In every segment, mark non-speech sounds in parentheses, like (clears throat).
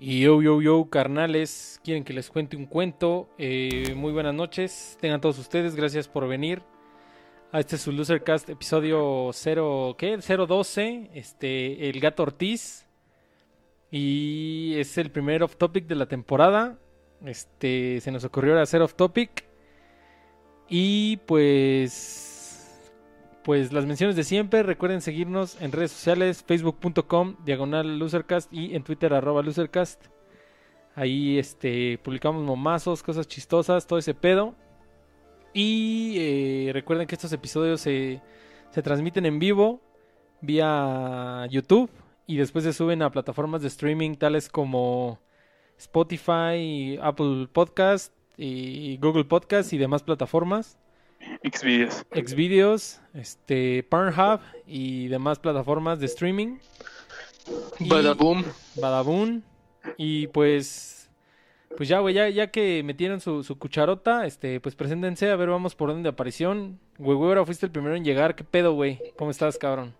Y yo, yo, yo, carnales, quieren que les cuente un cuento. Eh, muy buenas noches, tengan todos ustedes, gracias por venir. A este es su Losercast, episodio 0, ¿qué? 012, este, El Gato Ortiz. Y es el primer off topic de la temporada. Este, se nos ocurrió hacer off topic. Y pues pues las menciones de siempre. Recuerden seguirnos en redes sociales, facebook.com, diagonal losercast y en Twitter arroba losercast. Ahí este, publicamos momazos, cosas chistosas, todo ese pedo. Y eh, recuerden que estos episodios se, se transmiten en vivo vía YouTube y después se suben a plataformas de streaming tales como Spotify, Apple Podcast y Google Podcast y demás plataformas. Xvideos. Xvideos, este, Pornhub y demás plataformas de streaming. Badaboom. Badaboom. Y pues, pues ya, güey, ya, ya que metieron su, su cucharota, este, pues preséntense, a ver, vamos por orden de aparición. Güey, güey, ahora fuiste el primero en llegar, ¿qué pedo, güey? ¿Cómo estás, cabrón?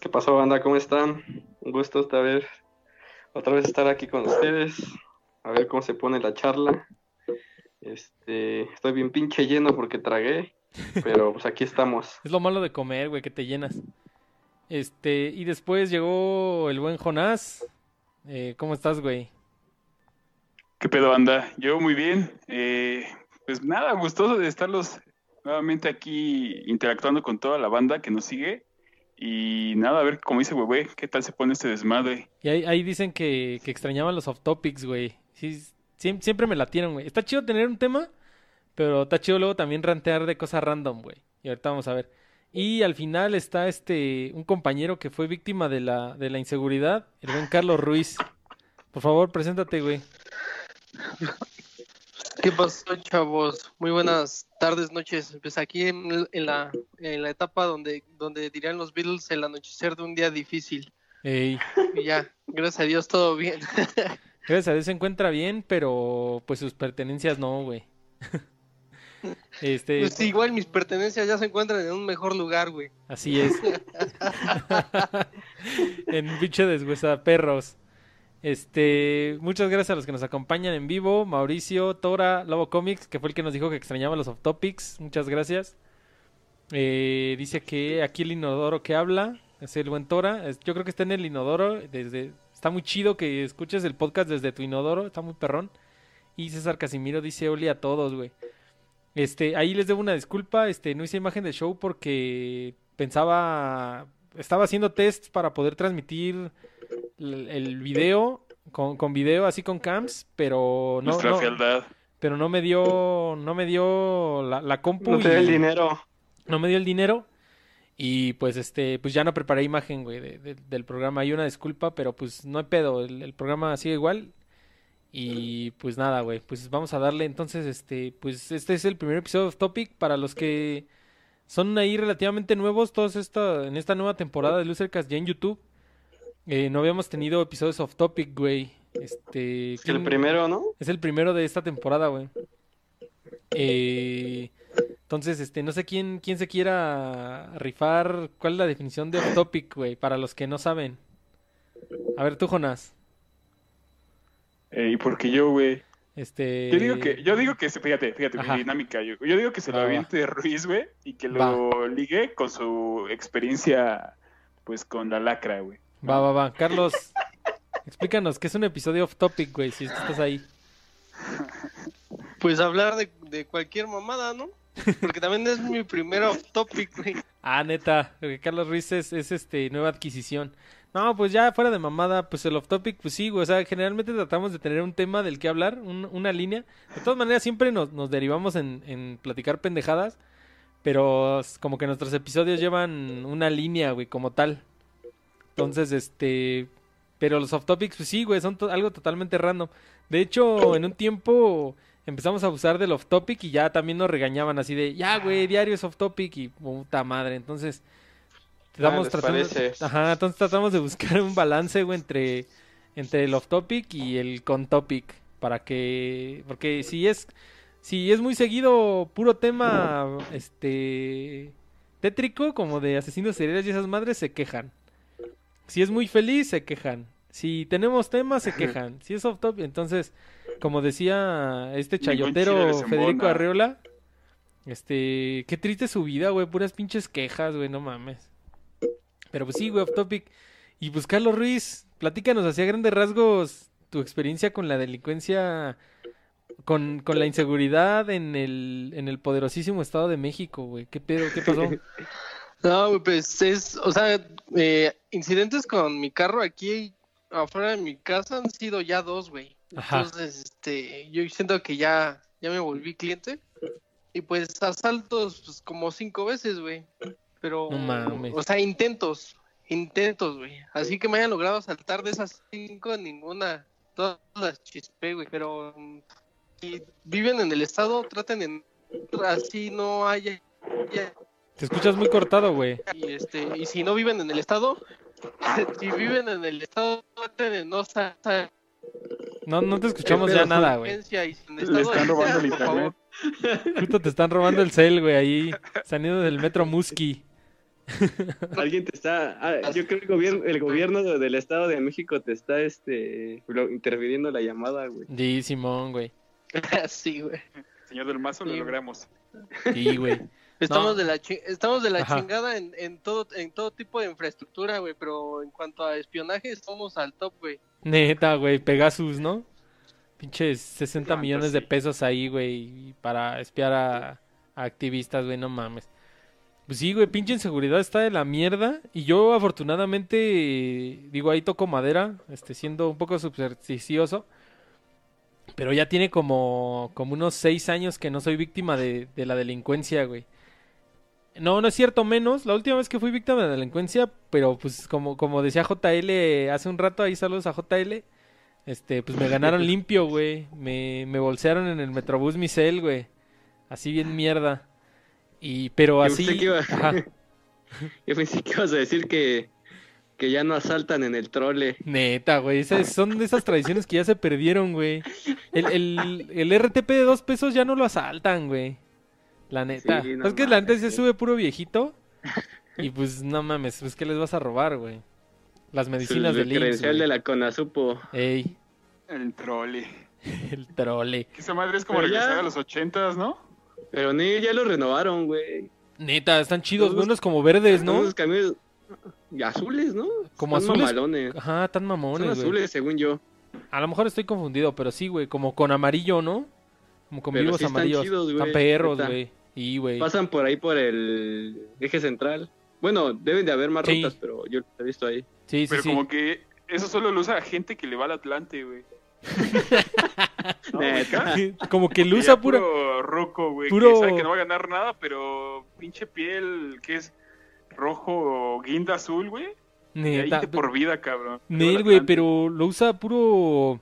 ¿Qué pasó, banda? ¿Cómo están? Un gusto otra vez, otra vez estar aquí con ustedes. A ver cómo se pone la charla. Este, estoy bien pinche lleno porque tragué, pero pues aquí estamos. (laughs) Es lo malo de comer, güey, que te llenas. Este, y después llegó el buen Jonás. Eh, ¿Cómo estás, güey? ¿Qué pedo, anda? Yo muy bien. Eh, pues nada, gustoso de estarlos nuevamente aquí interactuando con toda la banda que nos sigue. Y nada, a ver, como dice güey, ¿qué tal se pone este desmadre? Y ahí, ahí dicen que, que extrañaban los off topics, güey. Sí, siem- siempre me la tienen, güey. Está chido tener un tema, pero está chido luego también rantear de cosas random, güey. Y ahorita vamos a ver. Y al final está este un compañero que fue víctima de la, de la inseguridad, el buen Carlos Ruiz. Por favor, preséntate, güey. ¿Qué pasó, chavos? Muy buenas tardes, noches. Pues aquí en, en la, en la etapa donde, donde dirían los Beatles el anochecer de un día difícil. Ey, Y ya, gracias a Dios, todo bien. (laughs) gracias a Dios se encuentra bien, pero pues sus pertenencias no, güey. (laughs) Este, Pues igual mis pertenencias ya se encuentran en un mejor lugar, güey. Así es. (laughs) en bicho deshuesa perros. Este, muchas gracias a los que nos acompañan en vivo, Mauricio, Tora, Lobo Comics, que fue el que nos dijo que extrañaba los off topics. Muchas gracias. Eh, dice que aquí el inodoro que habla es el buen Tora. Yo creo que está en el inodoro. Desde, está muy chido que escuches el podcast desde tu inodoro. Está muy perrón. Y César Casimiro dice Oli a todos, güey. Este, ahí les debo una disculpa, este, no hice imagen de show porque pensaba, estaba haciendo tests para poder transmitir el, el video con, con video así con cams, pero no, Nuestra no, pero no me dio, no me dio la, la compu No te da el dinero. no me dio el dinero y pues este, pues ya no preparé imagen, güey, de- de- del programa. Hay una disculpa, pero pues no hay pedo, el, el programa sigue igual. Y pues nada, güey, pues vamos a darle entonces, este, pues este es el primer episodio of Topic para los que son ahí relativamente nuevos, todos esta, en esta nueva temporada de Losercast ya en YouTube. Eh, no habíamos tenido episodios off topic, güey. Este, El ¿quién- primero, ¿no? es el primero de esta temporada, güey. Eh, entonces, este, no sé quién, quién se quiera rifar. ¿Cuál es la definición de off topic, güey? Para los que no saben. A ver, tú, Jonás. Eh, ¿Y por qué yo, güey? Este. Yo digo que, yo digo que, se- fíjate, fíjate, Ajá. mi dinámica. Yo, yo digo que se Va, lo va. aviente Ruiz, güey, y que lo ligue con su experiencia, pues, con la lacra, güey. Va, va, va. Carlos, (laughs) explícanos qué es un episodio off topic, güey, si estás ahí. Pues hablar de, de cualquier mamada, ¿no? Porque también es mi primer off topic, güey. Ah, neta, Carlos Ruiz es, es, este nueva adquisición. No, pues ya fuera de mamada, pues el off topic, pues sí, güey, o sea, generalmente tratamos de tener un tema del que hablar, un- una línea. De todas maneras, siempre nos, derivamos en, platicar pendejadas, pero como que nuestros episodios llevan una línea, güey, como tal. Entonces, este, pero los off topics, pues sí, güey, son algo totalmente random. De hecho, en un tiempo empezamos a abusar del off topic y ya también nos regañaban así de, ya, güey, diario es off topic y puta madre. Entonces, tratando, parece. ajá, entonces tratamos de buscar un balance, güey, entre, entre el off topic y el con topic para que, porque si es, si es muy seguido puro tema, este, tétrico, como de asesinos seriales y esas madres, se quejan. si es muy feliz, se quejan. Si tenemos temas, se quejan. Si es off top, entonces, como decía este chayotero Federico. Arreola, este, qué triste su vida, güey, puras pinches quejas, güey, no mames. Pero pues sí, güey, off topic. Y pues Carlos Ruiz, platícanos así a grandes rasgos tu experiencia con la delincuencia, con, con la inseguridad en el, en el poderosísimo Estado de México, güey. ¿Qué pedo? ¿Qué pasó? (laughs) No, güey, pues es, o sea, eh, incidentes con mi carro aquí afuera de mi casa han sido ya dos, güey. Ajá. Entonces, este, yo siento que ya, ya me volví cliente. Y pues asaltos, pues como cinco veces, güey. Pero, No mames. o sea, intentos, intentos, güey. Así que me hayan logrado asaltar de esas cinco, ninguna, todas las chispé, güey. Pero si viven en el estado, traten en así no haya Te escuchas muy cortado, güey. y este y si no viven en el estado si viven en el estado de no No, no te escuchamos ya nada, güey. Le están robando el internet. Justo te están robando el cel, güey, ahí. Saliendo del metro Musky. Alguien te está. ah, yo creo que el gobierno, el gobierno de- del Estado de México te está este interviniendo la llamada, güey. Sí, Simón, güey. (laughs) sí güey Señor del Mazo, lo logramos. Sí, güey. Estamos No. de la estamos de la Ajá. chingada en, en todo en todo tipo de infraestructura güey pero en cuanto a espionaje estamos al top güey Neta, güey. Pegasus, ¿no? Pinches 60 Cuánto, millones de pesos ahí, güey. Para espiar a, a activistas, güey. No mames. Pues sí, güey. Pinche inseguridad está de la mierda. Y yo, afortunadamente, digo, ahí toco madera. Este, siendo un poco supersticioso. Pero ya tiene como, como unos seis años que no soy víctima de, de la delincuencia, güey. No, no es cierto, menos. La última vez que fui víctima de la delincuencia, pero pues como, como decía JL hace un rato, ahí saludos a JL. Este, pues me ganaron (laughs) limpio, güey. Me, me bolsearon en el Metrobús mi cel, güey. Así bien mierda. Y, pero Yo así. pensé que iba-. (laughs) (laughs) Yo pensé que ibas a decir que, que ya no asaltan en el trole. Neta, güey. esas son de esas tradiciones que ya se perdieron, güey. El, el, el RTP de dos pesos ya no lo asaltan, güey. La neta. Sí, no es que la neta se sube puro viejito. (laughs) Y pues no mames, pues ¿qué les vas a robar, güey? Las medicinas el del IMSS, credencial güey. de la Conasupo. Ey, El trole. (laughs) el trole. Que esa madre es como Pero ya- regresar a los ochentas, ¿no? Pero ni ya lo renovaron, güey. Neta, están chidos, unos como verdes, ¿no? Unos camiones y azules, ¿no? Como Son azules. mamalones. Ajá, tan Son mamones, güey. azules, según yo. A lo mejor estoy confundido, pero sí, güey, como con amarillo, ¿no? Como con Pero vivos sí están amarillos. chidos, güey, están perros, güey. Y, güey. Pasan por ahí por el eje central. Bueno, deben de haber más Sí. rutas, pero yo lo he visto ahí. Sí, sí, Pero sí. como que eso solo lo usa gente que le va al Atlante, güey. (laughs) (laughs) Como que lo usa ya pura. Puro roco, güey. puro- Que sabe que no va a ganar nada, pero pinche piel que es rojo guinda azul, güey. Y ahí Neta. por vida, cabrón. Nel, güey, pero lo usa puro.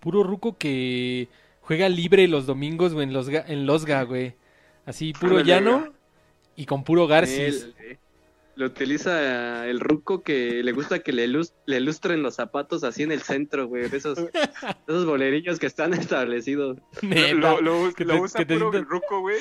Puro ruco que juega libre los domingos, güey, en los, ga- en Losga, güey. Así, puro Ándale, llano güey. y con puro Garcis. Él, eh, lo utiliza el ruco que le gusta que le, lus- le lustren los zapatos así en el centro, güey. De esos, (laughs) esos bolerillos que están establecidos. Neta. Lo, lo, que lo te- usa que te puro sientas- ruco, güey.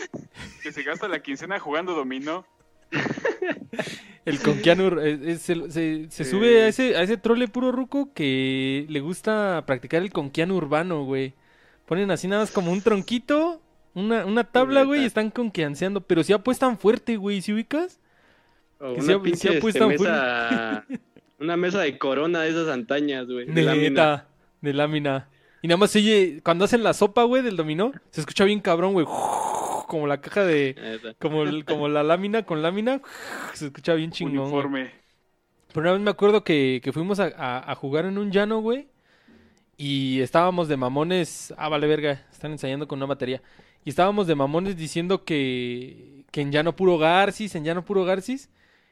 Que se gasta la quincena jugando dominó. (laughs) El con Keanu, eh, eh, se, se- se Sí. sube a ese, a ese trole puro ruco que le gusta practicar el conquiano urbano, güey. Ponen así nada más como un tronquito, una, una tabla, güey, están conquianceando. Pero si apuestan fuerte, güey, ¿sí ubicas? O Que una pinche este, mesa, (laughs) una mesa de corona de esas antañas, güey. de lámina. Neta, de lámina. Y nada más oye, cuando hacen la sopa, güey, del dominó, se escucha bien cabrón, güey. (laughs) Como la caja de... Como, el- como la lámina con lámina, (laughs) se escucha bien chingón, güey. Uniforme. Pero una vez me acuerdo que, que fuimos a, a- a jugar en un llano, güey. Y estábamos de mamones. Ah, vale, verga. Están ensayando con una batería. Y estábamos de mamones diciendo que, que en llano puro Garcis, en llano puro Garcis.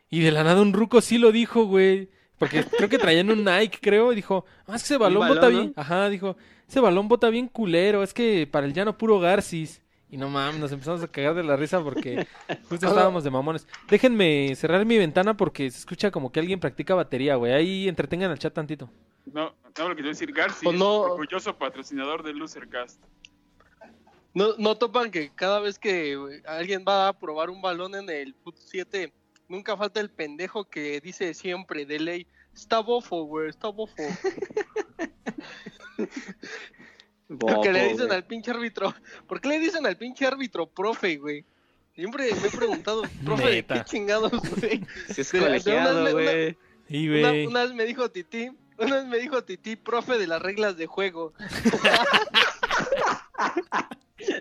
Y de la nada un ruco sí lo dijo, güey. Porque (laughs) creo que traían un Nike, creo. Y dijo, ah, es que ese balón, balón, bota ¿no? bien. Ajá, dijo, ese balón bota bien culero. Es que para el llano puro Garcis. Y no mames, nos empezamos a cagar de la risa porque (laughs) justo estábamos de mamones. Déjenme cerrar mi ventana porque se escucha como que alguien practica batería, güey. Ahí entretengan al chat tantito. No, no lo que quiero decir. Garci, O no- orgulloso patrocinador del Losercast. No, no topan que cada vez que güey, alguien va a probar un balón en el Foot 7, nunca falta el pendejo que dice siempre de ley, está bofo, güey, está bofo. (laughs) Bofo, Porque le dicen güey. al pinche árbitro. ¿Por qué le dicen al pinche árbitro profe, güey? Siempre me he preguntado, (laughs) profe, ¿de Neta. qué chingados, (laughs) güey? Si es una- colegiado, una- güey. Una, güey. una vez me dijo Titi, una vez me dijo Titi, profe de las reglas de juego.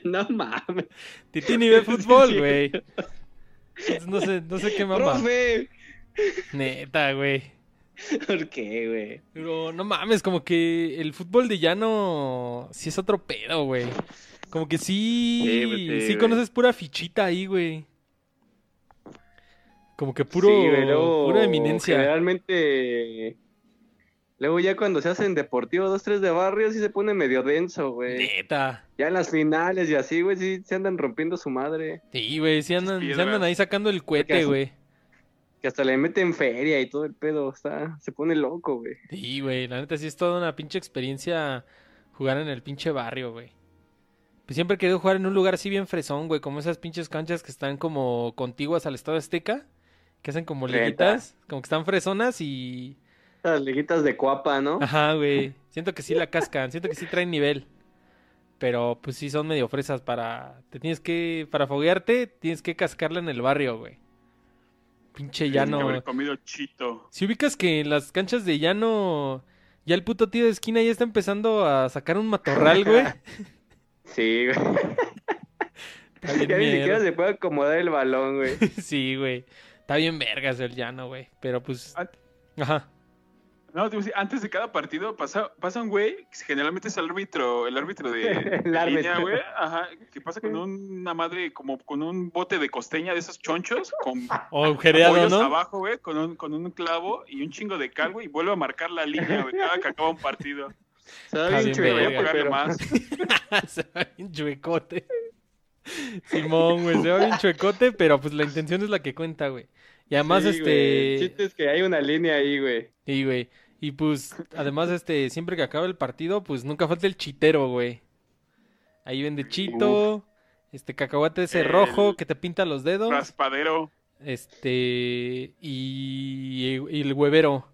(laughs) No mames. Titi ni ve (laughs) fútbol, güey. No sé, no sé qué mamá. Profe. Neta, güey. ¿Por qué, güey? Pero no mames, como que el fútbol de llano sí es otro pedo, güey. Como que sí, Sí, pues, sí, sí conoces pura fichita ahí, güey. Como que puro, Sí, luego, pura eminencia. Generalmente. Luego ya cuando se hacen deportivo 2-3 de barrio sí se pone medio denso, güey. Neta. Ya en las finales y así, güey, sí se andan rompiendo su madre. Sí, güey, sí andan, se andan ahí sacando el cohete, güey. Que hasta le meten feria y todo el pedo. Está, se pone loco, güey. Sí, güey, la neta sí es toda una pinche experiencia jugar en el pinche barrio, güey. Pues siempre he querido jugar en un lugar así bien fresón, güey, como esas pinches canchas que están como contiguas al Estado Azteca, que hacen como liguitas, como que están fresonas y... Las liguitas de cuapa, ¿no? Ajá, güey, siento que sí la cascan, siento que sí traen nivel. Pero pues sí son medio fresas para... Te tienes que... Para foguearte, tienes que cascarla en el barrio, güey. Pinche llano. haber comido chito. Si ubicas que en las canchas de llano ya el puto tío de esquina ya está empezando a sacar un matorral, güey. (laughs) Sí, güey. Está bien Ya ni siquiera se puede acomodar el balón, güey. (laughs) Sí, güey. Está bien vergas el llano, güey. Pero pues... Ah. Ajá. No, te iba a decir, antes de cada partido pasa, pasa un güey, que generalmente es el árbitro, el árbitro de, (laughs) de El árbitro. línea, güey, ajá, que pasa con una madre, como con un bote de costeña de esos chonchos, con pollos ¿no? abajo, güey, con un, con un clavo y un chingo de cal, güey, y vuelve a marcar la línea, güey, cada que acaba un partido. Se va Está bien chueco, Voy a verga, pagarle pero- (laughs) más. se va bien chuecote. Simón, güey, se va bien chuecote, pero pues la intención es la que cuenta, güey. Y además, Sí, güey, El este... chiste es que hay una línea ahí, güey. Sí, güey. Y pues, además, este, siempre que acaba el partido, pues nunca falta el chitero, güey. Ahí vende chito, este cacahuate ese El rojo que te pinta los dedos, Raspadero. este, y, y el huevero.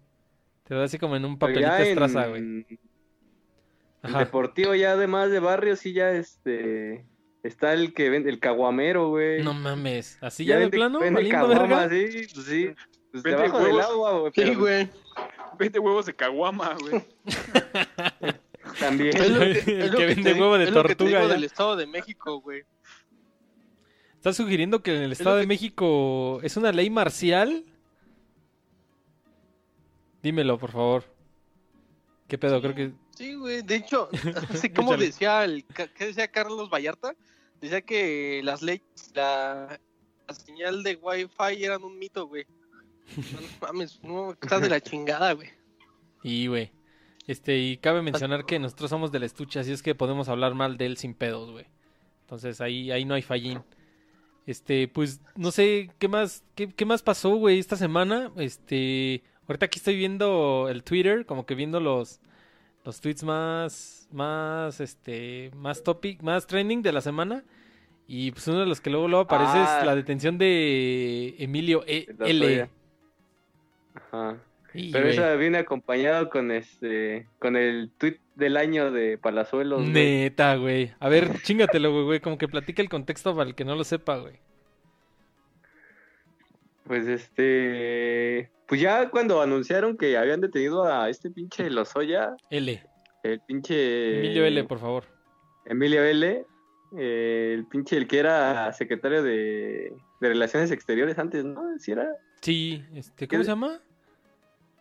Te da así como en un papelito en- estraza, güey. Ajá. deportivo ya además de barrio sí ya este está el que vende el caguamero, güey. No mames, así ya, de vende- plano, vende caguama, verga. sí, pues sí. Pues Vende debajo del huevos. agua, güey. Sí, güey. Vende huevos de caguama, güey. (laughs) También. Es lo El que, es lo que que vende te- huevo de es lo que te tortuga, digo del Estado de México, güey. ¿Estás sugiriendo que en el Estado de México es una ley marcial? Dímelo, por favor. ¿Qué pedo? Creo que... Sí, güey. De hecho, (laughs) así como decía el, ¿qué decía Carlos Vallarta? Decía que las leyes, la, la señal de Wi-Fi eran un mito, güey. No, mames, no, estás de la chingada, güey. Y, güey. Este, y cabe mencionar que nosotros somos del estuche, así es que podemos hablar mal de él sin pedos, güey. Entonces ahí, ahí no hay fallín. Este, pues, no sé, ¿qué más, qué, qué más pasó, güey, esta semana? Este, ahorita aquí estoy viendo el Twitter, como que viendo los, los tweets más, más, este, más topic, más trending de la semana. Y pues uno de los que luego, luego aparece Ah. es la detención de Emilio E. L. Ajá. Pero güey, esa viene acompañado con este con el tweet del año de Palazuelos, güey. Neta, güey. A ver, (laughs) chingatelo, güey, güey. Como que platica el contexto para el que no lo sepa, güey. Pues este pues ya cuando anunciaron que habían detenido a este pinche Lozoya, L. el pinche Emilio L, por favor. Emilio L, eh, el pinche el que era secretario de, de Relaciones Exteriores antes, ¿no? Si era Sí, este, ¿cómo ¿Qué? se llama?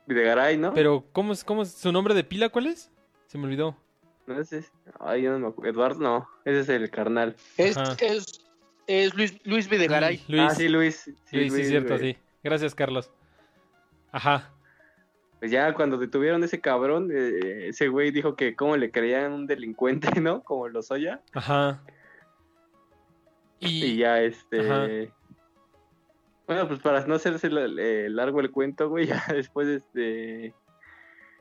Videgaray, ¿no? Pero, ¿cómo es, cómo es su nombre de pila? ¿Cuál es? Se me olvidó. No ese es, ay, yo no me acuerdo. Eduardo, no, ese es el carnal. Es, es, es Luis, Luis Videgaray. Luis, ah, sí, Luis. Sí, Luis, sí, Luis, cierto, güey. sí. Gracias, Carlos. Ajá. Pues ya cuando detuvieron a ese cabrón, eh, ese güey dijo que cómo le creían un delincuente, (laughs) ¿no? Como Lozoya. Ajá. Y Y, ya, este. Ajá. Bueno, pues para no hacerse eh, largo el cuento, güey, (laughs) ya después, este.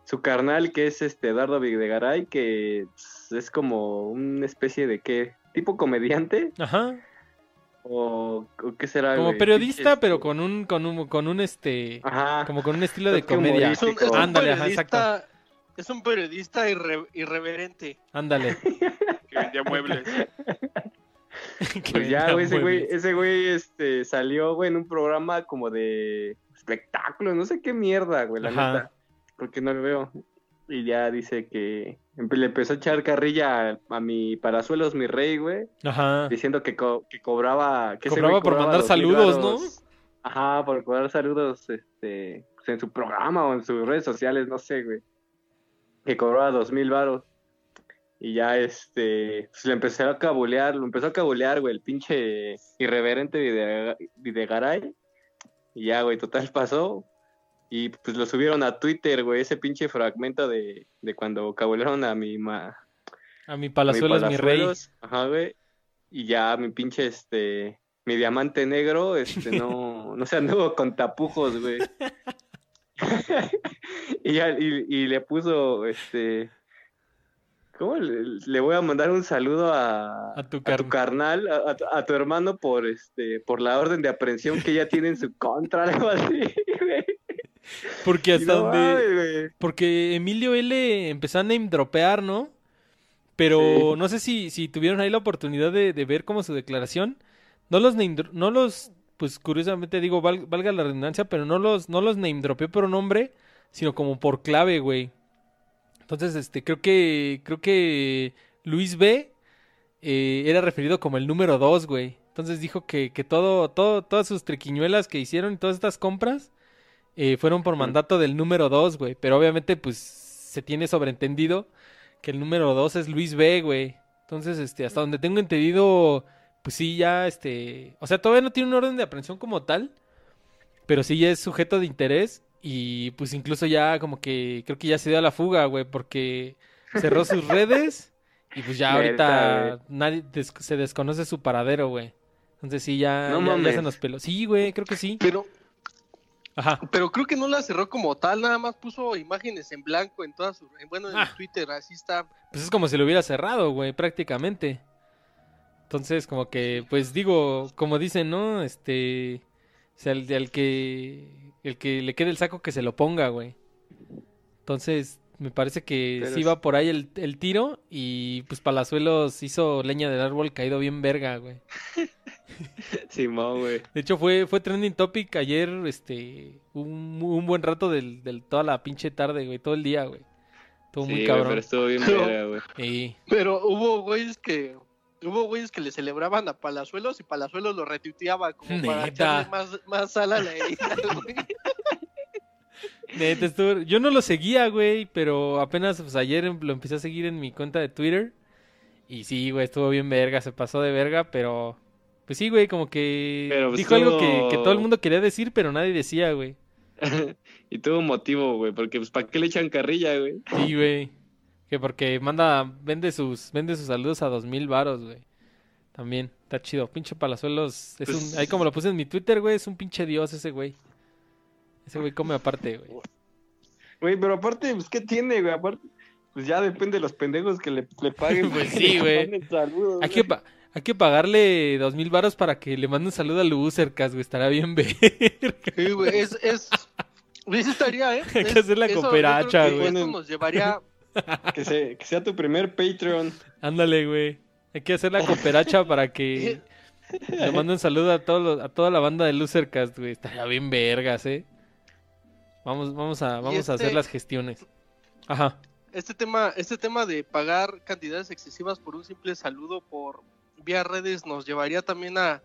Su carnal, que es este Eduardo Videgaray, que pues, es como una especie de qué, tipo comediante, ajá. o, o qué será, Como güey? periodista, pero con un, con un, con un este, Ajá. como con un estilo de Toque comedia. Es un, es un Ándale, Ándale, ajá, periodista, es un periodista irre- irreverente. Ándale. (laughs) Que vendía muebles. (laughs) Pues ya, güey, ese güey, ese güey, este, salió, güey, en un programa como de espectáculo, no sé qué mierda, güey, la Ajá. neta, porque no lo veo. Y ya dice que le empezó a echar carrilla a, a mi Parazuelos, mi rey, güey, Ajá. diciendo que, co- que cobraba, que Cobraba por mandar 2,000 saludos, ¿no? Ajá, por cobrar saludos, este, pues, en su programa o en sus redes sociales, no sé, güey. Que cobraba dos mil varos. Y ya, este, pues le empezó a cabulear, lo empezó a cabulear, güey, el pinche irreverente Vide- Videgaray. Y ya, güey, total pasó. Y pues lo subieron a Twitter, güey, ese pinche fragmento de, de cuando cabulearon a mi ma, A mi a mi palazuelos, mi rey. Ajá, güey. Y ya mi pinche, este, mi diamante negro, este, no, (laughs) no se anduvo con tapujos, güey. (laughs) (laughs) y, ya, y, y le puso, este, ¿cómo? Le, le voy a mandar un saludo a, A tu a tu car- carnal, a, a tu- a tu hermano por, este, por la orden de aprehensión que ella tiene en su contra, (laughs) algo así, güey. Porque hasta no donde... Porque Emilio L empezó a name dropear, ¿no? Pero Sí. no sé si, si tuvieron ahí la oportunidad de, de ver como su declaración. No los name no los, pues curiosamente digo, val- valga la redundancia, pero no los, no los name dropeó por nombre, sino como por clave, güey. Entonces, este, creo que, creo que Luis B eh, era referido como el número 2, güey. Entonces dijo que, que todo, todo, todas sus triquiñuelas que hicieron y todas estas compras eh, fueron por mandato del número 2, güey. Pero obviamente, pues, se tiene sobreentendido que el número 2 es Luis B, güey. Entonces, este, hasta donde tengo entendido, pues sí, ya, este... O sea, todavía no tiene un orden de aprehensión como tal, pero sí ya es sujeto de interés y pues incluso ya como que creo que ya se dio a la fuga, güey, porque cerró (laughs) sus redes y pues ya ahorita nadie des- se desconoce su paradero, güey. Entonces sí, ya, No ya- ya se nos peló. Sí, güey, creo que sí. Pero, Ajá. pero creo que no la cerró como tal, nada más puso imágenes en blanco en todas sus, en- bueno, en Ah. Twitter, así está. Pues es como si lo hubiera cerrado, güey, prácticamente. Entonces, como que, pues digo, como dicen, ¿no? Este, o sea, el, el que, el que le quede el saco que se lo ponga, güey. Entonces, me parece que Pero sí es- va por ahí el, el tiro y pues Palazuelos hizo leña del árbol caído bien verga, güey. (laughs) Simón, güey. De hecho, fue, fue trending topic ayer, este, un, un buen rato del, del toda la pinche tarde, güey, todo el día, güey. Estuvo Sí, muy cabrón. pero estuvo bien Pero- verga, güey. (laughs) Y- Pero hubo güeyes que hubo güeyes que le celebraban a Palazuelos y Palazuelos lo retuiteaba como para Neta. echarle más, más sal a la herida, (laughs) güey. Neta, estuvo- Yo no lo seguía, güey, pero apenas pues, ayer lo empecé a seguir en mi cuenta de Twitter. Y sí, güey, estuvo bien verga, se pasó de verga, pero... Pues sí, güey, como que Pero, pues, dijo algo que, que todo el mundo quería decir, pero nadie decía, güey. (laughs) y tuvo motivo, güey, porque pues ¿para qué le echan carrilla, güey? Sí, güey. Que porque manda, vende sus, vende sus saludos a dos mil varos, güey. También, está chido. Pinche Palazuelos, es Pues- un, ahí como lo puse en mi Twitter, güey, es un pinche dios ese güey. Ese güey come aparte, güey. Güey, pero aparte, pues ¿qué tiene, güey? Aparte, pues ya depende de los pendejos que le, le paguen. (laughs) Pues sí, güey. Hay que, hay que pagarle dos mil varos para que le mande un saludo a Lucercas, güey. Estará bien (laughs) ver. Sí, güey, es, es, sí estaría, ¿eh? Hay que hacer la eso- cooperacha, güey. Esto nos llevaría, Que, se- que sea tu primer Patreon. Ándale, güey. Hay que hacer la cooperacha para que le mande un saludo a, todos los- a toda la banda de Lucercast, güey. Estaría bien vergas, eh. Vamos, vamos a, vamos a hacer este- las gestiones. Ajá. este tema, este tema de pagar cantidades excesivas por un simple saludo por vía redes nos llevaría también a,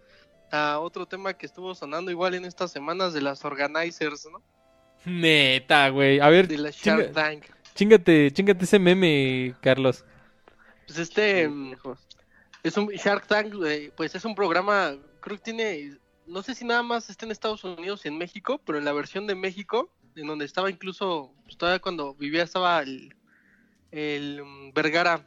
a otro tema que estuvo sonando igual en estas semanas de las organizers, ¿no? Neta, güey. A ver, De la Shark Tank. Chingate, chingate ese meme, Carlos. Pues este mm, es un Shark Tank, güey, pues es un programa, creo que tiene, no sé si nada más está en Estados Unidos y en México, pero en la versión de México, en donde estaba incluso, pues, todavía cuando vivía estaba el, el mm, Vergara,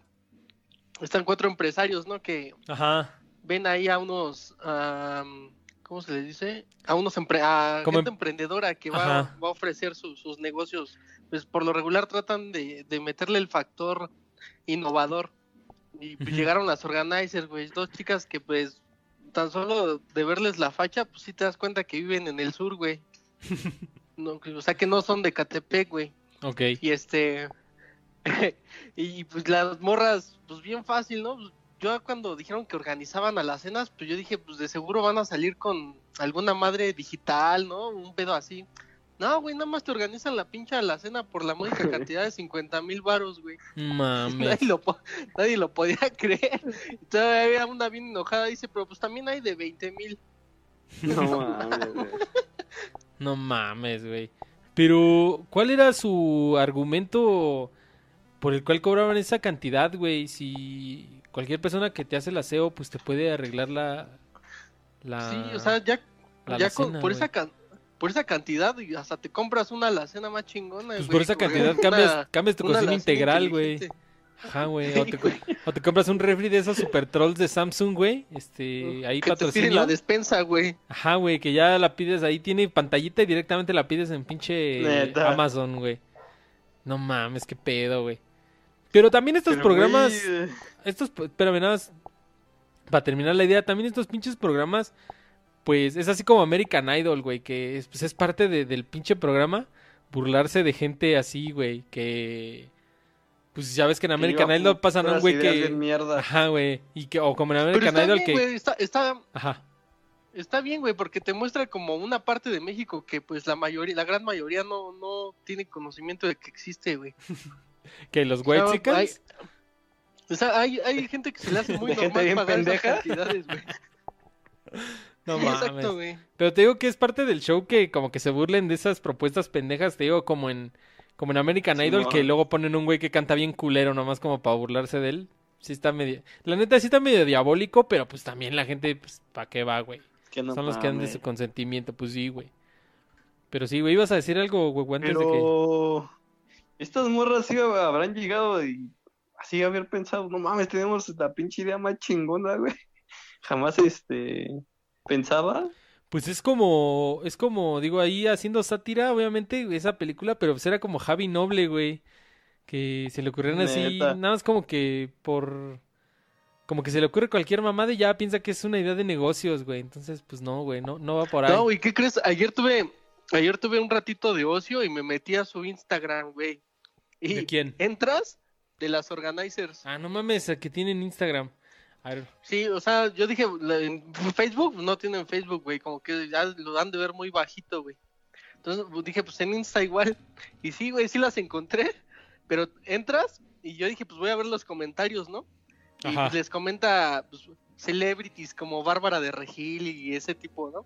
están cuatro empresarios, ¿no? Que Ajá. ven ahí a unos, am, ¿cómo se les dice? A unos empre a gente em- emprendedora que va, a ofrecer su- sus negocios. Pues por lo regular tratan de, de meterle el factor innovador. Y pues llegaron las organizers, güey, dos chicas que pues tan solo de verles la facha, pues sí te das cuenta que viven en el sur, güey. (laughs) No, o sea que no son de Catepec, güey. Ok. Y este. (laughs) y pues las morras, pues bien fácil, ¿no? Pues, Yo cuando dijeron que organizaban a las cenas, pues yo dije, pues de seguro van a salir con alguna madre digital, ¿no? Un pedo así. No, güey, nada más te organizan la pincha de la cena por la módica (laughs) cantidad de 50 mil varos, güey. Mames. (laughs) Nadie lo, po- nadie lo podía (laughs) creer. Todavía había una bien enojada, dice, pero pues también hay de 20 mil. No mames, güey. No mames, güey. Pero, ¿cuál era su argumento por el cual cobraban esa cantidad, güey? Si cualquier persona que te hace el aseo, pues te puede arreglar la... la Sí, o sea, ya, la ya con- por, güey. esa can- por esa cantidad y hasta te compras una alacena más chingona. Pues güey, por esa cantidad una- cambias, cambias tu cocina integral, güey. Ajá, güey. (laughs) O, te o te compras un refri de esos super trolls de Samsung, güey. Este, ahí que te patrocinio. la despensa, güey. Ajá, güey, que ya la pides ahí, tiene pantallita y directamente la pides en pinche Neta. Amazon, güey. No mames, qué pedo, güey. Pero también estos Pero, programas, güey, estos, espérame, nada más, para terminar la idea, también estos pinches programas, pues es así como American Idol, güey, que es, pues, es parte de- del pinche programa, burlarse de gente así, güey, que, pues ya ves que en que American iba Idol pasan a un güey de que, mierda. ajá, güey, y que, o como en American está Idol bien, que, güey, está, está, ajá, está bien, güey, porque te muestra como una parte de México que pues la mayoría, la gran mayoría no, no tiene conocimiento de que existe, güey. (laughs) que los O sea, white hay, o sea, hay, hay gente que se le hace (laughs) muy normal bien pagar esas pendeja. cantidades, güey. (laughs) no (laughs) mames. Exacto, güey. Pero te digo que es parte del show que como que se burlen de esas propuestas pendejas, te digo, como en como en American Idol, que luego ponen un güey que canta bien culero nomás como para burlarse de él. Sí está medio... La neta sí está medio diabólico, pero pues también la gente, pues, ¿para qué va, güey? Que no Son los que dan de su consentimiento, pues sí, güey. Pero sí, güey, ibas a decir algo, güey, antes de que... Pero estas morras sí habrán llegado y así haber pensado, no mames, tenemos la pinche idea más chingona, güey. (laughs) Jamás este pensaba. Pues es como, es como, digo, ahí haciendo sátira, obviamente, esa película, pero pues era como Javi Noble, güey. Que se le ocurrieron así, nada más como que por... Como que se le ocurre cualquier mamada y ya piensa que es una idea de negocios, güey. Entonces, pues no, güey, no, no va por ahí. No, güey, ¿qué crees? Ayer tuve, ayer tuve un ratito de ocio y me metí a su Instagram, güey. Y ¿De quién? entras de las organizers. Ah, no mames, a que tienen Instagram. Sí, o sea, yo dije, en Facebook no tienen Facebook, güey, como que ya lo dan de ver muy bajito, güey. Entonces pues, dije, pues en Insta igual. Y sí, güey, sí las encontré, pero entras y yo dije, pues voy a ver los comentarios, ¿no? Y Ajá. pues, les comenta pues, celebrities como Bárbara de Regil y ese tipo, ¿no?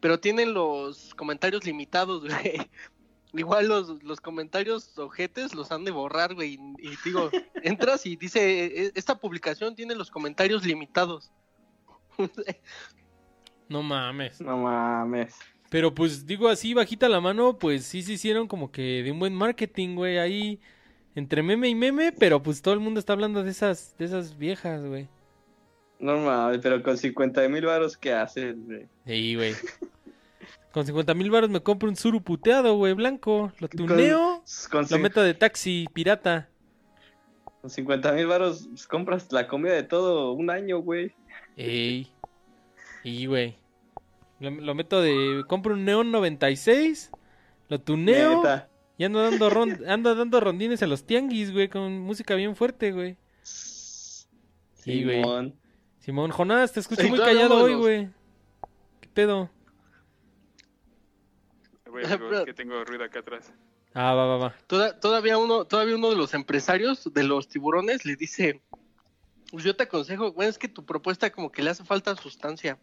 Pero tienen los comentarios limitados, (laughs) güey. Igual los, los comentarios ojetes los han de borrar, güey. Y, y digo, (laughs) entras y dice, "E- esta publicación tiene los comentarios limitados. no mames. No mames. Pero pues digo así, bajita la mano, pues sí se hicieron como que de un buen marketing, güey, ahí entre meme y meme, pero pues todo el mundo está hablando de esas, de esas viejas, güey. No mames, pero con 50 mil varos, ¿qué haces, güey? Sí, güey. (laughs) Con 50 mil baros me compro un suru puteado, güey, blanco. Lo tuneo, Con, lo meto de taxi, pirata. con 50 mil pues, compras la comida de todo un año, güey. Ey. Y, güey. Lo, lo meto de... Compro un Neon 96, lo tuneo Neta. y ando dando, ron- (laughs) ando dando rondines a los tianguis, güey, con música bien fuerte, güey. Sí, güey. Simón. Simón, Jonás, te escucho Sí, muy callado hoy, güey. ¿Qué pedo? (laughs) Es que tengo ruido acá atrás. Ah, va, va, va. Toda- todavía uno, todavía uno de los empresarios de los tiburones le dice, pues yo te aconsejo, güey, es que tu propuesta como que le hace falta sustancia.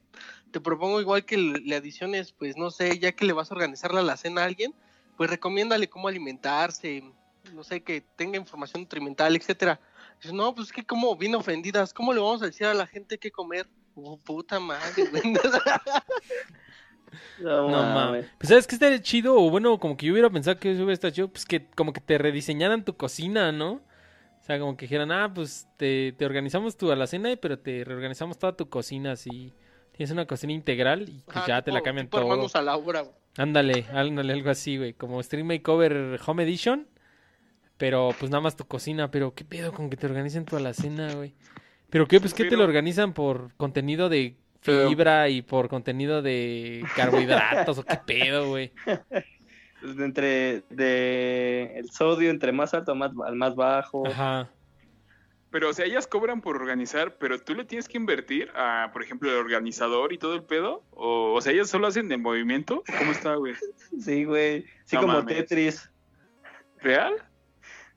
Te propongo igual que le adiciones, pues no sé, ya que le vas a organizar la cena a alguien, pues recomiéndale cómo alimentarse, no sé, que tenga información nutrimental, etcétera. Dice, no, pues que como bien ofendidas, ¿cómo le vamos a decir a la gente qué comer? Oh, puta madre. (laughs) (laughs) No, No mames. mames. Pues sabes que estaría chido, o bueno, como que yo hubiera pensado que eso hubiera estado chido, pues que como que te rediseñaran tu cocina, ¿no? O sea, como que dijeran, ah, pues te, te organizamos tu alacena, pero te reorganizamos toda tu cocina, así. Tienes una cocina integral y pues Ajá, ya te la cambian tipo todo. hermanos a la obra, güey. Ándale, ándale, algo así, güey. Como Stream Makeover Home Edition. Pero pues nada más tu cocina. Pero qué pedo con que te organicen tu alacena, güey. Pero qué, pues qué te lo organizan por contenido de Pero- fibra y por contenido de carbohidratos o qué pedo, güey. (laughs) Entre de el sodio entre más alto más, al más bajo. Ajá. Pero, o sea, ellas cobran por organizar, pero tú le tienes que invertir a, por ejemplo, el organizador y todo el pedo. O, o sea, ellas solo hacen de movimiento. ¿Cómo está, güey? Sí, güey. Sí, No como mames. Tetris. ¿Real?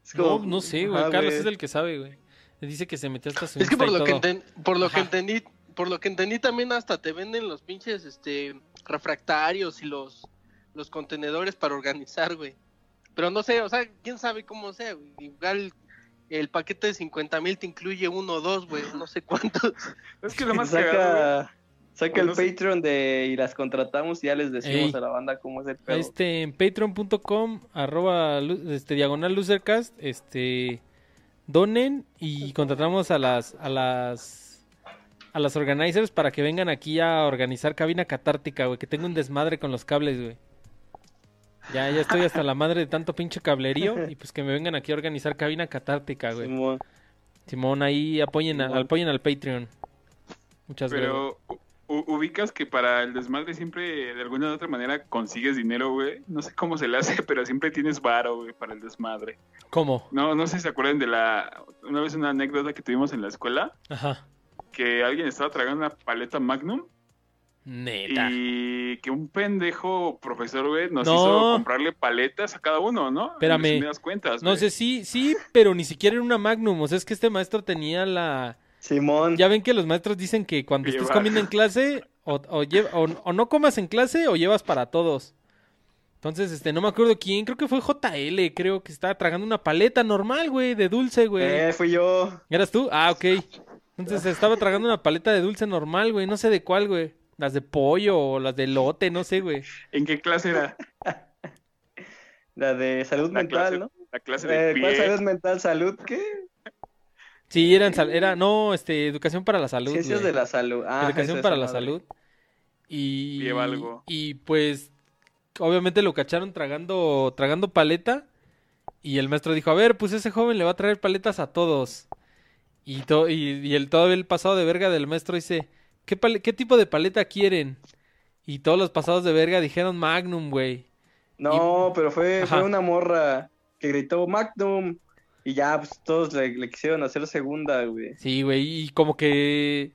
Es No, como- no sé, güey. Carlos es el que sabe, güey. Le dice que se metió hasta su Es que por lo que, enten- por lo que entendí, por lo que entendí también hasta te venden los pinches este refractarios y los los contenedores para organizar, güey. Pero no sé, o sea, quién sabe cómo sea, güey. Igual el paquete de 50 mil te incluye uno o dos, güey, no sé cuántos. (laughs) Es que lo más cagado, saca saca el no sé. Patreon de y las contratamos y ya les decimos Ey. a la banda cómo es el pedo. Este, en patreon.com, arroba, este, diagonal losercast, este, donen y contratamos a las, a las, a las organizers para que vengan aquí a organizar cabina catártica, güey, que tengo un desmadre con los cables, güey. Ya, ya estoy hasta la madre de tanto pinche cablerío y pues que me vengan aquí a organizar cabina catártica, güey. Simón. Simón, ahí apoyen, a- apoyen al Patreon. Muchas gracias. Pero u- ubicas que para el desmadre siempre de alguna u otra manera consigues dinero, güey. No sé cómo se le hace, (laughs) pero siempre tienes varo, güey, para el desmadre. ¿Cómo? No, no sé si se acuerdan de la una vez una anécdota que tuvimos en la escuela Ajá. Que alguien estaba tragando una paleta Magnum Neta. y que un pendejo profesor, güey, nos No. hizo comprarle paletas a cada uno, ¿no? En Espérame. resumidas cuentas, No sé, sí, sí, pero ni siquiera en una Magnum. O sea, es que este maestro tenía la... Simón. Ya ven que los maestros dicen que cuando estés Llevar. comiendo en (laughs) clase, o, o, lle- o- o no comas en clase o llevas para todos. Entonces, este, no me acuerdo quién, creo que fue JL, creo que estaba tragando una paleta normal, güey, de dulce, güey. Eh, fui yo. ¿Eras tú? Ah, ok. Entonces estaba tragando una paleta de dulce normal, güey, no sé de cuál, güey. Las de pollo o las de lote, no sé, güey. ¿En qué clase era? La de salud La mental, clase, ¿no? la clase de Eh, ¿Cuál salud mental? ¿Salud qué? Sí, eran, era, no, este, educación para la salud, Ciencias güey. de la salud. Ah, Educación para la madre. salud. Y, Lleva algo. y pues, obviamente lo cacharon tragando, tragando paleta. Y el maestro dijo, a ver, pues ese joven le va a traer paletas a todos. Y, to- y, y el todo el pasado de verga del maestro dice, ¿qué, ¿qué tipo de paleta quieren? Y todos los pasados de verga dijeron Magnum, güey. No, pero fue, fue una morra que gritó Magnum. Y ya, pues todos le, le quisieron hacer segunda, güey. Sí, güey, y como que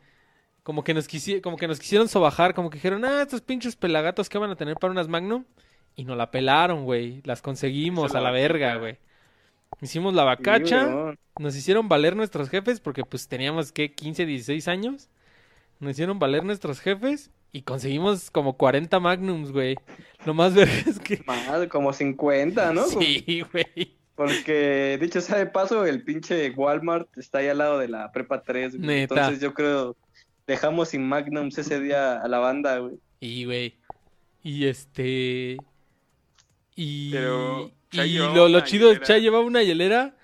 como que nos quisi- como que nos quisieron sobajar, como que dijeron, "Ah, estos pinches pelagatos que van a tener para unas Magnum." Y nos la pelaron, güey. Las conseguimos a la la verga, güey. Hicimos la vacacha, Sí, nos hicieron valer nuestros jefes porque pues teníamos que 15, 16 años. Nos hicieron valer nuestros jefes y conseguimos como 40 Magnums, güey. Lo más (laughs) verga es que Más, como 50, ¿no? Sí, güey. Porque, dicho sea de paso, el pinche Walmart está ahí al lado de la Prepa 3, güey. Neta. Entonces yo creo, dejamos sin Magnums ese día a la banda, güey. Y, güey. Y este. Y. Pero, Chay y lo, lo chido, hielera. Chay llevaba una hielera.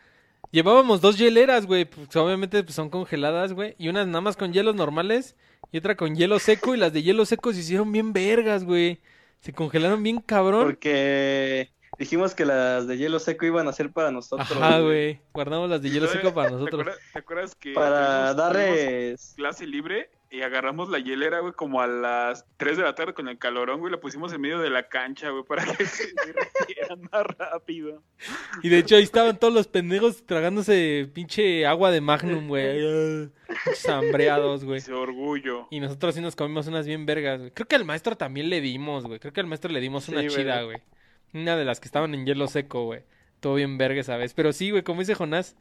Llevábamos dos hieleras, güey. Pues obviamente pues, son congeladas, güey. Y unas nada más con hielos normales. Y otra con hielo seco. Y las de hielo seco se hicieron bien vergas, güey. Se congelaron bien cabrón. Porque dijimos que las de hielo seco iban a ser para nosotros. Ajá, güey. Guardamos las de hielo seco para ¿Te nosotros. acuerdas, te acuerdas que Para darles... clase libre y agarramos la hielera, güey, como a las 3 de la tarde con el calorón, güey, la pusimos en medio de la cancha, güey, para que (laughs) se derritieran más rápido. Y de hecho ahí estaban todos los pendejos tragándose pinche agua de Magnum, güey. (laughs) Pinches hambreados, güey. Ese orgullo. Y nosotros sí nos comimos unas bien vergas, güey. Creo que al maestro también le dimos, güey. Creo que al maestro le dimos una Sí, chida, güey. Una de las que estaban en hielo seco, güey. Todo bien verga esa vez. Pero sí, güey, como dice Jonás,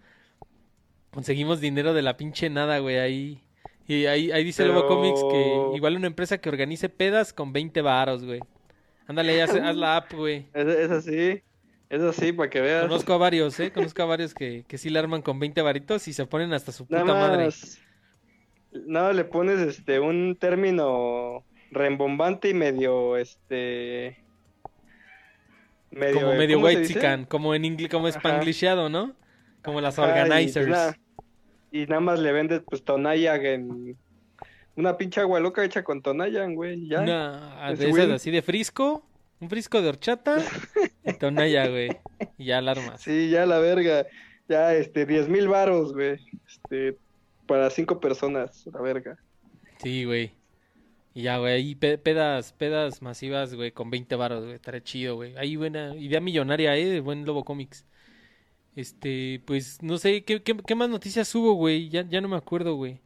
conseguimos dinero de la pinche nada, güey, ahí. Y ahí, ahí dice Lobo Pero- Comics que igual una empresa que organice pedas con 20 varos, güey. Ándale, haz, haz la app, güey. Es, es así, es así, para que veas. Conozco a varios, ¿eh? Conozco a varios que, que sí la arman con 20 varitos y se ponen hasta su puta Nada madre. más, nada, le pones este un término rembombante y medio, este... Medio, Como medio ¿cómo se white chican, como en inglés, como Ajá. ¿no? Como las Ajá, y, pues, organizers. Y nada más le vendes pues tonalla en una pinche agua loca hecha con tonalla, güey, ya. Una de esas así de frisco, un frisco de horchata y tonalla, güey. Y ya alarmas. Sí, ya la verga. Ya, este, diez mil varos, güey. Este, para cinco personas, la verga. Sí, güey. Y ya, güey, ahí pe- pedas, pedas masivas, güey, con 20 varos, güey, estaría chido, güey. Ahí buena idea millonaria, eh, de buen Lobo Comics. Este, pues, no sé, ¿qué, qué, qué más noticias hubo, güey? Ya, ya no me acuerdo, güey.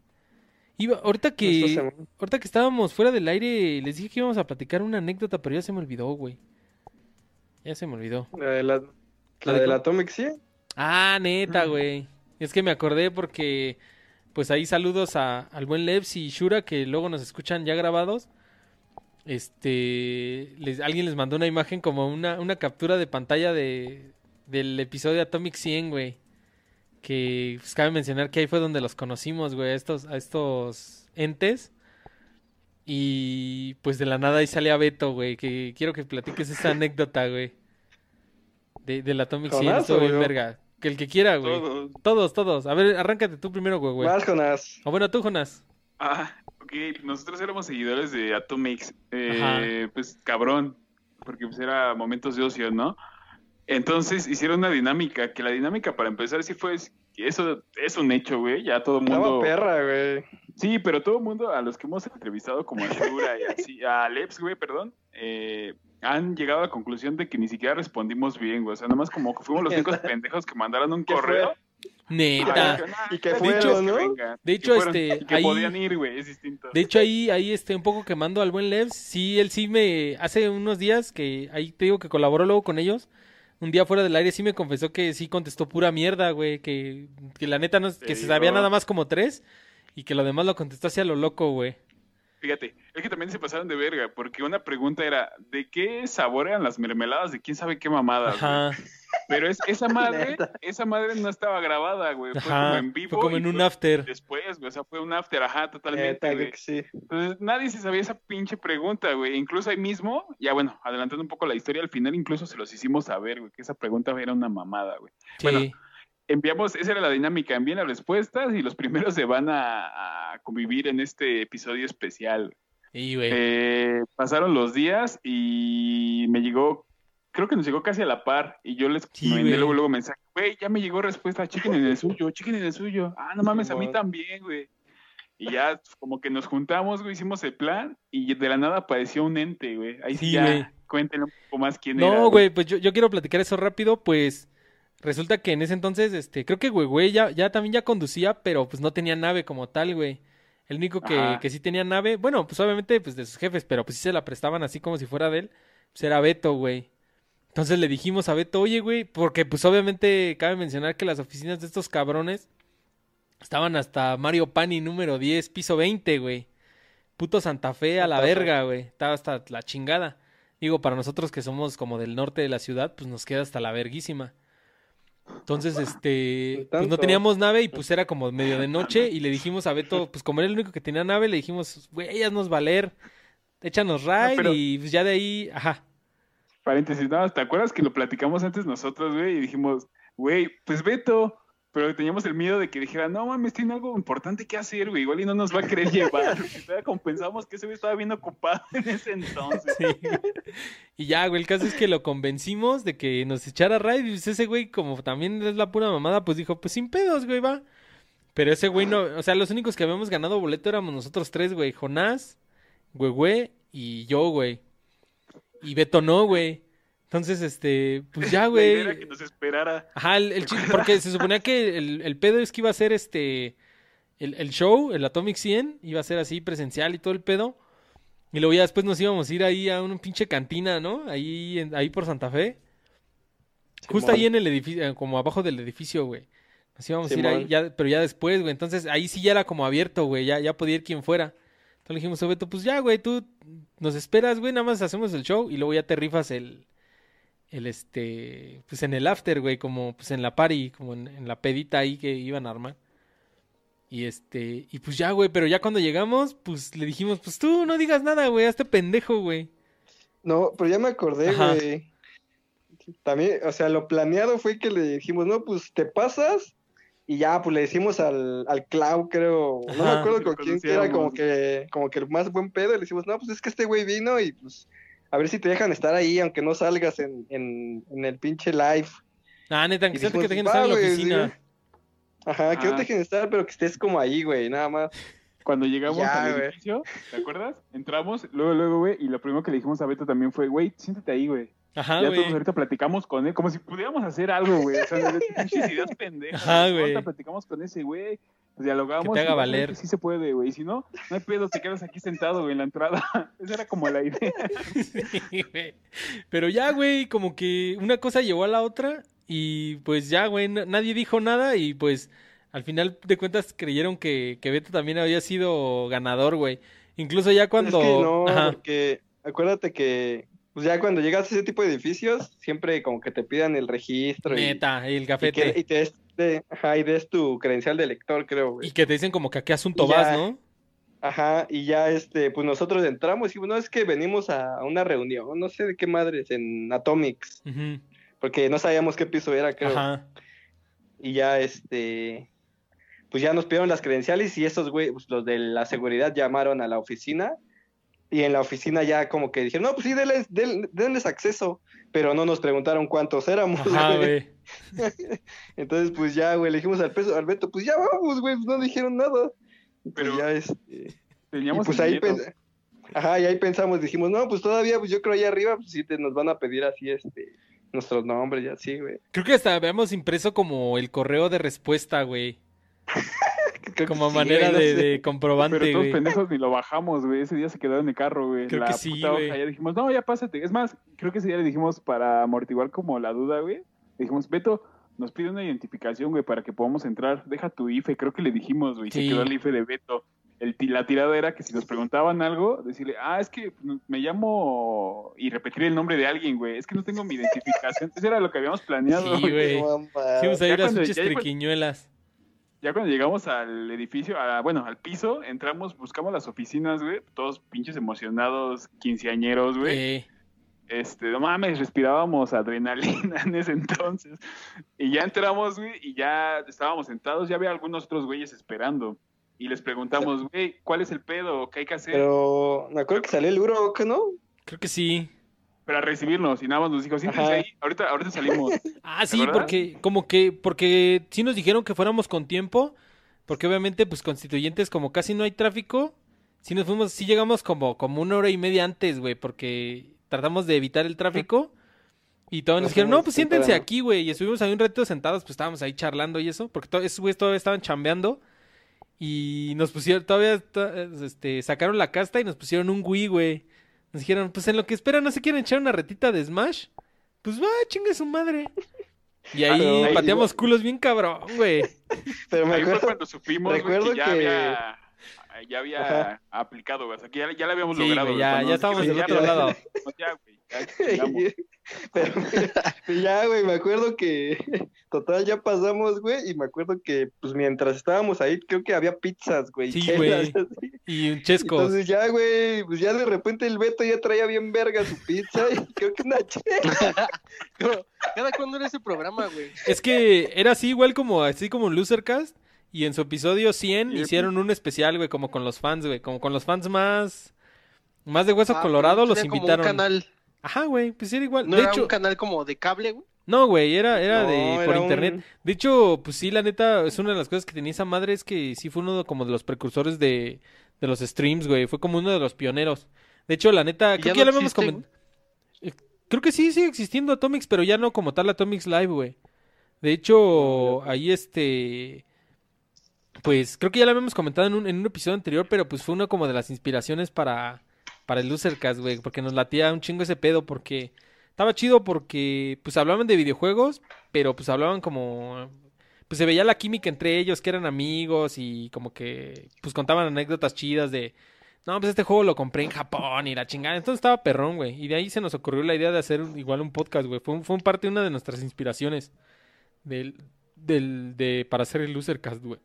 Iba, ahorita que, ahorita que estábamos fuera del aire, les dije que íbamos a platicar una anécdota, pero ya se me olvidó, güey. Ya se me olvidó. La de la, ¿La la de del cu- Atomic, sí. Ah, neta, Mm. güey. Es que me acordé porque, pues ahí saludos a, al buen Lebs y Shura que luego nos escuchan ya grabados. Este, les, alguien les mandó una imagen como una, una captura de pantalla de, del episodio de Atomic 100, güey. Que pues, cabe mencionar que ahí fue donde los conocimos, güey, a estos, a estos entes. Y pues de la nada ahí salía Beto, güey, que quiero que platiques esa anécdota, güey. De, del Atomic 100, ¿Jonás estuvo o bien verga. Que el que quiera, güey. Todos. Todos, todos. A ver, arráncate tú primero, güey, güey. Más, Jonas. O bueno, tú, Jonas. Ah, ok, nosotros éramos seguidores de Atomix. Eh, pues cabrón, porque pues era momentos de ocio, ¿no? Entonces hicieron una dinámica, que la dinámica para empezar sí fue, eso es un hecho, güey, ya todo el Estaba mundo... perra, güey. Sí, pero todo el mundo, a los que hemos entrevistado, como a Shura y así, (laughs) a Leps, güey, perdón, eh, han llegado a la conclusión de que ni siquiera respondimos bien, güey. O sea, nomás como que fuimos los únicos (laughs) pendejos que mandaron un correo. Neta. Y que de fueron, hecho, ¿no? De que hecho, fueron, este, y que ahí- podían ir, güey, es distinto. De hecho, ahí, ahí, este, un poco quemando al buen Levs. Sí, él sí me, hace unos días que, ahí te digo que colaboró luego con ellos. Un día fuera del aire sí me confesó que sí contestó pura mierda, güey. Que, que la neta no, que se sabía nada más como tres. Y que lo demás lo contestó hacia lo loco, güey. Fíjate, es que también se pasaron de verga, porque una pregunta era, ¿de qué sabor eran las mermeladas? De quién sabe qué mamadas, güey? Pero es, esa (laughs) madre, esa madre no estaba grabada, güey. Fue como en vivo. Fue como en un after. Después, güey, o sea, fue un after, ajá, totalmente, güey. que sí. Entonces, nadie se sabía esa pinche pregunta, güey. Incluso ahí mismo, ya bueno, adelantando un poco la historia, al final incluso se los hicimos saber, güey, que esa pregunta era una mamada, güey. Sí. Bueno, Enviamos, esa era la dinámica, envíen las respuestas y los primeros se van a, a convivir en este episodio especial. Y, güey. Eh, pasaron los días y me llegó, creo que nos llegó casi a la par y yo les Sí, mandé luego, luego mensaje, güey, ya me llegó respuesta, chequen en el suyo, chequen en el suyo. Ah, no mames, a mí también, güey. Y ya como que nos juntamos, güey, hicimos el plan y de la nada apareció un ente, güey. Ahí sí, Sí, ya güey. un poco más quién era. No, güey, pues yo, yo quiero platicar eso rápido, pues resulta que en ese entonces, este, creo que güey, güey ya, ya también ya conducía, pero pues no tenía nave como tal, güey. El único que, que sí tenía nave, bueno, pues obviamente pues de sus jefes, pero pues sí se la prestaban así como si fuera de él, pues era Beto, güey. Entonces le dijimos a Beto, oye, güey, porque pues obviamente cabe mencionar que las oficinas de estos cabrones estaban hasta Mario Pani número 10, piso 20, güey. Puto Santa Fe a la verga, güey. Estaba hasta la chingada. Digo, para nosotros que somos como del norte de la ciudad, pues nos queda hasta la verguísima. Entonces, este, pues no teníamos nave y pues era como medio de noche y le dijimos a Beto, pues como era el único que tenía nave, le dijimos, güey, haznos valer, échanos pero- y pues ya de ahí, ajá. Paréntesis, no, ¿te acuerdas que lo platicamos antes nosotros, güey? Y dijimos, güey, pues Beto, pero teníamos el miedo de que dijera, no mames, tiene algo importante que hacer, güey, igual y no nos va a querer llevar. (laughs) Compensamos que ese güey estaba bien ocupado en ese entonces. Sí. Y ya, güey, el caso es que lo convencimos de que nos echara raid. Y pues ese güey, como también es la pura mamada, pues dijo, pues sin pedos, güey, va. Pero ese güey no, o sea, los únicos que habíamos ganado boleto éramos nosotros tres, güey. Jonás, güey, y yo, güey. Y Beto no, güey. Entonces, este, pues ya, (laughs) La güey. idea era que nos esperara. Ajá, el, el chiste- (laughs) porque se suponía que el, el pedo es que iba a ser este, el, el show, el Atomic 100, iba a ser así presencial y todo el pedo. Y luego ya después nos íbamos a ir ahí a una pinche cantina, ¿no? Ahí, en- ahí por Santa Fe. Justo ahí en el edificio, como abajo del edificio, güey. Nos íbamos a ir ahí, ya, pero ya después, güey. Entonces ahí sí ya era como abierto, güey. Ya, ya podía ir quien fuera. Entonces le dijimos a Beto, pues ya, güey, tú nos esperas, güey, nada más hacemos el show y luego ya te rifas el, el este, pues en el after, güey, como pues en la party, como en, en la pedita ahí que iban a armar. Y este, y pues ya, güey, pero ya cuando llegamos, pues le dijimos, pues tú no digas nada, güey, a este pendejo, güey. No, pero ya me acordé, Ajá. güey. También, o sea, lo planeado fue que le dijimos, no, pues te pasas. Y ya, pues le decimos al, al Clau, creo, no me acuerdo con quién, que era como que, como que el más buen pedo. Le decimos, no, pues es que este güey vino y pues a ver si te dejan estar ahí, aunque no salgas en, en, en el pinche live. Ah, neta, que sea que dijimos, te dejen "Va, estar en la güey", oficina. sí. Ajá, que no Ah. te dejen estar, pero que estés como ahí, güey, nada más. cuando llegamos Ya, al güey. edificio, ¿te acuerdas? Entramos, luego, luego, güey, y lo primero que le dijimos a Beto también fue, güey, siéntate ahí, güey. Ajá, ya güey. todos ahorita platicamos con él, como si pudiéramos hacer algo, güey. O sea, pinches ideas pendejas. Ajá, ¿no? güey. Ahorita platicamos con ese güey, dialogamos. Que te haga y valer. que Sí se puede, güey. Y si no, no hay pedo, te quedas aquí sentado, güey, en la entrada. (laughs) Esa era como la idea. (laughs) Sí, güey. Pero ya, güey, como que una cosa llevó a la otra y pues ya, güey, na- nadie dijo nada y pues al final de cuentas creyeron que, que Beto también había sido ganador, güey. Incluso ya cuando... Es que no, Ajá. porque acuérdate que pues ya cuando llegas a ese tipo de edificios, siempre como que te pidan el registro y, Neta, el y, gafete. que, y te des, de- ajá, y des tu credencial de lector, creo, güey. Y que te dicen como que a qué asunto ya- vas, ¿no? Ajá, y ya este, pues nosotros entramos y bueno, es que venimos a una reunión, no sé de qué madres, en Atomics, porque no sabíamos qué piso era, creo. Ajá. Y ya este, pues ya nos pidieron las credenciales y esos güey, pues, los de la seguridad llamaron a la oficina y en la oficina ya como que dijeron, no, pues sí, denles, den- denles acceso, pero no nos preguntaron cuántos éramos, Ajá, güey. (laughs) Entonces, pues ya, güey, le dijimos al peso, al Beto, pues ya vamos, güey, pues no dijeron nada. Pues Pero- ya este, Teníamos y pues ahí Ajá, y ahí pensamos, dijimos, no, pues todavía, pues yo creo allá arriba, pues sí te nos van a pedir así, este, nuestros nombres y así, güey. Creo que hasta habíamos impreso como el correo de respuesta, güey. (laughs) Como sí, manera no de, de comprobante, Pero todos güey. pendejos ni lo bajamos, güey. Ese día se quedó en el carro, güey. Creo la que sí, puta hoja. güey. Ya dijimos, no, ya pásate. Es más, creo que ese día le dijimos para amortiguar como la duda, güey. Le dijimos, Beto, nos pide una identificación, güey, para que podamos entrar. Deja tu IFE. Creo que le dijimos, güey. Sí. Se quedó el IFE de Beto. El, la tirada era que si nos preguntaban algo, decirle, ah, es que me llamo y repetir el nombre de alguien, güey. Es que no tengo mi identificación. Eso era lo que habíamos planeado, Sí, güey. Sí, vamos a Ya cuando- triquiñuelas. Ya cuando llegamos al edificio, a- bueno, al piso, entramos, buscamos las oficinas, güey, todos pinches emocionados, quinceañeros, güey. Eh, Este, no mames, respirábamos adrenalina (laughs) en ese entonces. Y ya entramos, güey, y ya estábamos sentados, ya había algunos otros güeyes esperando. Y les preguntamos, güey, ¿cuál es el pedo? ¿Qué hay que hacer? Pero me acuerdo que salió el Uro, ¿qué no? creo que sí. Para recibirnos, y nada más nos dijo, siéntense ahí, ahorita, ahorita salimos. (laughs) Ah, sí, porque como que porque sí nos dijeron que fuéramos con tiempo, porque obviamente pues constituyentes como casi no hay tráfico, sí nos fuimos, sí llegamos como como una hora y media antes, güey, porque tratamos de evitar el tráfico y todos nos dijeron, "No, pues siéntense aquí, güey." Y estuvimos ahí un rato sentados, pues estábamos ahí charlando y eso, porque todos esos güeyes todavía estaban chambeando y nos pusieron todavía este sacaron la casta y nos pusieron un Wii, güey. Nos dijeron, "Pues en lo que esperan, no se quieren echar una retita de Smash." Pues va, chingue su madre. Y ahí pateamos culos bien cabrón, güey. Pero me Ahí fue acuerdo, cuando supimos, que ya que- había... Ya había Ajá. aplicado, güey. O sea, que ya, ya lo habíamos Sí, logrado. güey, güey. ya, Cuando ya estábamos dijeron, del otro ya, lado. (laughs) pues ya, güey, ya (laughs) pero, pero ya, güey, me acuerdo que, (laughs) total, ya pasamos, güey, y me acuerdo que, pues, mientras estábamos ahí, creo que había pizzas, güey. Sí, güey. Y un chescos. Entonces ya, güey, pues ya de repente el Beto ya traía bien verga su pizza y creo que una chela. Pero, ¿Cada cuándo era ese programa, güey? Es que era así igual como así como un Losercast y en su episodio 100 Sí. hicieron un especial, güey, como con los fans, güey, como con los fans más más de hueso Ah, colorado pero los como invitaron. Un canal, Ajá, güey, pues era igual. no de era hecho, un canal como de cable, güey. no, güey, era era No, de por un- internet. De hecho, pues sí, la neta es una de las cosas que tenía esa madre es que sí fue uno como de los precursores de de los streams, güey, fue como uno de los pioneros. De hecho, la neta, ¿Y creo ya que ya lo habíamos comentado. Creo que sí sigue existiendo Atomics, pero ya no como tal Atomics Live, güey. De hecho, ahí este. Pues creo que ya lo habíamos comentado en un, episodio anterior, pero pues fue una como de las inspiraciones para, para el Losercast, güey. Porque nos latía un chingo ese pedo, porque estaba chido porque pues hablaban de videojuegos, pero pues hablaban como. Pues se veía la química entre ellos, que eran amigos y como que pues contaban anécdotas chidas de. No, pues este juego lo compré en Japón y la chingada. Entonces estaba perrón, güey. Y de ahí se nos ocurrió la idea de hacer igual un podcast, güey. Fue, fue un parte de una de nuestras inspiraciones del, del, de, para hacer el Losercast, güey.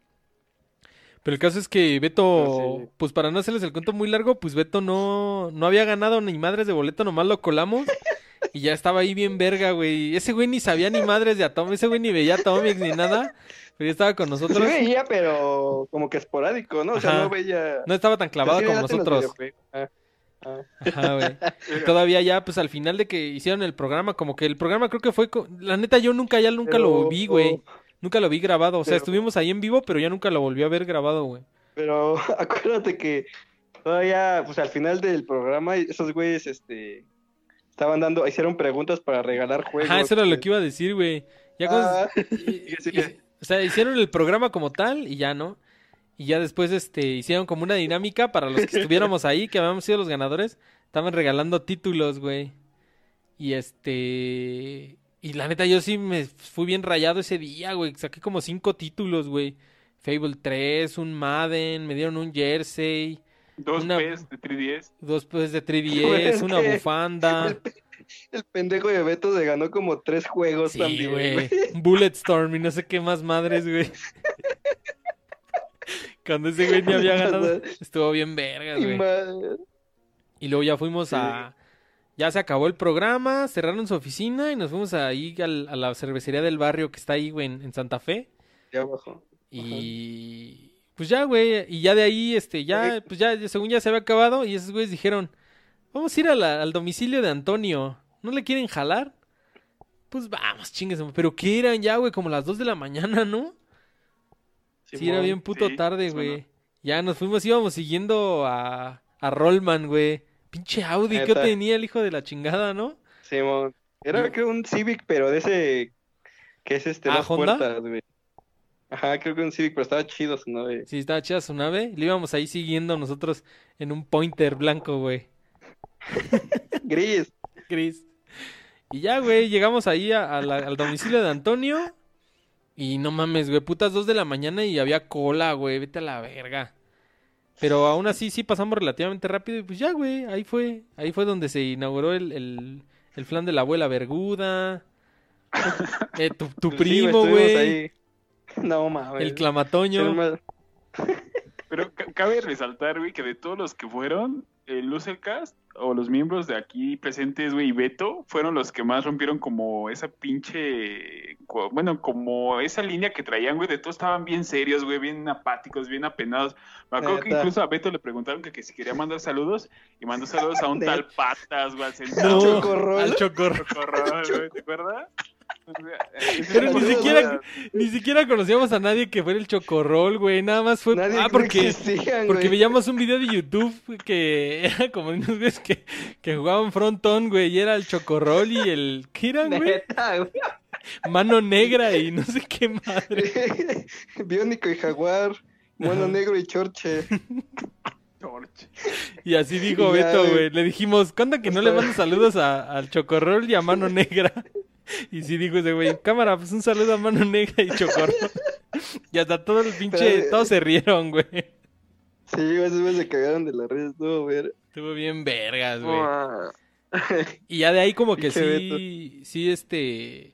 Pero el caso es que Beto, Ah, sí. pues para no hacerles el cuento muy largo, pues Beto no, no había ganado ni madres de boleto, nomás lo colamos. (laughs) Y ya estaba ahí bien verga, güey. Ese güey ni sabía ni madres de Atomics, ese güey ni veía Atomics ni nada. Pero ya estaba con Sí nosotros. veía, pero como que esporádico, ¿no? O sea, Ajá. no veía... No estaba tan clavado Sí, como los nosotros. Ah, ah. Ajá, güey. (laughs) Y todavía ya, pues al final de que hicieron el programa, como que el programa creo que fue, co- la neta yo nunca, ya nunca lo vi, güey. Nunca lo vi grabado, o sea, pero- estuvimos ahí en vivo, pero ya nunca lo volví a ver grabado, güey. Pero (laughs) acuérdate que todavía, pues al final del programa, esos güeyes, este, estaban dando, hicieron preguntas para regalar juegos. Ajá, eso era lo que iba a decir, güey. Ya Ah, (laughs) y- y- o sea, hicieron el programa como tal y ya, ¿no? Y ya después este hicieron como una dinámica para los que estuviéramos ahí, que habíamos sido los ganadores, estaban regalando títulos, güey. Y este y la neta yo sí me fui bien rayado ese día, güey. Saqué como cinco títulos, güey. Fable 3, un Madden, me dieron un jersey, Dos Una- P's de 3DS. dos pues de 3DS, (laughs) una bufanda. El pendejo de Beto se ganó como tres juegos Sí, también, güey. Bulletstorm y no sé qué más madres, güey. (laughs) Cuando ese güey ni había ganado, (laughs) estuvo bien vergas, güey. Y luego ya fuimos Sí. a... Ya se acabó el programa, cerraron su oficina y nos fuimos ahí al- a la cervecería del barrio que está ahí, güey, en, en Santa Fe. Ya abajo. Y... Pues ya, güey, y ya de ahí, este, ya, pues ya, según ya se había acabado, y esos güeyes dijeron, vamos a ir a la- al domicilio de Antonio, ¿no le quieren jalar? Pues vamos, chingues, pero ¿qué eran ya, güey? Como las 2 de la mañana, ¿no? Sí, era bien puto sí, tarde, güey. Ya nos fuimos, íbamos siguiendo a, a Rollman, güey. Pinche Audi, ¿qué tenía el hijo de la chingada, no? Simón. Era creo un Civic, pero de ese que es este ¿Ah, Honda? puertas, güey. Ajá, creo que un Civic, pero estaba chido su nave. Sí, estaba chida su nave. Le íbamos ahí siguiendo nosotros en un pointer blanco, güey. (laughs) Gris. Gris. Y ya, güey, llegamos ahí a- a la- al domicilio de Antonio. Y no mames, güey, putas 2 de la mañana y había cola, güey, vete a la verga. Pero aún así sí pasamos relativamente rápido y pues ya, güey, ahí fue. Ahí fue donde se inauguró el, el, el flan de la abuela Verguda. Eh, tu, primo, güey. No mames. El clamatoño. Pero (laughs) ca- cabe resaltar, güey, que de todos los que fueron, el Lucercast o los miembros de aquí presentes, güey, y Beto, fueron los que más rompieron como esa pinche, bueno, como esa línea que traían, güey, de todos estaban bien serios, güey, bien apáticos, bien apenados. Me acuerdo que incluso a Beto le preguntaron que, que si quería mandar saludos y mandó saludos a un (laughs) tal Patas, güey, al (laughs) No, centavo. Chocorrol. al chocorrol. Chocorrol, güey, ¿te acuerdas? Pero ni siquiera, ni siquiera conocíamos a nadie que fuera el chocorrol, güey. Nada más fue. Nadie ah, porque. existían, Porque veíamos un video de YouTube que era como unos güeyes que, que jugaban frontón, güey, y era el chocorrol y el... ¿Qué eran, güey? Neta, güey. Mano negra y no sé qué madre. (laughs) Biónico y Jaguar, Mono Negro y Chorche. Y así dijo ya, Beto, güey. Le dijimos, ¿cuándo que no le mandas saludos a- al chocorrol y a Mano (laughs) Negra? (laughs) Y sí dijo ese güey, cámara, pues un saludo a Mano Negra y chocorrol. (laughs) Y hasta todo el pinche... Pero- Todos se rieron, güey. Sí, güey, esos güeyes se cagaron de la red, estuvo ver. Estuvo bien vergas, güey. Y ya de ahí como que sí, sí, este...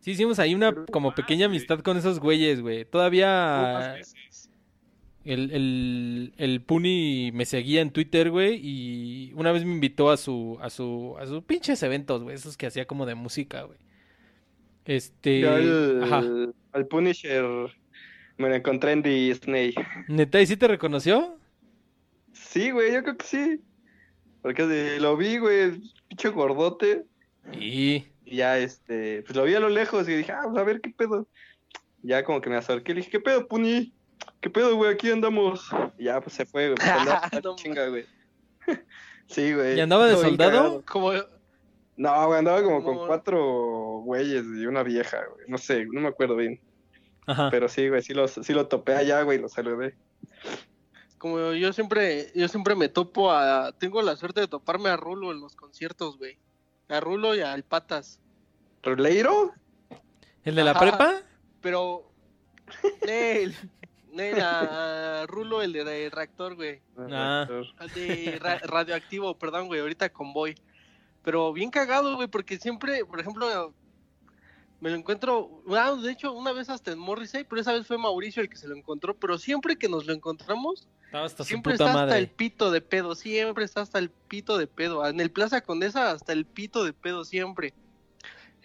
Sí hicimos ahí una como pequeña amistad con esos güeyes, güey. Todavía. El, el, el Puni me seguía en Twitter, güey, y una vez me invitó a su, a su, a sus pinches eventos, güey, esos que hacía como de música, güey. Este... Yo al, Ajá. al Punisher me lo encontré en Disney. ¿Neta? ¿Y sí te reconoció? Sí, güey, yo creo que sí. Porque lo vi, güey, pinche gordote. Y... Y ya, este, pues lo vi a lo lejos y dije, ah, pues a ver qué pedo. Ya como que me acerqué y le dije, ¿qué pedo, Puni? ¿Qué pedo, güey? Aquí andamos. Y (laughs) ya, pues se fue, güey. Pues (laughs) No chinga, güey. (laughs) sí, güey. ¿Y andaba de soldado? Como, No, güey, andaba como Como- con cuatro güeyes y una vieja, güey. No sé, no me acuerdo bien. Ajá. Pero sí, güey, sí lo, sí lo topé allá, güey, lo saludé. como yo siempre, yo siempre me topo a, tengo la suerte de toparme a Rulo en los conciertos, güey. A Rulo y al Patas. ¿Roleiro? ¿El de la Ajá. prepa? Pero, Nel, Nel, a, a Rulo, el de, de reactor, güey. Ah. De ra- radioactivo, perdón, güey, ahorita convoy. Pero bien cagado, güey, porque siempre, por ejemplo, me lo encuentro, ah, de hecho, una vez hasta en Morrissey, pero esa vez fue Mauricio el que se lo encontró, pero siempre que nos lo encontramos, hasta siempre está hasta el pito de pedo, siempre está hasta el pito de pedo. En el Plaza Condesa hasta el pito de pedo siempre.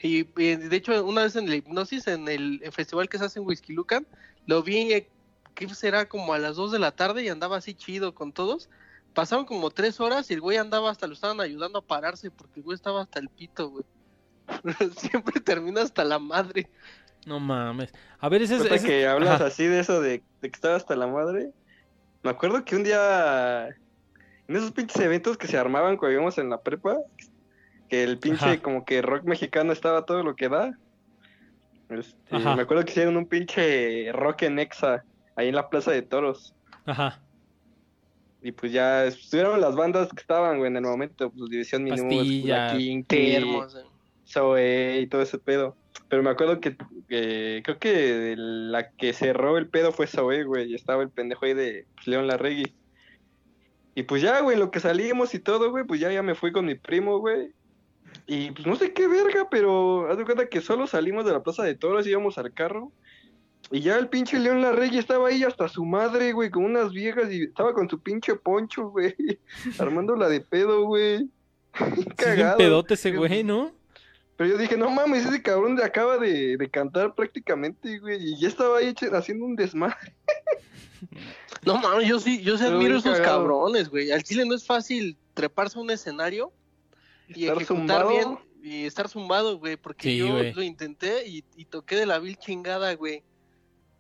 Y, y, de hecho, una vez en el hipnosis, en el festival que se hace en Whisky Lucan, lo vi, que será como a las 2 de la tarde y andaba así chido con todos. Pasaron como tres horas y el güey andaba hasta, lo estaban ayudando a pararse porque el güey estaba hasta el pito, güey. (laughs) Siempre termina hasta la madre. No mames. A ver, ese es... Ese- que hablas Ajá. así de eso de, de que estaba hasta la madre, Me acuerdo que un día, en esos pinches eventos que se armaban cuando íbamos en la prepa, que el pinche Ajá. como que rock mexicano estaba todo lo que da. Este, me acuerdo que hicieron un pinche rock en Exa, ahí en la Plaza de Toros. Ajá. Y pues ya estuvieron las bandas que estaban, güey, en el momento, pues División Minús, Pastilla, Pura Kinky, eh. Zoe y todo ese pedo. Pero me acuerdo que, que creo que la que cerró el pedo fue Zoe, güey, y estaba el pendejo ahí de pues, León Larregui. Y pues ya, güey, lo que salimos y todo, güey, pues ya, ya me fui con mi primo, güey. Y pues no sé qué verga, pero haz de cuenta que solo salimos de la Plaza de Toros y íbamos al carro. Y ya el pinche León Larregui estaba ahí hasta su madre, güey, con unas viejas y estaba con su pinche poncho, güey, (laughs) armándola de pedo, güey. (laughs) Sí, Cagado. pedote ese güey, ¿no? Pero yo dije, no mames, ese cabrón de acaba de, de cantar prácticamente, güey, y ya estaba ahí haciendo un desmadre. (laughs) No mames, yo sí, yo sí Pero admiro esos cagado. cabrones, güey. Al chile no es fácil treparse a un escenario y Estar ejecutar zumbado. bien y estar zumbado, güey, porque Sí, yo güey. lo intenté y, y toqué de la vil chingada, güey.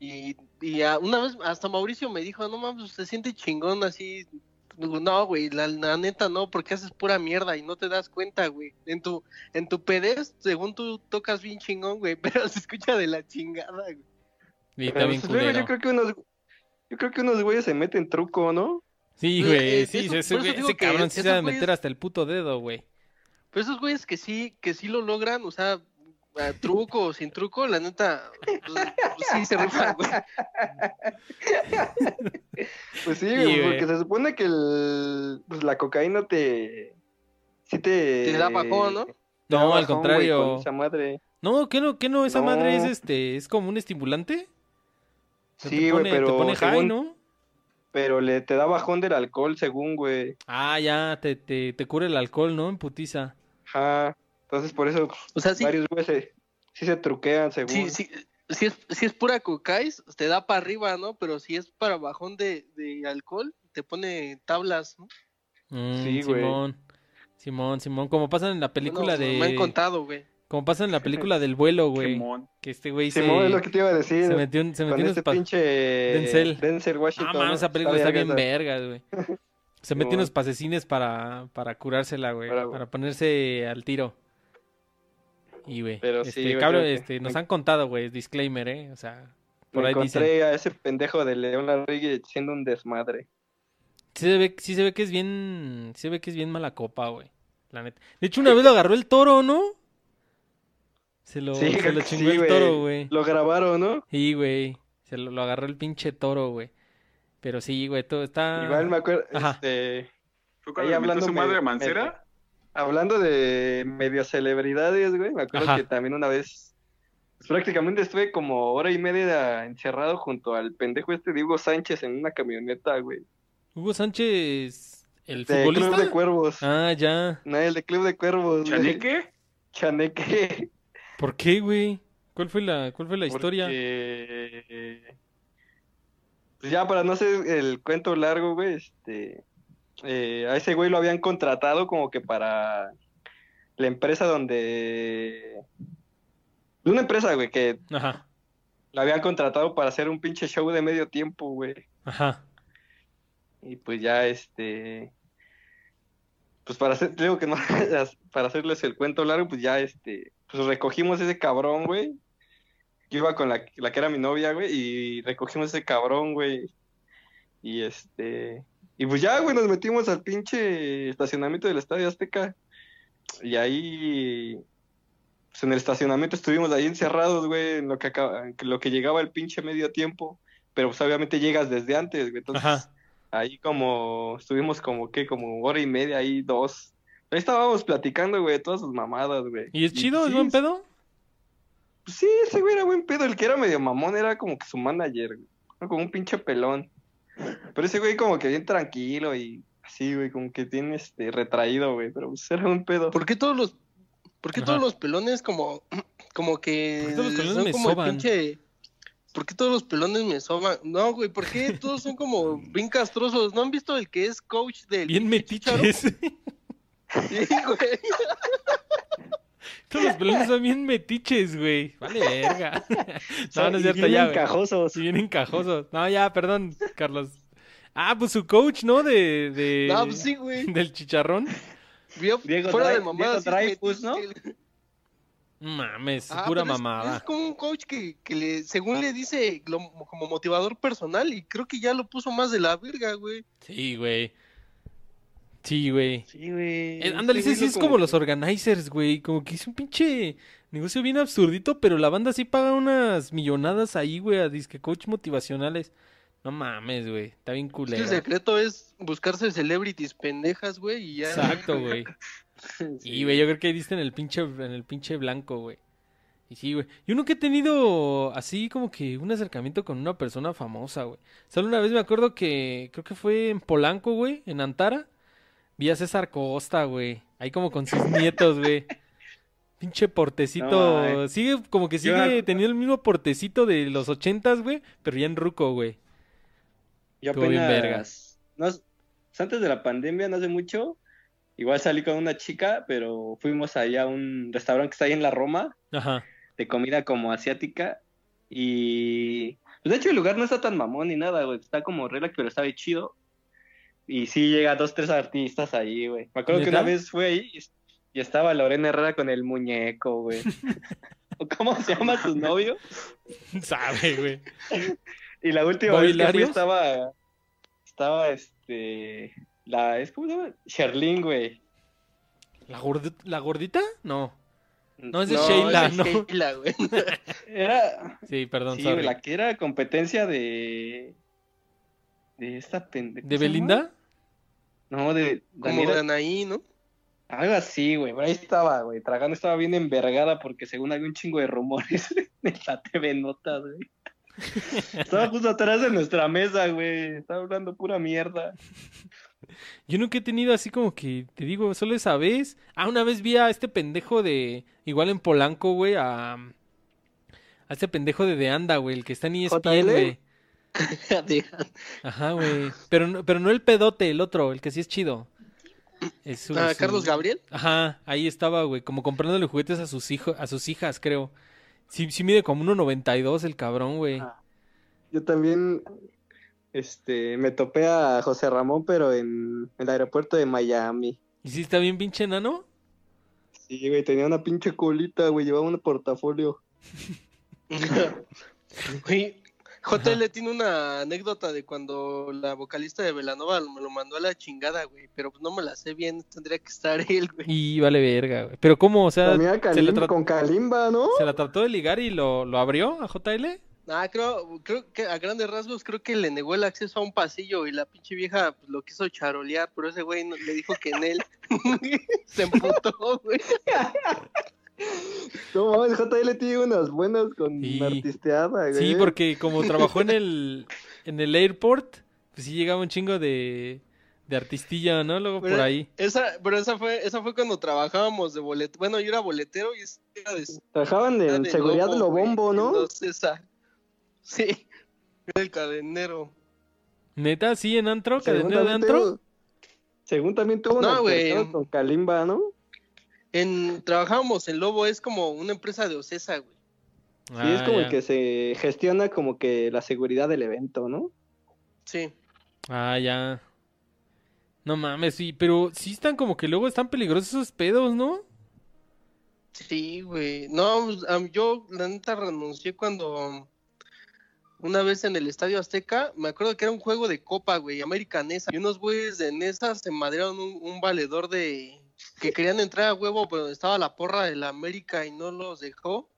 Y, y a- una vez hasta Mauricio me dijo, no mames, se siente chingón así. No, güey, la, la neta no, porque haces pura mierda y no te das cuenta, güey. En tu, en tu pedez, según tú tocas bien chingón, güey, (laughs) pero se escucha de la chingada, güey. Y bien pues, culero. yo creo que unos, yo creo que unos güeyes se meten truco, ¿no? Sí, Eh, güey, eh, sí, eso- ese, güey- cabrón sí se va a güeyes- meter hasta el puto dedo, güey. Pero esos güeyes que sí, que sí lo logran, o sea, a truco sin truco, la neta, pues, pues sí se rifan, güey. Pues sí, güey, güey. porque se supone que el, pues la cocaína te, sí te... Te da bajón, ¿no? No, al bajón, contrario. con esa madre. No, ¿qué no? ¿Qué no? Esa No. madre es este, es como un estimulante. Sí, te güey, pero te pone high, según- ¿no? Pero le te da bajón del alcohol, según, güey. Ah, ya, te, te, te cura el alcohol, ¿no? En putiza. Ajá. Entonces por eso O sea, sí, varios güeyes se, sí se truquean, según. sí, sí, si es, si es pura cocais, te da para arriba, ¿no? Pero si es para bajón de, de alcohol, te pone tablas, ¿no? Mm, Sí, güey. Simón. Simón, Simón, como pasa en la película Bueno, de... Me han contado, güey. Como pasa en la (laughs) película del vuelo, güey. Simón. Que este güey se, Simón, es lo que te iba a decir. se metió, en- se metió en este unos pa- pinche Denzel. Denzel Ah, Washington. man, ¿no? esa película está bien verga vergas, güey. (laughs) Se metió unos pasecines para, para curársela, güey. Para- Para ponerse al tiro. Y, güey. Pero sí, este, güey, cabrón, que- este, nos me- han contado, güey, disclaimer, ¿eh? O sea, por Me ahí encontré dicen. a ese pendejo de León Larregui siendo un desmadre. Sí se ve, sí se ve que es bien, sí se ve que es bien mala copa, güey. La neta. De hecho, una vez lo agarró el toro, ¿no? Se lo, Sí, se lo (laughs) chingó sí, el toro, güey. Lo grabaron, ¿no? Sí, güey. Se lo, lo agarró el pinche toro, güey. Pero sí, güey, todo está... Igual me acuerdo, Ajá. este, ¿Fue cuando Ahí le hablando su madre a me- Mancera? Hablando de medio celebridades, güey, me acuerdo Ajá. que también una vez, pues, prácticamente estuve como hora y media encerrado junto al pendejo este Diego Sánchez en una camioneta, güey. Hugo Sánchez, el De Club futbolista. de Cuervos. Ah, ya. No, el de Club de Cuervos. güey. ¿Chaneque? Chaneque. (laughs) ¿Por qué, güey? ¿Cuál fue la, cuál fue la historia? Porque, Pues ya para no hacer el cuento largo, güey, este, eh, a ese güey lo habían contratado como que para la empresa donde, de una empresa, güey, que Ajá, lo habían contratado para hacer un pinche show de medio tiempo, güey, ajá. y pues ya, este, pues para hacer, digo que no, (laughs) para hacerles el cuento largo, pues ya, este, pues recogimos ese cabrón, güey. Yo iba con la, la que era mi novia, güey, y recogimos ese cabrón, güey. Y este, y pues ya, güey, nos metimos al pinche estacionamiento del Estadio Azteca. Y ahí, pues en el estacionamiento estuvimos ahí encerrados, güey, en lo que acaba, en lo que llegaba el pinche medio tiempo. Pero pues obviamente llegas desde antes, güey. Entonces, Ajá. ahí como, estuvimos como que, como hora y media, ahí dos. Ahí estábamos platicando, güey, de todas sus mamadas, güey. ¿Y es chido? ¿Es sí, buen pedo? pues sí, ese güey era buen pedo. El que era medio mamón era como que su manager, güey. Como un pinche pelón. Pero ese güey como que bien tranquilo y así, güey, como que tiene este retraído, güey. Pero pues era un pedo. ¿Por qué todos los, por qué Ajá. todos los pelones como, (clears throat) como que ¿Por qué todos los pelones son me como soban? pinche, ¿por qué todos los pelones me soban? No, güey, ¿por qué todos son como bien castrosos? ¿No han visto el que es coach del Bien metiches. Sí, güey. (laughs) Todos los pelones son bien metiches, güey. Vale, verga. (laughs) No, no es Y cierto, bien ya, güey. encajosos. Sí, bien encajosos. No, ya, perdón, Carlos. Ah, pues su coach, ¿no? De, de No, pues sí, güey. (laughs) del chicharrón. Vio Diego fuera de mamada. Diego Dreyfus, ¿no? Mames, Ah, pura es- mamada. Es, como un coach que, que le, según le dice lo- como motivador personal y creo que ya lo puso más de la verga, güey. Sí, güey. Sí, güey. Sí, güey. Eh, ándale, Este ese güey sí lo es como los organizers, güey. Como que es un pinche negocio bien absurdito, pero la banda sí paga unas millonadas ahí, güey, a disque coach motivacionales. No mames, güey. Está bien Es que culero. el secreto es buscarse celebrities pendejas, güey, y ya. Exacto, güey. (laughs) Sí. Y, güey, yo creo que ahí diste en el pinche, en el pinche blanco, güey. Y sí, güey. Yo nunca he tenido así como que un acercamiento con una persona famosa, güey. Solo una vez me acuerdo que creo que fue en Polanco, güey, en Antara. Vi a César Costa, güey. Ahí como con sus nietos, güey. (laughs) Pinche portecito. No, sigue como que Yo- sigue teniendo el mismo portecito de los ochentas, güey. Pero ya en ruco, güey. Yo Estuvo bien apenas, vergas. no, s- antes de la pandemia, no hace mucho, igual salí con una chica, pero fuimos allá a un restaurante que está ahí en la Roma, Ajá. de comida como asiática, y pues de hecho el lugar no está tan mamón ni nada, güey, está como relax, pero está bien chido, y sí llega dos, tres artistas ahí, güey. Me acuerdo que una vez fue ahí y, estaba Lorena Herrera con el muñeco, güey. ¿O (laughs) ¿Cómo se llama su novio? Sabe, güey. Y la última vez que fui estaba, estaba este, la, es ¿cómo se llama? Sherlyn, güey. ¿La, gordi- ¿La gordita? No. No, es No, Sheila, ¿no? Sheila, güey. (laughs) Era, Sí, perdón, sí, sorry. güey, la que era competencia de, de esta pendeja. ¿De Belinda? No, de Como de Anaí, ¿no? algo así, güey, ahí estaba, güey, tragando estaba bien envergada porque según había un chingo de rumores (laughs) en la TV Notas, güey. (laughs) Estaba justo atrás de nuestra mesa, güey, estaba hablando pura mierda. Yo nunca he tenido así como que, te digo, solo esa vez. Ah, una vez vi a este pendejo de, igual en Polanco, güey, a, a este pendejo de De Anda, güey, el que está en ESPN, güey. (laughs) Ajá, güey. Pero, no- pero no el pedote, el otro, el que sí es chido. Es Ah, Carlos Gabriel. Ajá, ahí estaba, güey, como comprándole juguetes a sus hijos, a sus hijas, creo. Sí, sí mide como 1.92 el cabrón, güey. Ah. Yo también este, me topé a José Ramón, pero en el aeropuerto de Miami. ¿Y sí está bien pinche enano? Sí, güey, tenía una pinche colita, güey, llevaba un portafolio. (laughs) Güey, JL tiene una anécdota de cuando la vocalista de Velanova me lo mandó a la chingada, güey. Pero pues no me la sé bien, tendría que estar él, güey. Y vale verga, güey. Pero ¿cómo? O sea, ¿se, la tra- con Kalimba, ¿no? se la trató de ligar y lo, lo abrió a JL? Ah, creo, creo que a grandes rasgos creo que le negó el acceso a un pasillo y la pinche vieja pues, lo quiso charolear, pero ese güey no- le dijo que en él (laughs) se emputó, güey. (laughs) No mames, JL tiene unas buenas con Sí. artisteada, güey. Sí, porque como trabajó en (laughs) el, en el airport, pues sí llegaba un chingo de, de artistilla, ¿no? Luego por ahí. Esa, pero esa fue, esa fue cuando trabajábamos de boletero. Bueno, yo era boletero y era de, Trabajaban era de seguridad Lobo, lo bombo, ¿no? entonces esa- Sí, era el cadenero. Neta, sí, en antro, cadenero de antro. Según también tuvo No, una con Kalimba, ¿no? En, trabajábamos en Lobo, es como una empresa de Ocesa, güey. Sí, es Ah, como ya. el que se gestiona como que la seguridad del evento, ¿no? Sí. Ah, ya. No mames, sí, pero sí están como que luego están peligrosos esos pedos, ¿no? Sí, güey. No, pues, yo la neta renuncié cuando una vez en el Estadio Azteca, me acuerdo que era un juego de copa, güey, América Nesa. Y unos güeyes de Nesa se madrearon un, un valedor de que querían entrar a huevo, pero estaba la porra de la América y no los dejó.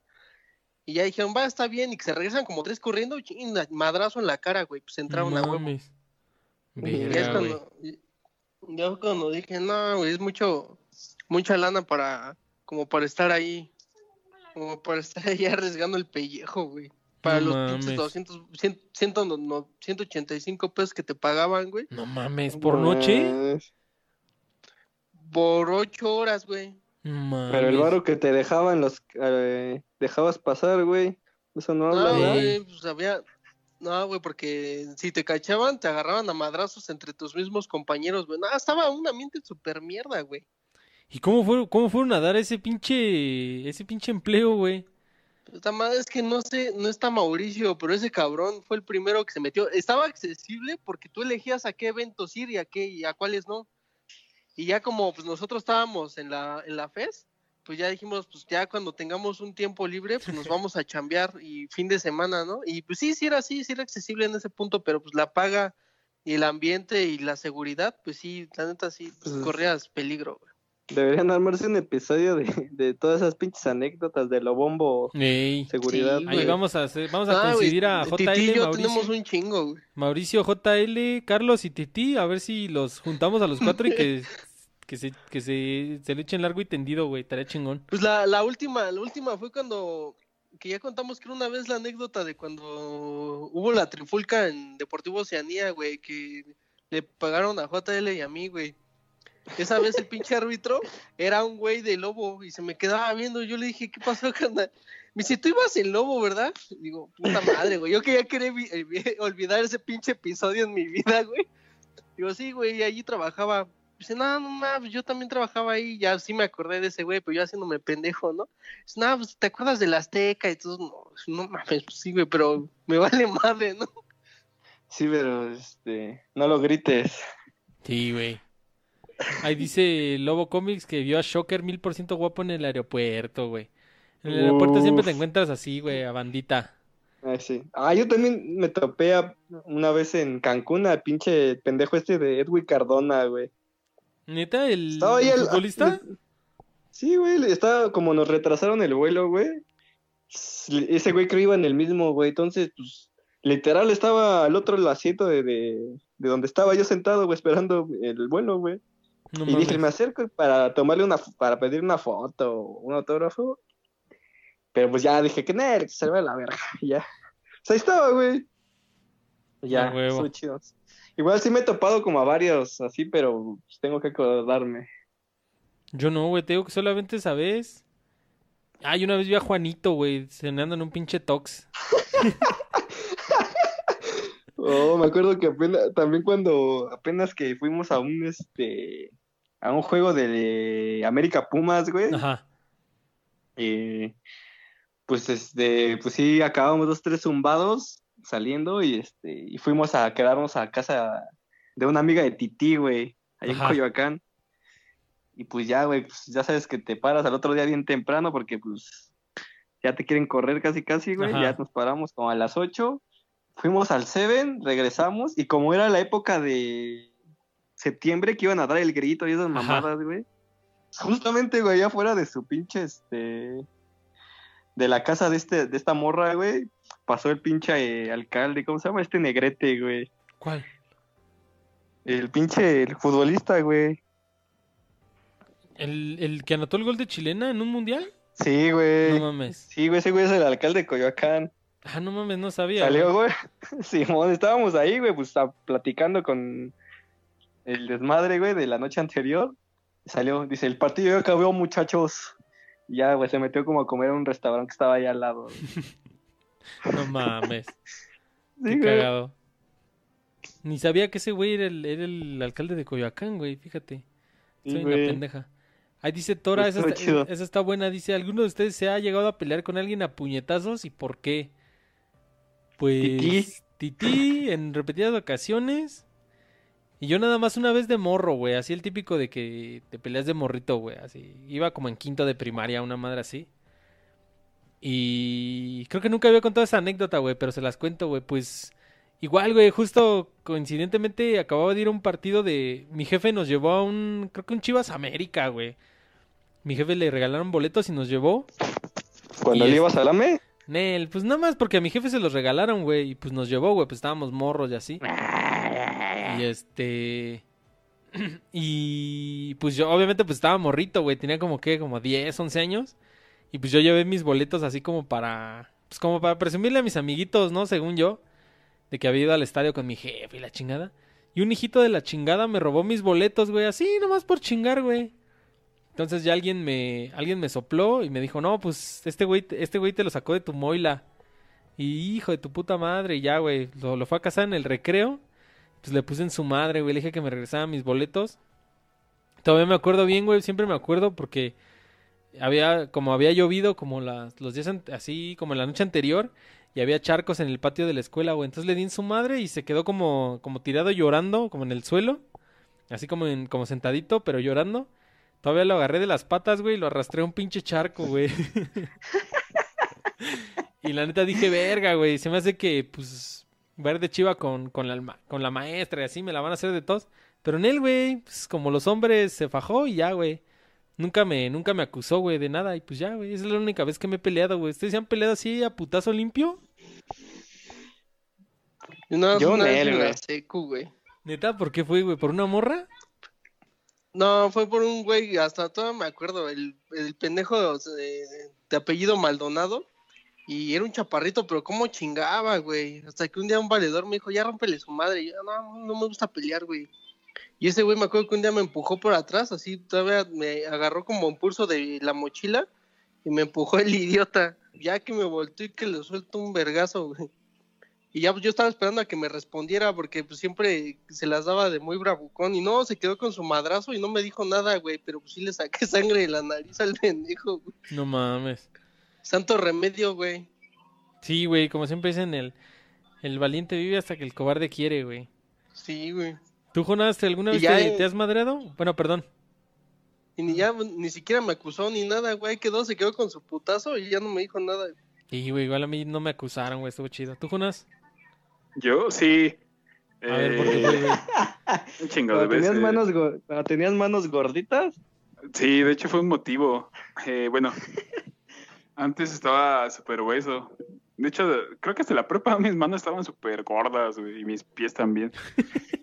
Y ya dijeron, va, está bien, y que se regresan como tres corriendo, chinga, madrazo en la cara, güey, pues entraron a huevo. Y ya es cuando, fue cuando dije, no, güey, es mucho, mucha lana para, como para estar ahí, como para estar ahí (laughs) arriesgando el pellejo, güey. Para No los pinches mames. 200, 100, 100, no, no, 185 pesos que te pagaban, güey, No mames, por noche. Por ocho horas, güey. Pero el varo que te dejaban, los eh, dejabas pasar, güey. Eso no habla, No, ¿verdad? güey, pues había, no, güey, porque si te cachaban, te agarraban a madrazos entre tus mismos compañeros, güey. No, estaba un ambiente súper mierda, güey. ¿Y cómo fue, cómo fueron a dar ese pinche, ese pinche empleo, güey? Es que no sé, no está Mauricio, pero ese cabrón fue el primero que se metió. Estaba accesible porque tú elegías a qué eventos ir y a qué y a cuáles no. Y ya como pues nosotros estábamos en la en la FES, pues ya dijimos, pues ya cuando tengamos un tiempo libre, pues nos (laughs) vamos a chambear y fin de semana, ¿no? Y pues sí, sí era así, sí era accesible en ese punto, pero pues la paga y el ambiente y la seguridad, pues sí, la neta sí, pues Pues- corrías peligro, güey. Deberían armarse un episodio de, de todas esas pinches anécdotas de lo bombo Ey. seguridad. Sí, Ahí vamos a hacer, vamos a Ah, coincidir a Titi y JL, yo Mauricio, tenemos un chingo, güey. Mauricio, JL, Carlos y Titi, a ver si los juntamos a los cuatro y que, (laughs) que se, que se, se le echen largo y tendido, güey, estaría chingón. Pues la, la última, la última fue cuando que ya contamos que una vez la anécdota de cuando hubo la trifulca en Deportivo Oceanía, güey, que le pagaron a JL y a mí, güey. Esa vez el pinche árbitro era un güey de lobo y se me quedaba viendo. Yo le dije, ¿qué pasó, carnal? Me dice, tú ibas en lobo, ¿verdad? Digo, puta madre, güey. Yo que ya quería eh, vi- olvidar ese pinche episodio en mi vida, güey. Digo, sí, güey, allí trabajaba. Dice, no, no, no, pues yo también trabajaba ahí. Ya sí me acordé de ese güey, pero yo haciéndome pendejo, ¿no? Dice, no, pues te acuerdas del Azteca y todo. No, no mames, pues sí, güey, pero me vale madre, ¿no? Sí, pero este, no lo grites. Sí, güey. Ahí dice Lobo Comics que vio a Shocker mil por ciento guapo en el aeropuerto, güey. En el aeropuerto siempre te encuentras así, güey, a bandita. Ah, sí. Ah, yo también me topé a- una vez en Cancún al pinche pendejo este de Edwin Cardona, güey. ¿Neta? ¿El, Estaba ahí el el- futbolista? Sí, güey, estaba como nos retrasaron el vuelo, güey. Ese güey creo iba en el mismo, güey. Entonces, pues, literal estaba al otro asiento de, de, de donde estaba yo sentado, güey, esperando el vuelo, güey. No y dije, me acerco para tomarle una, para pedir una foto, un autógrafo. Pero pues ya dije que que se a la verga, (laughs) y ya. Pues ahí estaba, güey. Y Ya, estuvo chido. Igual sí me he topado como a varios así, pero pues, tengo que acordarme. Yo no, güey, te digo que solamente esa vez. Ay, una vez vi a Juanito, güey, cenando en un pinche tox. (laughs) Oh, me acuerdo que apenas, también cuando apenas que fuimos a un este a un juego de América Pumas, güey. Ajá. eh, pues este, pues sí, acabamos dos, tres zumbados saliendo y este, y fuimos a quedarnos a casa de una amiga de Titi, güey, allá en. Coyoacán. Y pues ya, güey, pues ya sabes que te paras al otro día bien temprano porque pues ya te quieren correr casi casi, güey. Ajá. Ya nos paramos como a las 8. Fuimos al Seven, regresamos y como era la época de septiembre que iban a dar el grito y esas mamadas, güey. Justamente, güey, allá afuera de su pinche, este, de la casa de este, de esta morra, güey, pasó el pinche eh, alcalde, ¿cómo se llama? Este negrete, güey. ¿Cuál? El pinche el futbolista, güey. ¿El, el que anotó el gol de chilena en un mundial? Sí, güey. No mames. Sí, güey, ese güey es el alcalde de Coyoacán. Ah, no mames, no sabía. Salió, güey. (laughs) Simón, estábamos ahí, güey, pues platicando con el desmadre, güey, de la noche anterior. Salió, dice, el partido ya acabó, muchachos. Y ya, güey, se metió como a comer a un restaurante que estaba ahí al lado. güey. (laughs) No mames. (laughs) Qué cagado. Ni sabía que ese güey era el, era el alcalde de Coyoacán, güey, fíjate. Sí, Soy una pendeja. Ahí dice Tora, esa Estuvo está, esa está buena. Dice, ¿alguno de ustedes se ha llegado a pelear con alguien a puñetazos y por qué? Pues. Tití en repetidas ocasiones. Y yo nada más una vez de morro, güey. Así el típico de que te peleas de morrito, güey. Así. Iba como en quinto de primaria, una madre así. Y creo que nunca había contado esa anécdota, güey, pero se las cuento, güey. Pues igual, güey, justo coincidentemente acababa de ir a un partido de... Mi jefe nos llevó a un... Creo que un Chivas América, güey. Mi jefe le regalaron boletos y nos llevó. Cuando le ibas al AME, Nel, pues nada más porque a mi jefe se los regalaron, güey. Y pues nos llevó, güey, pues estábamos morros y así. Y este... (clears throat) Y pues yo, obviamente, pues estaba morrito, güey. Tenía como que, como 10, 11 años. Y pues yo llevé mis boletos así como para... Pues como para presumirle a mis amiguitos, ¿no? Según yo. De que había ido al estadio con mi jefe y la chingada. Y un hijito de la chingada me robó mis boletos, güey. Así, nomás por chingar, güey. Entonces ya alguien me, alguien me sopló y me dijo, no, pues este güey, te- este güey te lo sacó de tu moila. Y hijo de tu puta madre, y ya, güey, lo, fue a casar en el recreo. Pues le puse en su madre, güey, le dije que me regresara mis boletos. Todavía me acuerdo bien, güey, siempre me acuerdo porque había, como había llovido como los días, así como la noche anterior, y había charcos en el patio de la escuela, güey. Entonces le di en su madre y se quedó como, como tirado llorando, como en el suelo, así como en, como sentadito, pero llorando. Todavía lo agarré de las patas, güey, y lo arrastré a un pinche charco, güey. (laughs) y la neta dije, verga, güey, se me hace que, pues, ir de chiva con, con, la, con la maestra y así me la van a hacer de tos. Pero en él, güey, pues, como los hombres, se fajó y ya, güey. Nunca me, nunca me acusó, güey, de nada. Y pues ya, güey, esa es la única vez que me he peleado, güey. ¿Ustedes se han peleado así a putazo limpio? No, Yo una la güey. secu, güey. Neta, ¿por qué fue, güey? ¿Por una morra? No, fue por un güey, hasta todavía me acuerdo, el, el pendejo de, de apellido Maldonado. Y era un chaparrito, pero cómo chingaba, güey. Hasta que un día un valedor me dijo, ya rómpele su madre. Y yo, no, no me gusta pelear, güey. Y ese güey me acuerdo que un día me empujó por atrás, así todavía me agarró como impulso de la mochila y me empujó el idiota. Ya que me volteó y que le suelto un vergazo, güey. Y ya pues, yo estaba esperando a que me respondiera porque pues siempre se las daba de muy bravucón y no, se quedó con su madrazo y no me dijo nada, güey, pero pues sí le saqué (laughs) sangre de la nariz al pendejo, güey. No mames. Santo remedio, güey. Sí, güey, como siempre dicen, el, el valiente vive hasta que el cobarde quiere, güey. Sí, güey. ¿Tú, Jonas, te- alguna vez ya, te, te has madreado? Bueno, perdón. Y ni ya, ni siquiera me acusó ni nada, güey. Quedó, se quedó con su putazo y ya no me dijo nada. Y, güey, igual a mí no me acusaron, güey, estuvo chido. ¿Tú, Jonas? Yo sí. A ver, ¿por qué Eh, güey? (laughs) un chingo de Cuando tenías, veces. manos go- cuando tenías manos gorditas, Sí, de hecho fue un motivo. Eh, bueno, antes estaba súper hueso. De hecho, creo que hasta la prepa mis manos estaban súper gordas, güey, y mis pies también. (laughs)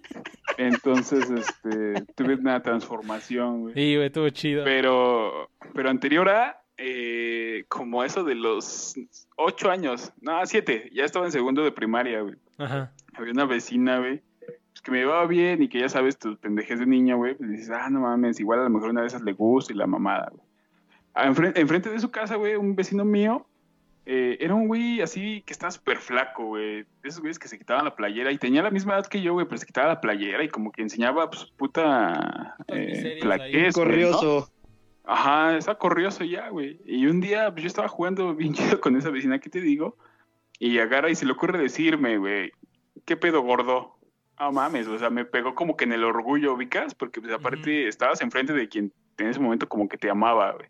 Entonces, este, tuve una transformación, güey. Sí, güey, estuvo chido. Pero, pero anterior a, eh, como eso de los ocho años, no, siete, ya estaba en segundo de primaria, güey. Ajá. Había una vecina, güey, pues que me llevaba bien y que ya sabes, tus pendejes de niño, güey, pues dices, ah, no mames, igual a lo mejor una de esas le gusta y la mamada, güey. Enfrente, enfrente de su casa, güey, un vecino mío, eh, era un güey así que estaba súper flaco, güey. De esos güeyes que se quitaban la playera y tenía la misma edad que yo, güey, pero se quitaba la playera y como que enseñaba, pues, puta eh, ¿no? corrioso. Ajá, estaba corrioso ya, güey. Y un día pues, yo estaba jugando (laughs) bien chido con esa vecina que te digo. Y agarra y se le ocurre decirme, güey, ¿qué pedo gordo? Ah, mames, o sea, me pegó como que en el orgullo, ubicas, porque pues aparte estabas enfrente de quien en ese momento como que te amaba, güey.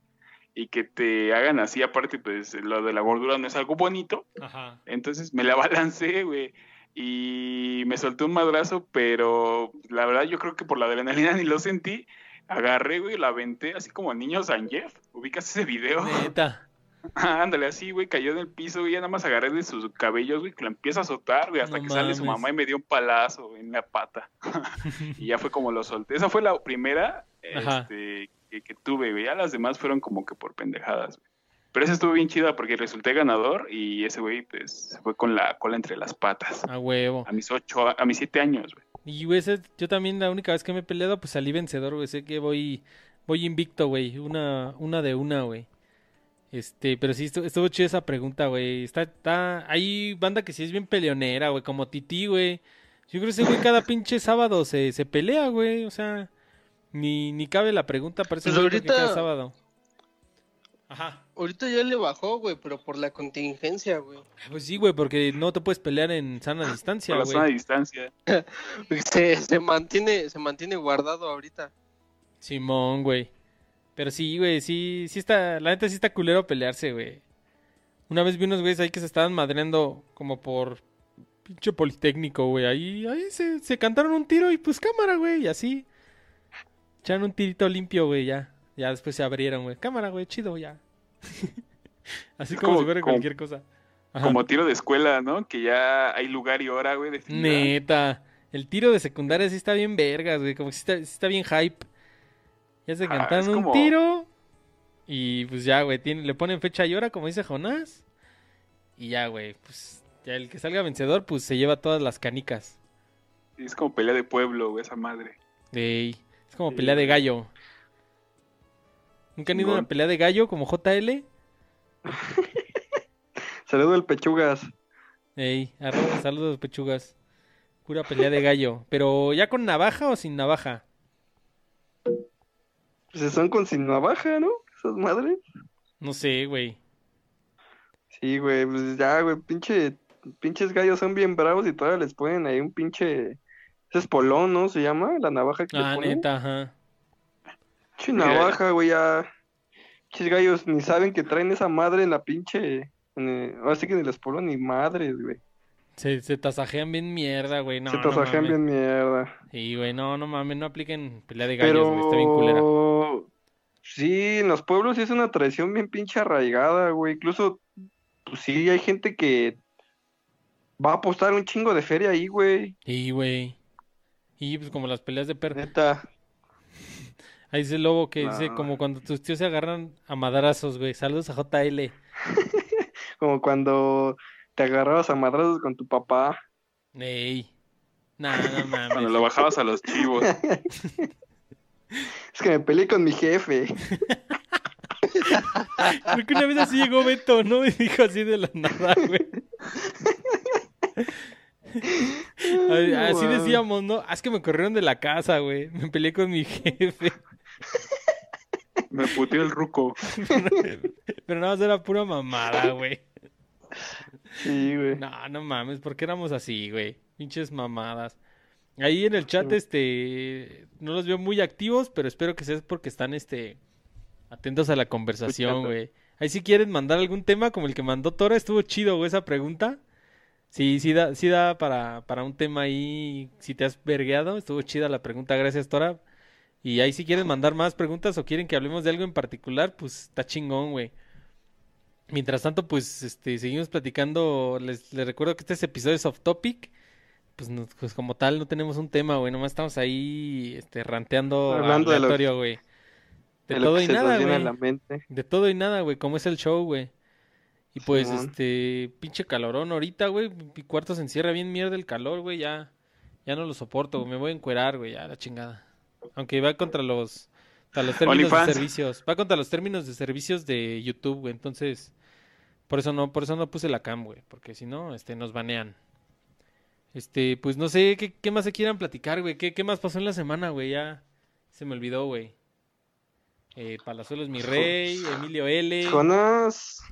Y que te hagan así, aparte, pues lo de la gordura no es algo bonito. Ajá. Entonces me la (laughs) balancé, güey. Y me solté un madrazo, pero la verdad yo creo que por la adrenalina (laughs) ni lo sentí. Agarré, güey, la aventé así como niño San Jeff. ¿Ubicas ese video? Neta. (laughs) Ándale, así, güey, cayó en el piso, güey, ya nada más agarré de sus cabellos, güey, que la empieza a azotar, güey, hasta No que sale su mamá y me dio un palazo en la pata. y ya fue como lo solté. Esa fue la primera este, que, que tuve, güey. Ya las demás fueron como que por pendejadas, güey. Pero esa estuvo bien chida porque resulté ganador y ese güey, pues, se fue con la cola entre las patas. A huevo. A mis ocho, a mis siete años, güey. Y, güey, ese- yo también la única vez que me he peleado, pues salí vencedor, güey. Sé que voy, voy invicto, güey. Una, una de una, güey. Este, pero sí, estuvo, estuvo chida esa pregunta, güey. Está, está, hay banda que sí es bien peleonera, güey, como Titi, güey. Yo creo que ese güey cada pinche sábado se, se pelea, güey. O sea, ni, ni cabe la pregunta, parece Pues güey, que ahorita- cada sábado. Ajá. Ahorita ya le bajó, güey, pero por la contingencia, güey. Pues sí, güey, porque no te puedes pelear en sana distancia, güey. distancia. (laughs) Se, se mantiene, se mantiene guardado ahorita. Simón, güey. Pero sí, güey, sí, sí está, la neta sí está culero pelearse, güey. Una vez vi unos güeyes ahí que se estaban madreando como por pinche politécnico, güey. Ahí, ahí se, se cantaron un tiro y pues cámara, güey, y así. Echaron un tirito limpio, güey, ya. Ya después se abrieron, güey. Cámara, güey, chido, ya. (laughs) así como, como- si fuera como- cualquier cosa. Ajá. Como tiro de escuela, ¿no? Que ya hay lugar y hora, güey. Neta. El tiro de secundaria sí está bien vergas, güey. Como que sí está, sí está bien hype. Ya se Ah, cantaron un tiro. Y pues ya, güey. tiene- le ponen fecha y hora, como dice Jonás. Y ya, güey. Pues ya el que salga vencedor, pues se lleva todas las canicas. Es como pelea de pueblo, güey, esa madre. Ey, es como pelea de gallo. ¿Nunca han ido a una pelea de gallo como JL? (laughs) Saludo al Pechugas. Ey, arroba, saludos, pechugas. Pura pelea de gallo. Pero ya con navaja o sin navaja. Pues son con sin navaja, ¿no? esas madres. No sé, güey. Sí, güey, pues ya, güey, pinche, pinches gallos son bien bravos y todavía les ponen ahí un pinche, ese es polón, ¿no? Se llama, la navaja que le Ah, ponen. neta, ajá. Pinche navaja, güey, ya. Pinches gallos ni saben que traen esa madre en la pinche, en el- ahora sí que en el espolón ni madres, güey. Se, se tasajean bien mierda, güey. No, Se tasajean bien mierda. Sí, güey, no, no mames, no apliquen pelea de gallos, güey. Está bien culera. Pero sí, en los pueblos sí es una tradición bien pinche arraigada, güey. Incluso, pues sí, hay gente que va a apostar un chingo de feria ahí, güey. Sí, güey. Y pues como las peleas de perro. Neta. (laughs) Ahí dice el lobo que dice No. como cuando tus tíos se agarran a madrazos, güey. Saludos a JL. (laughs) Como cuando te agarrabas a madrazos con tu papá. Ey. No (laughs) Cuando mames. lo bajabas a los chivos. Es que me peleé con mi jefe. Creo que una vez así llegó Beto, ¿no? Y dijo así de la nada, güey. Así decíamos, ¿no? Ah, es que me corrieron de la casa, güey. Me peleé con mi (laughs) jefe. Me puteó el ruco. (laughs) Pero nada más era pura mamada, güey. Sí, güey. No, no mames, ¿por qué éramos así, güey? Pinches mamadas. Ahí en el chat, Sí. este, no los veo muy activos, pero espero que sea porque están, este, atentos a la conversación, güey. Ahí si quieren mandar algún tema como el que mandó Tora, estuvo chido, güey, esa pregunta. Sí, sí da, sí da para, para un tema ahí, si te has vergueado, estuvo chida la pregunta, gracias Tora. Y ahí si quieren mandar más preguntas o quieren que hablemos de algo en particular, pues está chingón, güey. Mientras tanto, pues este, seguimos platicando. Les, les recuerdo que este es episodio es off topic. Pues, no- pues como tal no tenemos un tema, güey. Nomás estamos ahí este, ranteando Hablando de güey. De De lo todo y nada, güey. De todo y nada, güey. Como es el show, güey. Y pues, Simón. este, pinche calorón ahorita, güey. Mi cuarto se encierra bien mierda el calor, güey. Ya, ya no lo soporto, güey. Me voy a encuerar, güey. Ya, la chingada. Aunque va contra los, contra los términos de servicios. Va contra los términos de servicios de YouTube, güey. Entonces, por eso no, por eso no puse la cam, güey. Porque si no, este, nos banean. Este, pues no sé qué, qué más se quieran platicar, güey. ¿Qué, qué más pasó en la semana, güey? Ya se me olvidó, güey. Eh, Palazuelos Mi Rey, Emilio L. Jonás,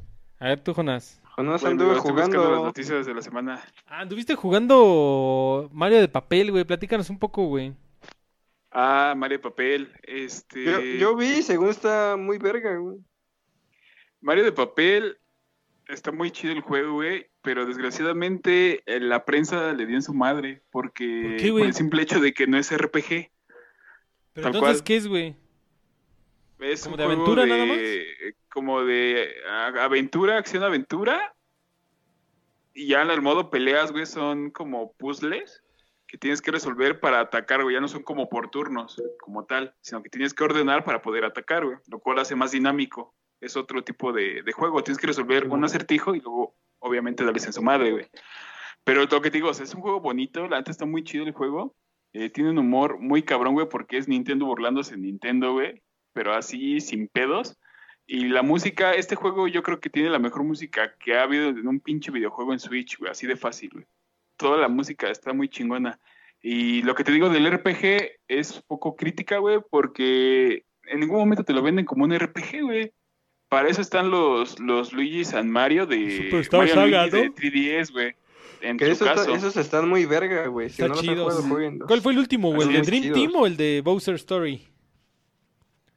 A ver tú, Jonás. Jonás Bueno, anduve buscando las jugando. noticias de la semana. Ah, anduviste jugando Mario de papel, güey. Platícanos un poco, güey. Ah, Mario de Papel. Este. Yo, yo vi, según está muy verga, güey. Mario de Papel. Está muy chido el juego, güey. Pero desgraciadamente eh, la prensa le dio en su madre. Porque. ¿Por qué, güey? por el simple hecho de que no es RPG. Pero Tal entonces, cual. ¿qué es, güey? Es ¿Como un de aventura nada de- Como de aventura, acción-aventura. Y ya en el modo peleas, güey, son como puzzles que tienes que resolver para atacar, güey. Ya no son como por turnos, como tal, sino que tienes que ordenar para poder atacar, güey. Lo cual hace más dinámico. Es otro tipo de, de juego. Tienes que resolver un acertijo y luego, obviamente, darles en su madre, güey. Pero lo que te digo, o sea, es un juego bonito. La neta está muy chido el juego. Eh, tiene un humor muy cabrón, güey, porque es Nintendo burlándose en Nintendo, güey pero así sin pedos. Y la música, este juego yo creo que tiene la mejor música que ha habido en un pinche videojuego en Switch, güey, así de fácil, güey. Toda la música está muy chingona. Y lo que te digo del RPG es poco crítica, güey, porque en ningún momento te lo venden como un RPG, güey. Para eso están los, los Luigi's and Mario de Mario Saga, Luigi de ¿no? 3DS, güey. En Que su esos, caso. esos están muy verga, güey. Si Está no los han jugado, jueguenlos. ¿Cuál fue el último, güey? ¿El de Dream chidos. Team o el de Bowser Story?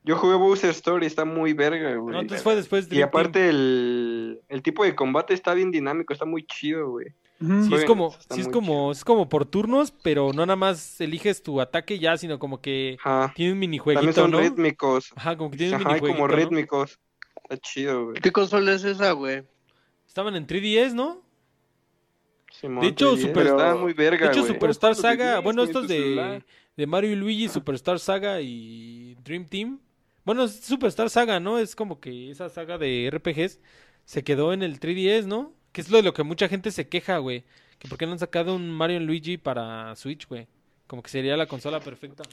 Yo jugué Bowser Story, está muy verga, güey. No, entonces fue después de Y aparte el, el tipo de combate está bien dinámico, está muy chido, güey. Sí, es Jueguen, como, sí es como, chido. es como por turnos, pero no nada más eliges tu ataque ya, sino como que Ajá. tiene un También minijueguito, son ¿no? rítmicos. Ajá, como que tiene un Ajá, minijueguito, como ¿no? rítmicos. Está chido, güey. ¿Qué consola es esa, güey? Estaban en 3DS, ¿no? Simón, De hecho, sí, Super- pero está muy verga, De hecho, güey. Superstar Saga, bueno, en estos de, de Mario y Luigi, Superstar Saga y Dream Team. Bueno, es Superstar Saga, ¿no? Es como que esa saga de RPGs se quedó en el 3DS, ¿no? Que es lo de lo que mucha gente se queja, güey. Que por qué no han sacado un Mario y Luigi para Switch, güey. Como que sería la consola perfecta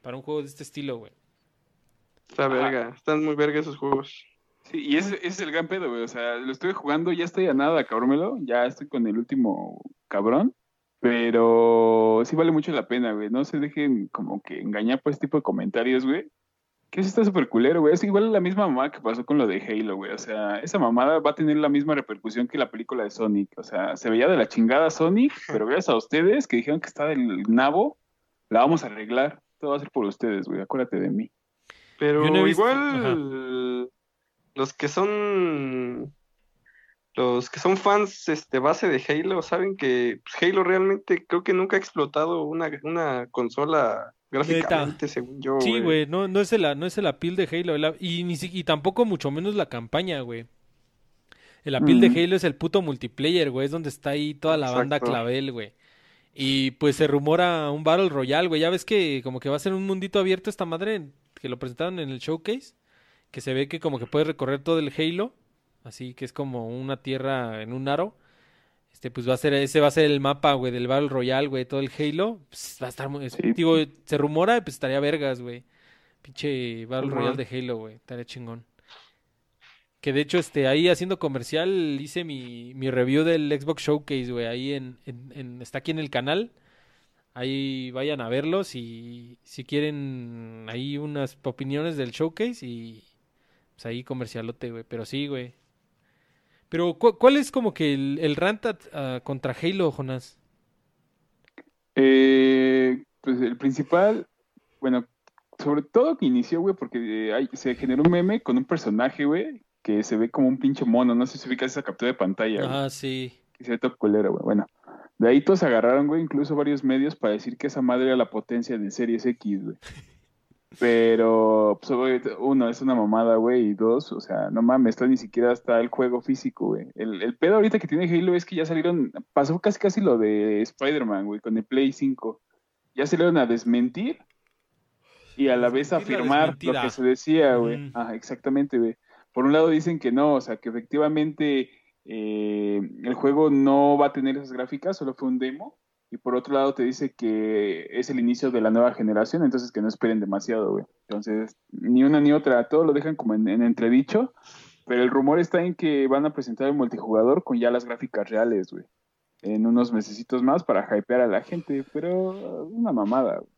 para un juego de este estilo, güey. Está verga. Están muy verga esos juegos. Sí, y ese, ese es el gran pedo, güey. O sea, lo estoy jugando, ya estoy a nada, cabrómelo. Ya estoy con el último cabrón. Pero sí vale mucho la pena, güey. No se dejen como que engañar por este tipo de comentarios, güey. Que eso está súper culero, güey. Es igual la misma mamá que pasó con lo de Halo, güey. O sea, esa mamada va a tener la misma repercusión que la película de Sonic. O sea, se veía de la chingada Sonic, (laughs) pero gracias a ustedes que dijeron que está del nabo, la vamos a arreglar. Todo va a ser por ustedes, güey. Acuérdate de mí. Pero no igual los que son los que son fans este base de Halo saben que pues, Halo realmente creo que nunca ha explotado una, una consola gráficamente, según yo. Sí, güey, no, no es el, no es el appeal de Halo. el y, ni y tampoco mucho menos la campaña, güey. El appeal Ujú. de Halo es el puto multiplayer, güey. Es donde está ahí toda la banda clavel, güey. Y pues se rumora un Battle Royale, güey. Ya ves que como que va a ser un mundito abierto esta madre que lo presentaron en el showcase. Que se ve que como que puedes recorrer todo el Halo. Así que es como una tierra en un aro. Este, pues va a ser, ese va a ser el mapa, güey, del Battle Royale, güey, todo el Halo. Pues, va a estar muy, es- Sí. digo, se rumora, pues estaría vergas, güey. Pinche Battle Ujú. Royale de Halo, güey. Estaría chingón. Que de hecho, este, ahí haciendo comercial, hice mi, mi review del Xbox Showcase, güey. Ahí en, en- en- está aquí en el canal. Ahí vayan a verlos y si quieren ahí unas opiniones del showcase y pues ahí comercialote, güey. Pero sí, güey. Pero ¿cu- ¿cuál es como que el, el rant ah, contra Halo, Jonas? Eh, pues el principal, bueno, sobre todo que inició, güey, porque eh, hay- se generó un meme con un personaje, güey, que se ve como un pinche mono. No sé si ubicas esa captura de pantalla. Ah, sí. Que se ve todo culero, güey. Bueno, de ahí todos agarraron, güey, incluso varios medios para decir que esa madre era la potencia del Series X, güey. (laughs) Pero, pues, uno, es una mamada, güey, y dos, o sea, no mames, esto ni siquiera está el juego físico, güey. El, el pedo ahorita que tiene Halo es que ya salieron, pasó casi casi lo de Spider-Man, güey, con el Play 5. Ya salieron a desmentir y a la vez afirmar lo que se decía, güey. Ajá, exactamente, güey. Por un lado dicen que no, o sea, que efectivamente eh, el juego no va a tener esas gráficas, solo fue un demo. Y por otro lado te dice que es el inicio de la nueva generación, entonces que no esperen demasiado, güey. Entonces, ni una ni otra, todo lo dejan como en, en entredicho, pero el rumor está en que van a presentar el multijugador con ya las gráficas reales, güey. En unos mesecitos más para hypear a la gente, pero una mamada, güey.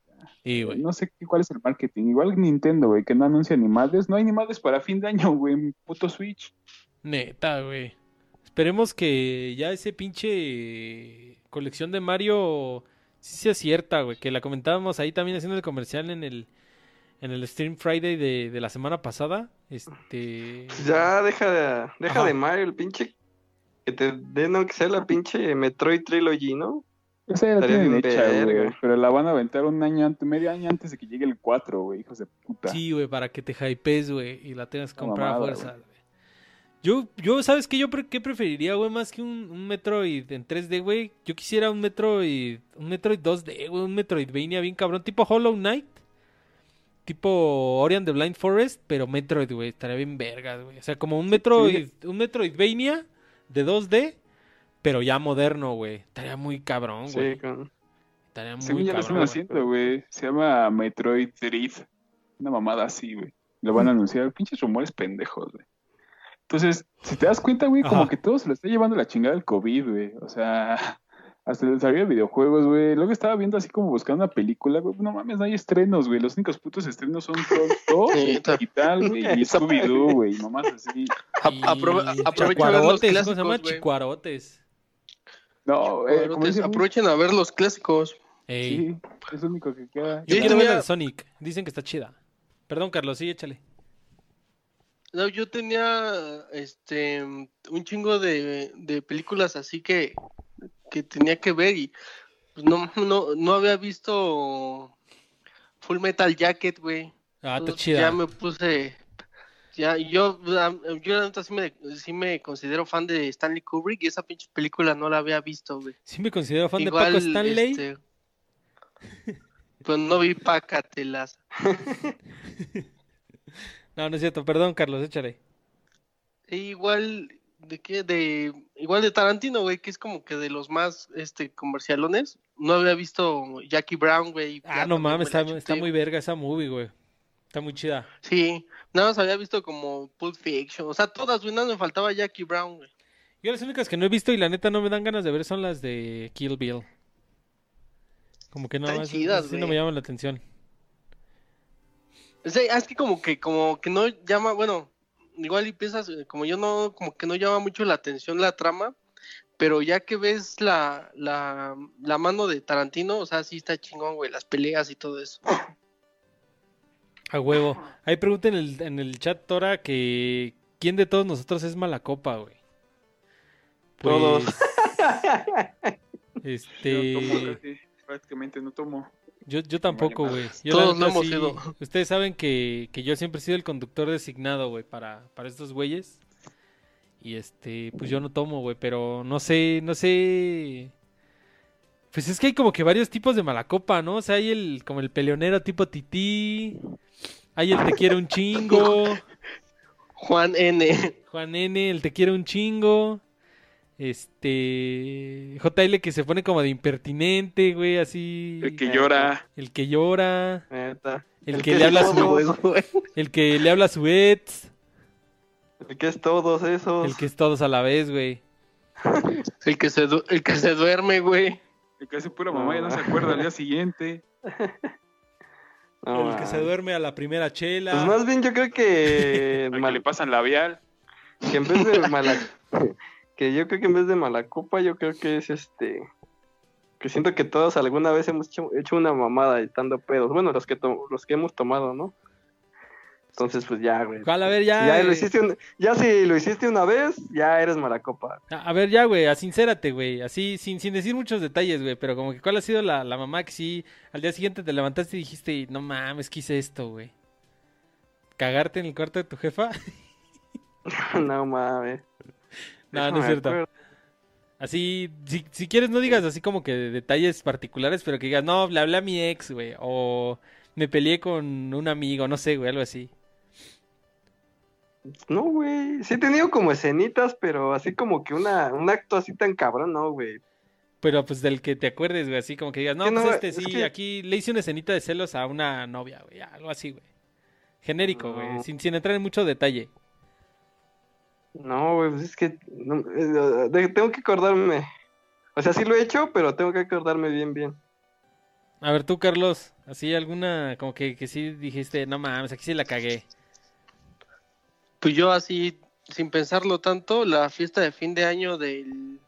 Y, güey. No sé cuál es el marketing. Igual Nintendo, güey, que no anuncia ni madres. No hay ni madres para fin de año, güey, puto Switch. Neta, güey. Esperemos que ya ese pinche colección de Mario sí sea cierta, güey. Que la comentábamos ahí también haciendo el comercial en el en el Stream Friday de, de la semana pasada. Este. Ya deja de, deja Ajá. de Mario el pinche que te den aunque sea la pinche Metroid Trilogy, ¿no? Esa ya la Estaría tienen hecha, güey. Pero la van a aventar un año antes, medio año antes de que llegue el 4, güey, hijos de puta. Sí, güey, para que te hypees, güey, y la tengas que comprar a fuerza. Yo, yo, ¿sabes qué? Yo pre- qué preferiría, güey, más que un, un Metroid en 3D, güey. Yo quisiera un Metroid, un Metroid 2D, güey, un Metroidvania bien cabrón, tipo Hollow Knight, tipo Ori and the Blind Forest, pero Metroid, güey, estaría bien vergas, güey. O sea, como un Metroid, un Metroidvania de 2D, pero ya moderno, güey. Estaría muy cabrón, güey. Sí, con... Estaría muy Según ya lo están cabrón, haciendo, güey. Se llama Metroid Drift. Una mamada así, güey. Lo van a anunciar. Pinches rumores pendejos, güey. Entonces, si te das cuenta, güey, como que todo se lo está llevando la chingada el COVID, güey. O sea, (laughs) hasta el desarrollo de videojuegos, güey. Luego estaba viendo así como buscando una película, güey. No mames, no hay estrenos, güey. Los únicos putos estrenos son Trolls 2, Neta. y tal, güey, y (laughs) Scooby-Doo, güey. y Mamás así. A- Y aprove- aprovecho a ver chicuarotes, ¿cómo los se clásicos, llama? Chicuarotes. No, eh, como Aprovechen- Aprovechen a ver los clásicos. Ey. sí, es lo único que queda. Yo quiero ver de Sonic. Dicen que está chida. Perdón, Carlos, sí, échale. No, yo tenía este un chingo de, de películas así que, que tenía que ver y pues, no, no, no había visto Full Metal Jacket, güey. Ah, está chida. Ya me puse. Ya, yo, yo la neta sí me, sí me considero fan de Stanley Kubrick y esa pinche película no la había visto, güey. Sí me considero fan Igual, de Paco Stanley. este, pues no vi Pacatelas. (laughs) (laughs) No, no es cierto. Perdón, Carlos, échale. E igual de qué de igual de Tarantino, güey, que es como que de los más este comercialones. No había visto Jackie Brown, güey. Ah, no mames, está, está muy verga esa movie, güey. Está muy chida. Sí, nada más había visto como Pulp Fiction, o sea, todas, güey, nada me faltaba Jackie Brown, güey. Yo las únicas que no he visto y la neta no me dan ganas de ver son las de Kill Bill. Como que no, esas- chidas, no me llaman la atención. Es, que como que, como que no llama, bueno, igual y piensas, eh, como yo no, como que no llama mucho la atención la trama, pero ya que ves la, la, la mano de Tarantino, o sea, sí está chingón, güey, las peleas y todo eso. A huevo. Ahí pregunten en el, en el chat, Tora, que quién de todos nosotros es mala copa, güey. Pues, Todos. (laughs) Este. Yo tomo casi, prácticamente no tomo. Yo, yo tampoco, güey. Todos lo hemos sido. Ustedes saben que, que yo siempre he sido el conductor designado, güey, para, para estos güeyes. Y este, pues yo no tomo, güey, pero no sé, no sé. Pues es que hay como que varios tipos de mala copa, ¿no? O sea, hay el, como el peleonero tipo tití. Hay el te quiere un chingo. (laughs) Juan N. Juan N, el te quiere un chingo. Este. JL que se pone como de impertinente, güey, así. El que llora. El que llora. Neta. El, El que, que le habla a su, todo. güey. (laughs) el que le habla a su ex. El que es todos esos. El que es todos a la vez, güey. (laughs) El que se, du- el que se duerme, güey. El que hace pura mamá ya no se acuerda al día (laughs) siguiente. No, el que se duerme a la primera chela. Pues más bien yo creo que, Al que mal- le pasan labial. que en vez de mala que yo creo que en vez de mala copa yo creo que es este que siento que todos alguna vez hemos hecho, hecho una mamada editando pedos bueno los que to- los que hemos tomado no entonces pues ya güey Ojalá, a ver, ya. ya lo eh, hiciste un- ya si lo hiciste una vez ya eres mala copa A a ver, ya, güey, asincérate, güey. Así, sin, sin decir muchos detalles, güey. Pero como que, ¿cuál ha sido la, la mamá que sí al día siguiente te levantaste y dijiste, no mames, ¿qué hice esto, güey? ¿Cagarte en el cuarto de tu jefa? (laughs) no mames no, no es cierto. acuerdo. Así, si, si quieres, no digas así como que detalles particulares, pero que digas, no, le hablé a mi ex, güey. O me peleé con un amigo, no sé, güey, algo así. no güey sí he tenido como escenitas pero así como que una un acto así tan cabrón no güey Pero pues del que te acuerdes, güey, así como que digas, no, Que pues no, este es sí, que- aquí le hice una escenita de celos a una novia, güey, algo así, güey. Genérico, güey, No. sin, sin entrar en mucho detalle. No, güey, pues es que no, eh, de- tengo que acordarme. O sea, sí lo he hecho, pero tengo que acordarme bien, bien. A ver, tú, Carlos, así alguna, como que, que sí dijiste, no mames, aquí sí la cagué. Pues yo así, sin pensarlo tanto, la fiesta de fin de año del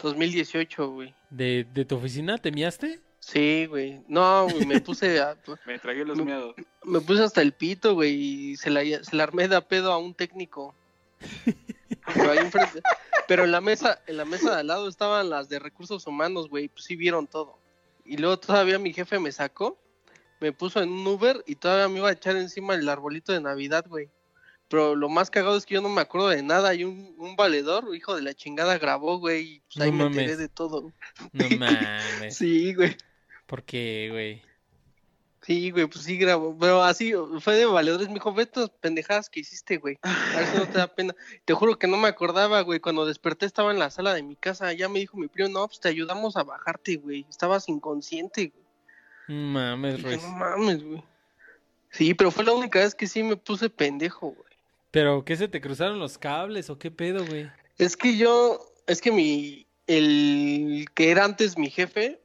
2018, güey. ¿De, de tu oficina te miaste? Sí, güey. No, güey, me puse a- (laughs) (laughs) Me tragué los miedos. me puse hasta el pito, güey, y se la, se la armé de a pedo a un técnico. Pero ahí enfrente, pero en la mesa, en la mesa de al lado estaban las de recursos humanos, güey, pues sí vieron todo. Y luego todavía mi jefe me sacó, me puso en un Uber y todavía me iba a echar encima el arbolito de Navidad, güey. Pero lo más cagado es que yo no me acuerdo de nada y un, un valedor, hijo de la chingada, grabó, güey, y pues ahí me enteré de todo. No (laughs) mames. Sí, güey. ¿Por qué, güey? Sí, güey, pues sí grabó, pero así fue de valedores, me dijo, ve estas pendejadas que hiciste, güey, a ver si no te da (laughs) pena. Te juro que no me acordaba, güey, cuando desperté estaba en la sala de mi casa, ya me dijo mi primo, no, pues te ayudamos a bajarte, güey, estabas inconsciente, güey. No mames, Ruiz. no mames, güey. Sí, pero fue la única vez que sí me puse pendejo, güey. ¿Pero qué se te cruzaron los cables o qué pedo, güey? Es que yo, es que mi, el que era antes mi jefe,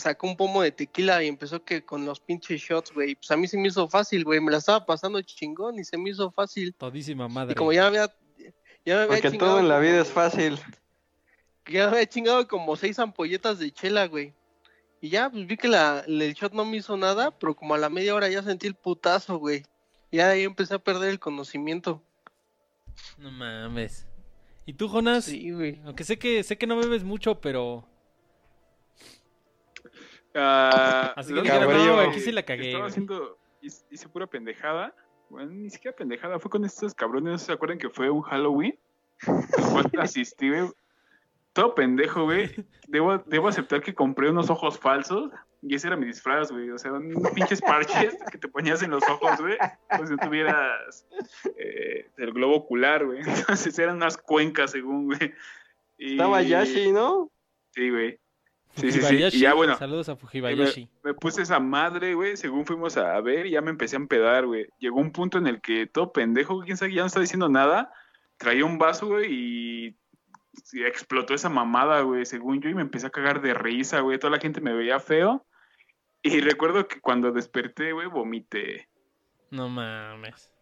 sacó un pomo de tequila y empezó que con los pinches shots, güey, pues a mí se me hizo fácil, güey, me la estaba pasando chingón y se me hizo fácil. Todísima madre. Y como ya había, ya me había Porque chingado todo en la vida es fácil. Ya me había chingado como seis ampolletas de chela, güey. Y ya, pues vi que la, el shot no me hizo nada, pero como a la media hora ya sentí el putazo, güey. Ya de ahí empecé a perder el conocimiento. No mames. ¿Y tú, Jonas? Sí, güey. Aunque sé que sé que no bebes mucho, pero Ah, así que Cabrillo. no, aquí sí la cagué. Estaba güey". haciendo, hice, pura pendejada. Bueno, ni siquiera pendejada, fue con estos cabrones, ¿no se acuerdan que fue un Halloween? Cual (laughs) asistí, güey. Todo pendejo, güey. Debo, debo aceptar que compré unos ojos falsos y ese era mi disfraz, güey. O sea, unos pinches parches que te ponías en los ojos, güey. Pues si no tuvieras eh, el globo ocular, güey. (laughs) Entonces eran unas cuencas, según, güey. Y- Estaba Yashi, ¿no? Sí, güey. Sí, sí, sí. Y ya, bueno. Saludos a me, Fujibayashi. me puse esa madre, güey, según fuimos a ver y ya me empecé a empedar, güey. Llegó un punto en el que todo pendejo, quién sabe, ya no está diciendo nada, traía un vaso, güey, y sí, explotó esa mamada, güey, según yo, y me empecé a cagar de risa, güey. Toda la gente me veía feo. Y recuerdo que cuando desperté, güey, vomité. No mames.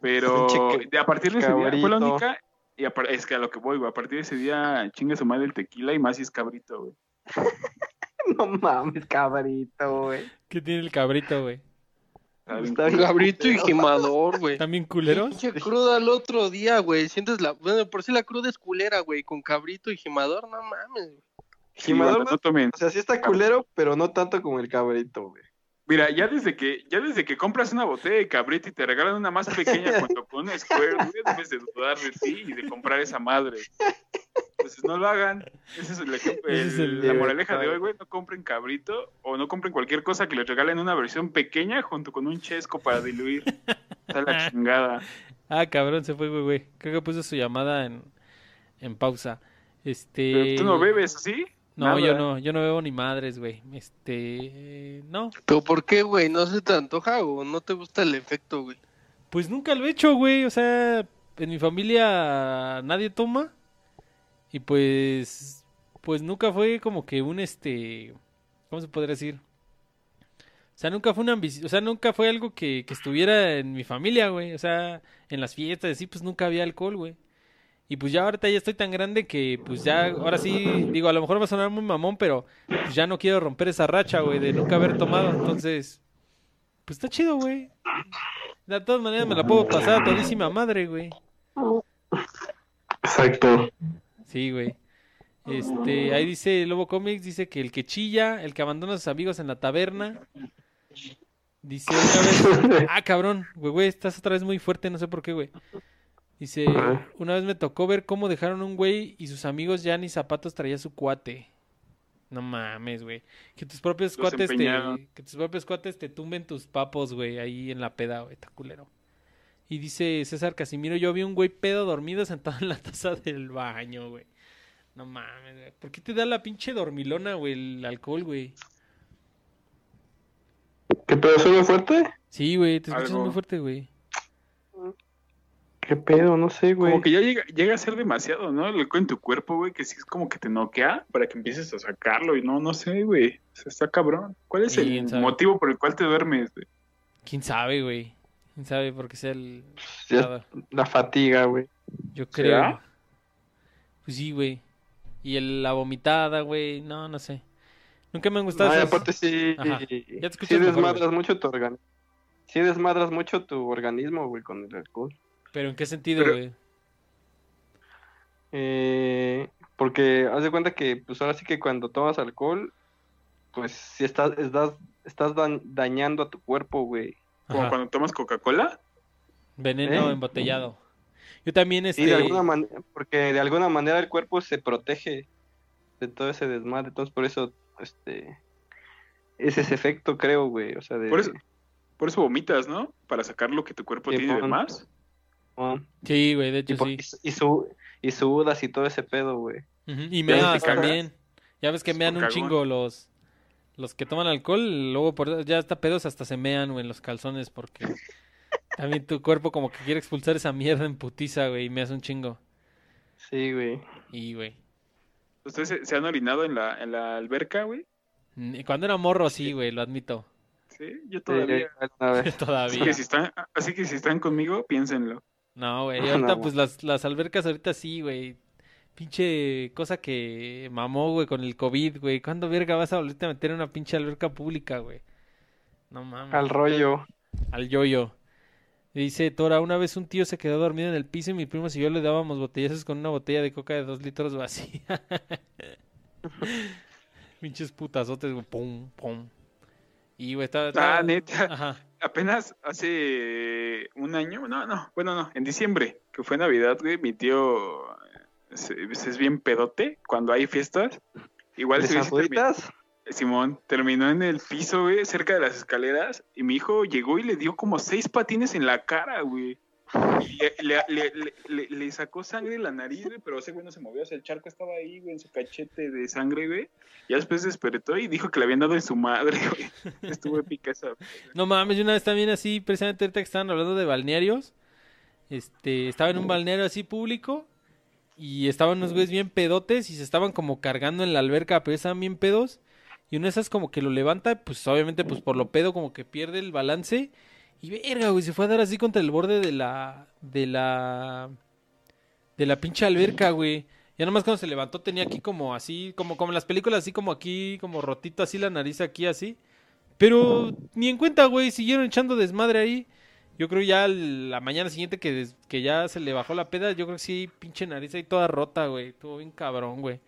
Pero (laughs) a partir de ese día fue la única. Y a es que a lo que voy, güey. A partir de ese día chinga su madre el tequila y más si es cabrito, güey. (laughs) No mames, cabrito, güey. ¿Qué tiene el cabrito, güey? Está Cabrito y culero. gimador, güey. ¿También culeros? Pinche cruda el otro día, güey. Sientes la. Bueno, por si la cruda es culera, güey. Con cabrito y gimador, no mames, güey. Sí, Gimador, banda, no tomen. O sea, sí está culero, pero no tanto como el cabrito, güey. Mira, ya desde que ya desde que compras una botella de cabrito y te regalan una más pequeña junto con una Square, güey, debes de dudar de ti y de comprar esa madre. Entonces no lo hagan. Ese es el ejemplo, Ese es el- la moraleja de hoy, güey. No compren cabrito o no compren cualquier cosa que les regalen una versión pequeña junto con un chesco para diluir. Está la (laughs) chingada. Ah, cabrón, se fue, güey, güey. Creo que puso su llamada en, en pausa. Este... Pero tú no bebes, ¿sí? No, Nada. yo no, yo no bebo ni madres, güey. Este, no. ¿Pero por qué, güey? ¿No se te antoja o no te gusta el efecto, güey? Pues nunca lo he hecho, güey. O sea, en mi familia nadie toma. Y pues, pues nunca fue como que un este, ¿cómo se podría decir? O sea, nunca fue una ambición, o sea, nunca fue algo que, que estuviera en mi familia, güey. O sea, en las fiestas, así, pues nunca había alcohol, güey. Y pues ya ahorita ya estoy tan grande que pues ya, ahora sí, digo, a lo mejor va a sonar muy mamón, pero pues ya no quiero romper esa racha, güey, de nunca haber tomado. Entonces, pues está chido, güey. De todas maneras me la puedo pasar a todísima madre, güey. Exacto. Sí, güey. Este, ahí dice Lobo Comics, dice que el que chilla, el que abandona a sus amigos en la taberna. Dice una vez, (laughs) ah, cabrón, güey, güey, estás otra vez muy fuerte, no sé por qué, güey. Dice, una vez me tocó ver cómo dejaron un güey y sus amigos ya ni zapatos traía su cuate. No mames, güey. Que tus propios Los cuates te, que tus propios cuates te tumben tus papos, güey, ahí en la peda, güey, está culero. Y dice César Casimiro, yo vi un güey pedo dormido sentado en la taza del baño, güey. No mames, güey. ¿Por qué te da la pinche dormilona, güey, el alcohol, güey? ¿Qué pedo? ¿Suena fuerte? Sí, güey, te escuchas Algo. muy fuerte, güey. ¿Qué pedo? No sé, güey. Como que ya llega, llega a ser demasiado, ¿no? El alcohol en tu cuerpo, güey, que sí es como que te noquea para que empieces a sacarlo y no, no sé, güey. O sea, está cabrón. ¿Cuál es Sí, el sabe. motivo por el cual te duermes, güey? ¿Quién sabe, güey? ¿Quién sabe por qué sea el... Ya- nada. La fatiga, güey. Yo creo. ¿Será? Pues sí, güey. Y el, la vomitada, güey. No, no sé. Nunca me han gustado No, esas- aparte sí, Ajá. Ya te sí escuchas mejor, desmadras mucho tu organismo. Sí desmadras mucho tu organismo, güey, con el alcohol. Pero ¿en qué sentido, Pero- güey? Eh, porque haz de cuenta que, pues ahora sí que cuando tomas alcohol, pues sí estás, estás, estás dañando a tu cuerpo, güey. Como Ajá. cuando tomas Coca-Cola. Veneno ¿Eh? embotellado. Yo también, este... Sí, de alguna manera, porque de alguna manera el cuerpo se protege de todo ese desmadre, entonces por eso, este, es ese efecto, creo, güey, o sea, de... Por eso- Por eso vomitas, ¿no? Para sacar lo que tu cuerpo Sí, tiene de más. Sí, güey, de y, hecho por- sí. y, su- y sudas y todo ese pedo, güey. Y meas ves que cagas. también. Ya ves que Es mean un cagón. chingo los... Los que toman alcohol, luego por, ya hasta pedos hasta se mean, güey, en los calzones porque (laughs) también tu cuerpo como que quiere expulsar esa mierda en putiza, güey, y me hace un chingo. Sí, güey. Y, güey. ¿Ustedes se, se han orinado en la, en la alberca, güey? Cuando era morro, sí, güey, lo admito. Sí, yo Sí, todavía. vez. (laughs) Así Todavía. que, si están, así que si están conmigo, piénsenlo. No, güey, (laughs) ahorita no. pues las, las albercas ahorita sí, güey. Pinche cosa que mamó, güey, con el COVID, güey. ¿Cuándo verga vas a volverte a meter en una pinche alberca pública, güey? No mames. Al rollo. Al yoyo. Dice Tora, una vez un tío se quedó dormido en el piso y mis primos y yo le dábamos botellazos con una botella de coca de dos litros vacía. (laughs) Pinches putazotes, güey. Pum, pum. Y, güey, está- Ah, neta. Ajá. Apenas hace un año, no, no, bueno, no, en diciembre, que fue Navidad, güey, mi tío es, es bien pedote cuando hay fiestas. Igual ¿De termi- abuelitas? Simón terminó en el piso, güey, cerca de las escaleras, y mi hijo llegó y le dio como seis patines en la cara, güey. Le, le- sacó sangre de la nariz, güey, pero ese güey no se movió, o sea, el charco estaba ahí, güey, en su cachete de sangre, güey. Ya después despertó y dijo que le habían dado en su madre, güey. (laughs) Estuvo épica esa. (laughs) No mames, yo una vez también así, precisamente ahorita que estaban hablando de balnearios, este, estaba en un balneario así público y estaban unos güeyes bien pedotes y se estaban como cargando en la alberca, pero estaban bien pedos y una de esas como que lo levanta, pues obviamente pues por lo pedo como que pierde el balance Y verga, güey, se fue a dar así contra el borde de la. de la. de la pinche alberca, güey. Ya nomás cuando se levantó tenía aquí como así, como, como en las películas, así como aquí, como rotito así la nariz aquí así. Pero ni en cuenta, güey, siguieron echando desmadre ahí. Yo creo ya la mañana siguiente que, que ya se le bajó la peda, yo creo que sí, pinche nariz ahí toda rota, güey. Estuvo bien cabrón, güey.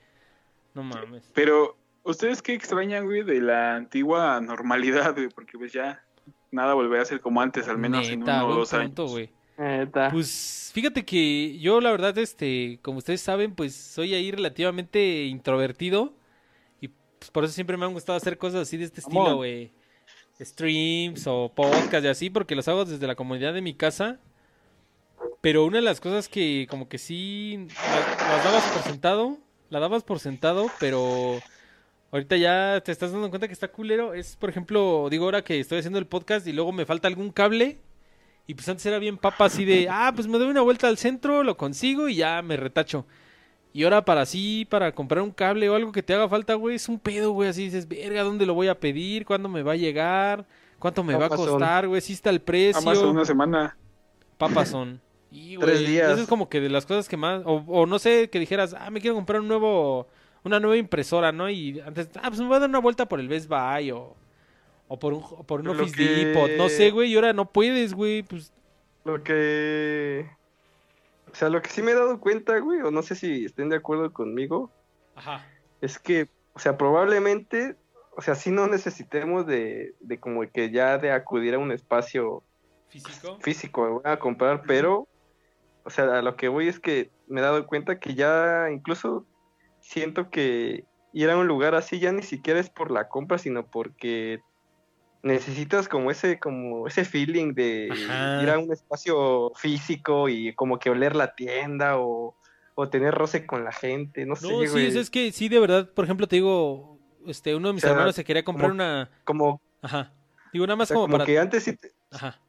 No mames. Pero, ¿ustedes qué extrañan, güey, de la antigua normalidad, güey? Porque pues ya nada volverá a ser como antes, al menos en uno o dos años. punto, güey. Neta. Pues fíjate que yo la verdad, este, como ustedes saben, pues soy ahí relativamente introvertido y pues por eso siempre me han gustado hacer cosas así de este estilo, güey. Streams o podcast y así, porque los hago desde la comunidad de mi casa. Pero una de las cosas que como que sí la- las dabas por sentado, la dabas por sentado, pero ahorita ya te estás dando cuenta que está culero. Es, por ejemplo, digo ahora que estoy haciendo el podcast y luego me falta algún cable. Y pues antes era bien papa así de, ah, pues me doy una vuelta al centro, lo consigo y ya me retacho. Y ahora para así, para comprar un cable o algo que te haga falta, güey, es un pedo, güey. Así dices, verga, ¿dónde lo voy a pedir? ¿Cuándo me va a llegar? ¿Cuánto me va a costar, güey? Si está el precio. Amazon una semana. Papazón. Y, Tres días. Eso es como que de las cosas que más. O, o no sé, que dijeras, ah, me quiero comprar un nuevo. Una nueva impresora, ¿no? Y antes, ah, pues me voy a dar una vuelta por el Best Buy o. O por un, o por un lo Office que- Depot. No sé, güey. Y ahora no puedes, güey. Pues. Lo que. O sea, lo que sí me he dado cuenta, güey, o no sé si estén de acuerdo conmigo, Ajá. es que, o sea, probablemente, o sea, sí no necesitemos de, de como que ya de acudir a un espacio Físico. físico a comprar, pero, o sea, a lo que voy es que me he dado cuenta que ya incluso siento que ir a un lugar así ya ni siquiera es por la compra, sino porque necesitas como ese, como ese feeling de Ajá. ir a un espacio físico y como que oler la tienda o, o tener roce con la gente, no sé, No, sí, es que sí, de verdad, por ejemplo, te digo, este, uno de mis O sea, hermanos se quería comprar como- una, como, ajá, digo nada o más sea, como, como para, que antes sí te- ajá,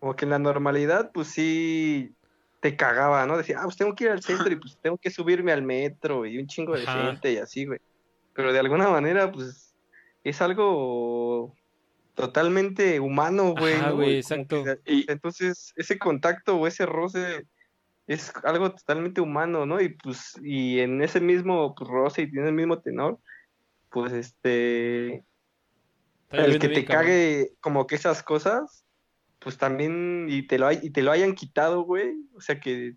como que en la normalidad, pues sí te cagaba, ¿no? Decía, ah, pues tengo que ir al centro y pues (laughs) tengo que subirme al metro y un chingo de Ajá. gente y así, güey. Pero de alguna manera, pues es algo totalmente humano, güey. ¿no? güey, exacto. que, Y, entonces, ese contacto o ese roce es algo totalmente humano, ¿no? Y pues, y en ese mismo pues, roce y tiene el mismo tenor, pues este el que te bien, cabrón. cague como que esas cosas, pues también, y te lo, hay- y te lo hayan quitado, güey, o sea que,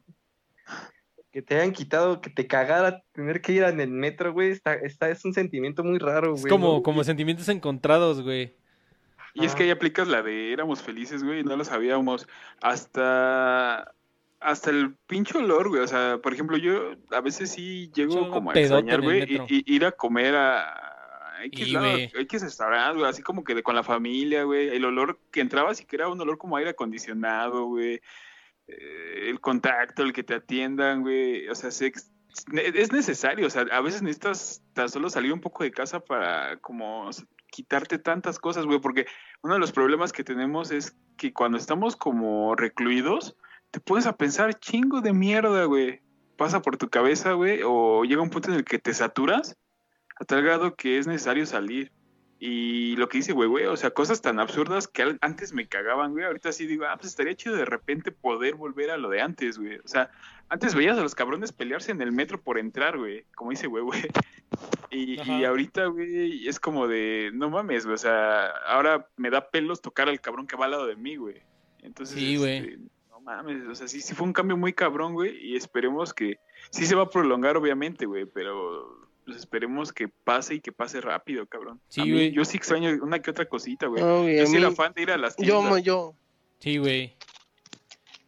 que te hayan quitado, que te cagara tener que ir en el metro, güey, está, está, es un sentimiento muy raro, Es güey. como, ¿no? como sentimientos encontrados, güey. y es que ahí aplicas la de éramos felices, güey, y no lo sabíamos. Hasta hasta el pinche olor, güey. O sea, por ejemplo, yo a veces sí llego como a extrañar, güey, y, y ir a comer a X Y, lados. X restaurantes, güey, así como que de- con la familia, güey. El olor que entraba sí que era un olor como aire acondicionado, güey. Eh, el contacto, el que te atiendan, güey. O sea, se es necesario. O sea, a veces necesitas tan solo salir un poco de casa para como quitarte tantas cosas, güey, porque uno de los problemas que tenemos es que cuando estamos como recluidos, te puedes a pensar chingo de mierda, güey. Pasa por tu cabeza, güey, o llega un punto en el que te saturas a tal grado que es necesario salir. Y lo que dice, güey, güey, o sea, cosas tan absurdas que antes me cagaban, güey. Ahorita sí digo, ah, pues estaría chido de repente poder volver a lo de antes, güey. O sea, antes veías a los cabrones pelearse en el metro por entrar, güey. Como dice, güey, güey. (laughs) Y, y ahorita, güey, es como de, no mames, güey. O sea, ahora me da pelos tocar al cabrón que va al lado de mí, güey. Entonces, Sí, güey. este, no mames, o sea, sí, sí fue un cambio muy cabrón, güey. Y esperemos que, sí se va a prolongar, obviamente, güey, pero pues esperemos que pase y que pase rápido, cabrón. Sí, A mí- güey. Yo sí extraño una que otra cosita, güey. No, güey, yo sí era fan de ir a las yo, tiendas. mo- yo, Sí, güey.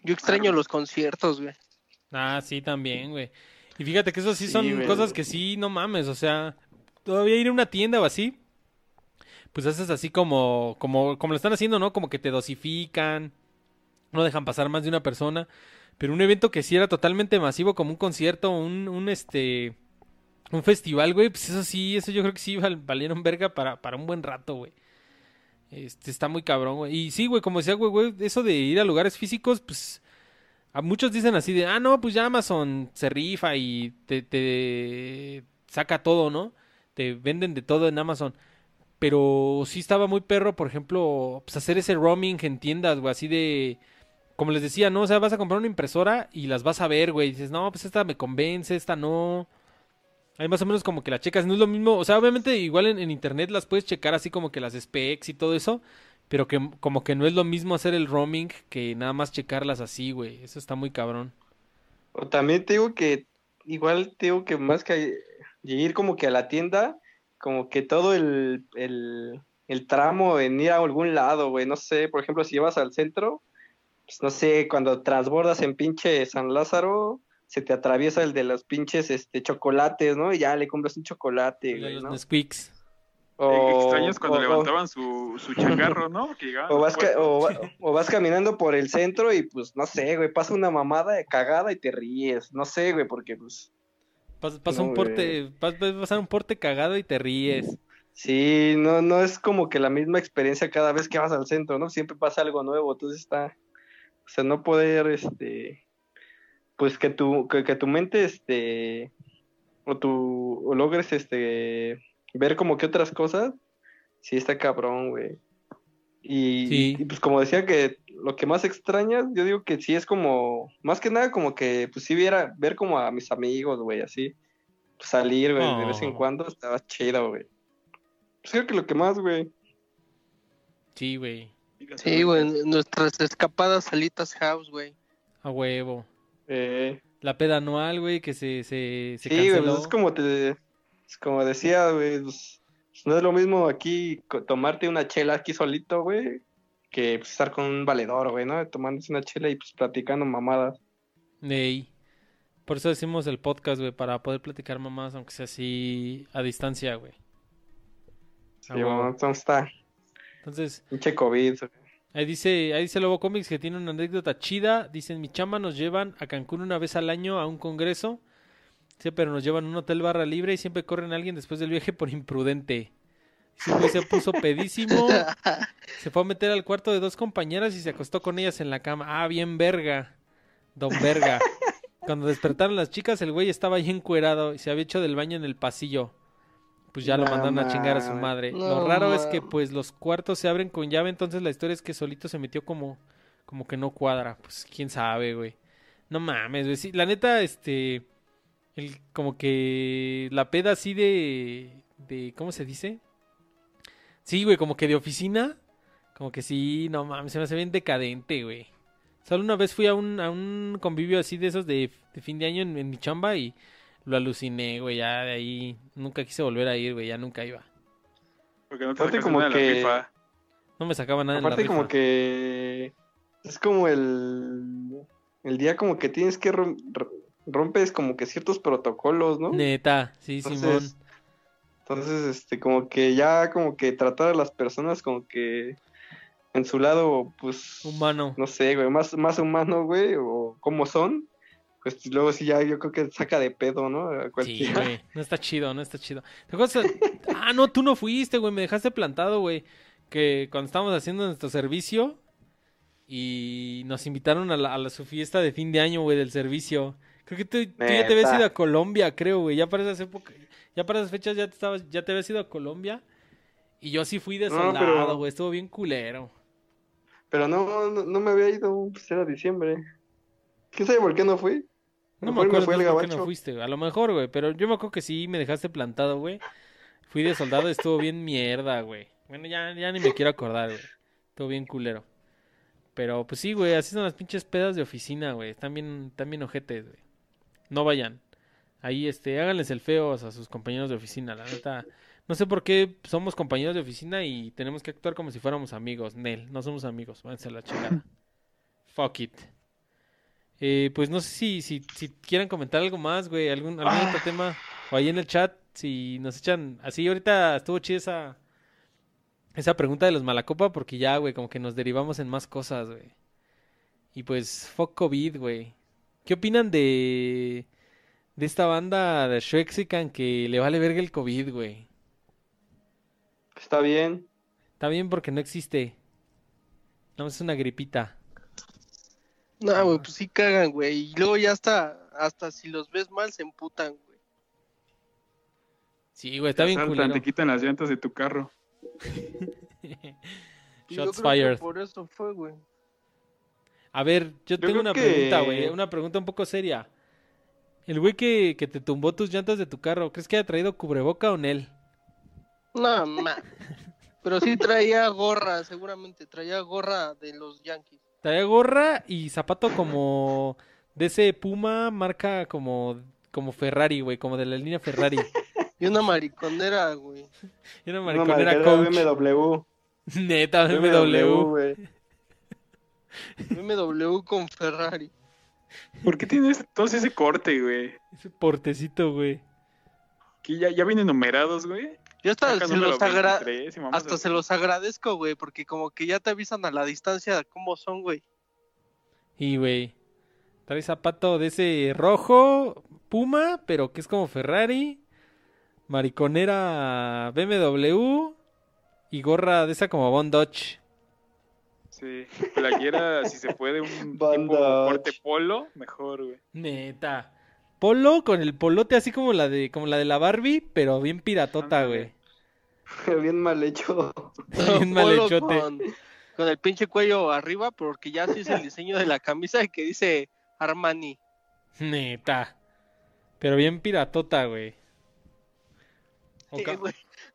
yo extraño los conciertos, güey. Ah, sí, también, güey. Y fíjate que eso sí Sí, son güey. cosas que sí, no mames, o sea, todavía ir a una tienda o así, pues haces así como, como, como lo están haciendo, ¿no? Como que te dosifican, no dejan pasar más de una persona, pero un evento que sí era totalmente masivo, como un concierto, un, un este, un festival, güey, pues eso sí, eso yo creo que sí val- valieron verga para, para un buen rato, güey. Este, está muy cabrón, güey. Y sí, güey, como decía, güey, güey, eso de ir a lugares físicos, pues... A muchos dicen así de, ah, no, pues ya Amazon se rifa y te, te saca todo, ¿no? Te venden de todo en Amazon. Pero sí estaba muy perro, por ejemplo, pues hacer ese roaming en tiendas, güey, así de... Como les decía, ¿no? O sea, vas a comprar una impresora y las vas a ver, güey. Dices, no, pues esta me convence, esta no. Ahí más o menos como que la checas. No es lo mismo. O sea, obviamente igual en, en internet las puedes checar así como que las specs y todo eso. Pero que como que no es lo mismo hacer el roaming que nada más checarlas así, güey. Eso está muy cabrón. O también te digo que, igual te digo que más que ir como que a la tienda, como que todo el, el, el tramo en ir a algún lado, güey. No sé, por ejemplo, si llevas al centro, pues no sé, cuando transbordas en pinche San Lázaro, se te atraviesa el de los pinches este, chocolates, ¿no? Y ya le compras un chocolate, güey, los ¿no? Nesquicks. Eh, extraños cuando o- levantaban su, su changarro, ¿no? Que O vas, ca- o, (laughs) o caminando por el centro y pues no sé, güey, pasa una mamada de cagada y te ríes. No sé, güey, porque pues Pas- Pasa No, un porte, pas- vas a pasar un porte cagado y te ríes. sí, no, no es como que la misma experiencia cada vez que vas al centro, ¿no? Siempre pasa algo nuevo, entonces está, o sea, no poder, este, pues que tu, que, que tu mente, este, o tu, o logres, este, ver como que otras cosas, sí está cabrón, güey. Y, Sí. y, pues como decía que lo que más extrañas, yo digo que sí es como, más que nada como que pues sí viera, ver como a mis amigos, güey, así, pues, salir, güey, de vez en Oh. cuando estaba chido, güey. Pues creo que lo que más, güey. Sí, güey. Sí, güey, nuestras escapadas salitas house, güey. A huevo. Eh, La peda anual, güey, que se, se, se sí, güey, canceló. pues es como te, es como decía, güey, pues, pues, no es lo mismo aquí tomarte una chela aquí solito, güey, que pues, estar con un valedor, güey, ¿no? Tomándose una chela y pues platicando mamadas. Ey. Por eso decimos el podcast, güey, para poder platicar mamás, aunque sea así a distancia, güey. Sí, bueno, entonces está, Entonces, pinche COVID. Ahí dice, ahí dice Lobo Comics que tiene una anécdota chida. Dicen, mi chamba nos llevan a Cancún una vez al año a un congreso. Sí, pero nos llevan a un hotel barra libre y siempre corren a alguien después del viaje por imprudente. Sí, se puso (laughs) pedísimo. Se fue a meter al cuarto de dos compañeras y se acostó con ellas en la cama. Ah, bien verga. Don verga. (laughs) Cuando despertaron las chicas, el güey estaba ahí encuerado y se había hecho del baño en el pasillo. Pues ya lo No mandaron a chingar a su madre. No lo raro es que pues los cuartos se abren con llave, entonces la historia es que solito se metió como como que no cuadra. Pues quién sabe, güey. No mames, güey. Sí, la neta, este el como que la peda así de de ¿cómo se dice? Sí, güey, como que de oficina. Como que sí, no mames, se me hace bien decadente, güey. Solo una vez fui a un, a un convivio así de esos de, de fin de año en, en mi chamba y lo aluciné, güey. Ya de ahí nunca quise volver a ir, güey. Ya nunca iba. Porque no te Aparte como nada de la que- FIFA. No me sacaba nada en la Aparte como rifa. que es como el, el día como que tienes que rom- rompes como que ciertos protocolos, ¿no? Neta, sí, Simón. Entonces, entonces, este, como que ya como que tratar a las personas como que en su lado, pues, Humano. no sé, güey, más, más humano, güey, o cómo son, pues luego sí ya yo creo que saca de pedo, ¿no? Sí, güey. No está chido, no está chido. ¿Te acuerdas? (laughs) Ah, no, tú no fuiste, güey. Me dejaste plantado, güey. Que cuando estábamos haciendo nuestro servicio y nos invitaron a, la, a la- su fiesta de fin de año, güey, del servicio. Creo que tú, tú ya te habías ido a Colombia, creo, güey. Ya para esas épocas, ya para esas fechas ya te estabas, ya te habías ido a Colombia. Y yo sí fui de No, soldado, pero- güey. Estuvo bien culero. Pero no, no, no me había ido, pues era diciembre. ¿Quién sabe por qué no fui? No me acuerdo entonces por qué no gabacho. fuiste, güey. A lo mejor, güey. Pero yo me acuerdo que sí me dejaste plantado, güey. Fui de soldado estuvo bien mierda, güey. Bueno, ya, ya ni me quiero acordar, güey. Estuvo bien culero. Pero pues sí, güey. Así son las pinches pedas de oficina, güey. Están bien, están bien ojetes, güey. No vayan. Ahí, este, háganles el feo a sus compañeros de oficina, la neta. No sé por qué somos compañeros de oficina y tenemos que actuar como si fuéramos amigos. Nel, no somos amigos. Váyanse a la chingada. Fuck it. Eh, pues no sé si, si, si quieran comentar algo más, güey, algún, algún otro tema, o ahí en el chat, si nos echan, así ahorita estuvo chida esa, esa pregunta de los Malacopa, porque ya, güey, como que nos derivamos en más cosas, güey. Y pues, fuck COVID, güey. ¿Qué opinan de, de esta banda de Shrexican que le vale verga el COVID, güey? Está bien. Está bien porque no existe. No, es una gripita. No, güey, pues sí cagan, güey. Y luego ya hasta, hasta si los ves mal se emputan, güey. Sí, güey, está bien culero. te quitan las llantas de tu carro. (laughs) Yo Shots que fired. Por eso fue, güey. A ver, yo, Yo tengo una que- pregunta, güey. Una pregunta un poco seria. El güey que, que te tumbó tus llantas de tu carro, ¿crees que haya traído cubreboca o Nel? No, ma. Pero sí traía gorra, seguramente. Traía gorra de los Yankees. Traía gorra y zapato como de ese Puma, marca como, como Ferrari, güey, como de la línea Ferrari. (laughs) Y una mariconera, güey. Y una Una mariconera coach. BMW. (laughs) Neta, BMW. güey. BMW con Ferrari. ¿Por qué tienes todo ese corte, güey? Ese portecito, güey. Que ya, ya vienen numerados, güey. Yo hasta, se los, agra- 23 y mamás hasta así. se los agradezco, güey, porque como que ya te avisan a la distancia cómo son, güey. Y, güey, trae zapato de ese rojo, Puma, pero que es como Ferrari. Mariconera BMW. Y gorra de esa como Von Dodge. Sí, playera, si se puede, un tipo corte polo, mejor, güey. Neta. Polo con el polote así como la de como la de la Barbie, pero bien piratota, güey. (laughs) Bien mal hecho. (laughs) Bien mal Polo hechote. Con, con el pinche cuello arriba, porque ya sí es el diseño de la camisa que dice Armani. Neta. Pero bien piratota, güey. Sí, güey.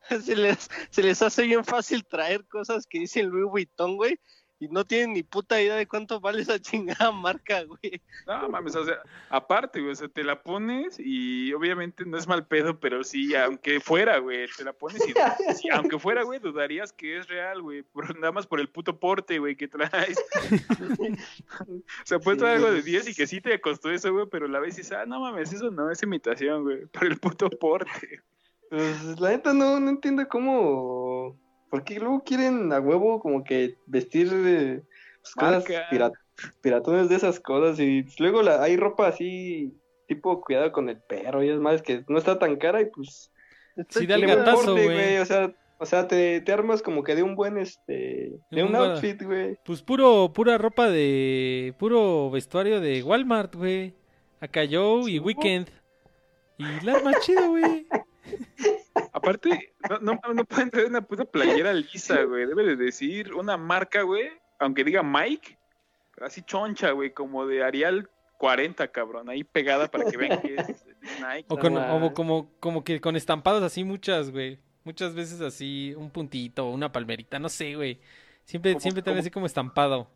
(laughs) Se les, se les hace bien fácil traer cosas que dicen Louis Vuitton, güey. Y no tienen ni puta idea de cuánto vale esa chingada marca, güey. No mames, o sea, aparte, güey, o sea, te la pones y obviamente no es mal pedo, pero sí, aunque fuera, güey, te la pones y (laughs) sí, aunque fuera, güey, dudarías que es real, güey, por- nada más por el puto porte, güey, que traes. (laughs) o sea, puedes traer algo de güey. 10 y que sí te costó eso, güey, pero la vez dices, ah, no mames, eso no es imitación, güey, por el puto porte. Pues la neta no, no entiendo cómo. ¿Por qué luego quieren a huevo como que vestir eh, pues, cosas piratones de esas cosas? Y luego la, hay ropa así, tipo cuidado con el perro y es más que no está tan cara y pues. Sí, da el gatazo, güey. O sea, o sea te, te armas como que de un buen este. De Un outfit, güey. Pues puro, pura ropa de. Puro vestuario de Walmart, güey. Acá Joe y Weekend. Y la más chido, güey. (laughs) Aparte, no, no, no pueden traer una puta playera lisa, güey, debe de decir una marca, güey, aunque diga Mike, pero así choncha, güey, como de Arial 40, cabrón, ahí pegada para que vean que es Nike. O, con, o como, como que con estampados así muchas, güey. Muchas veces así, un puntito, una palmerita, no sé, güey. Siempre, Como- siempre traen como- así como estampado.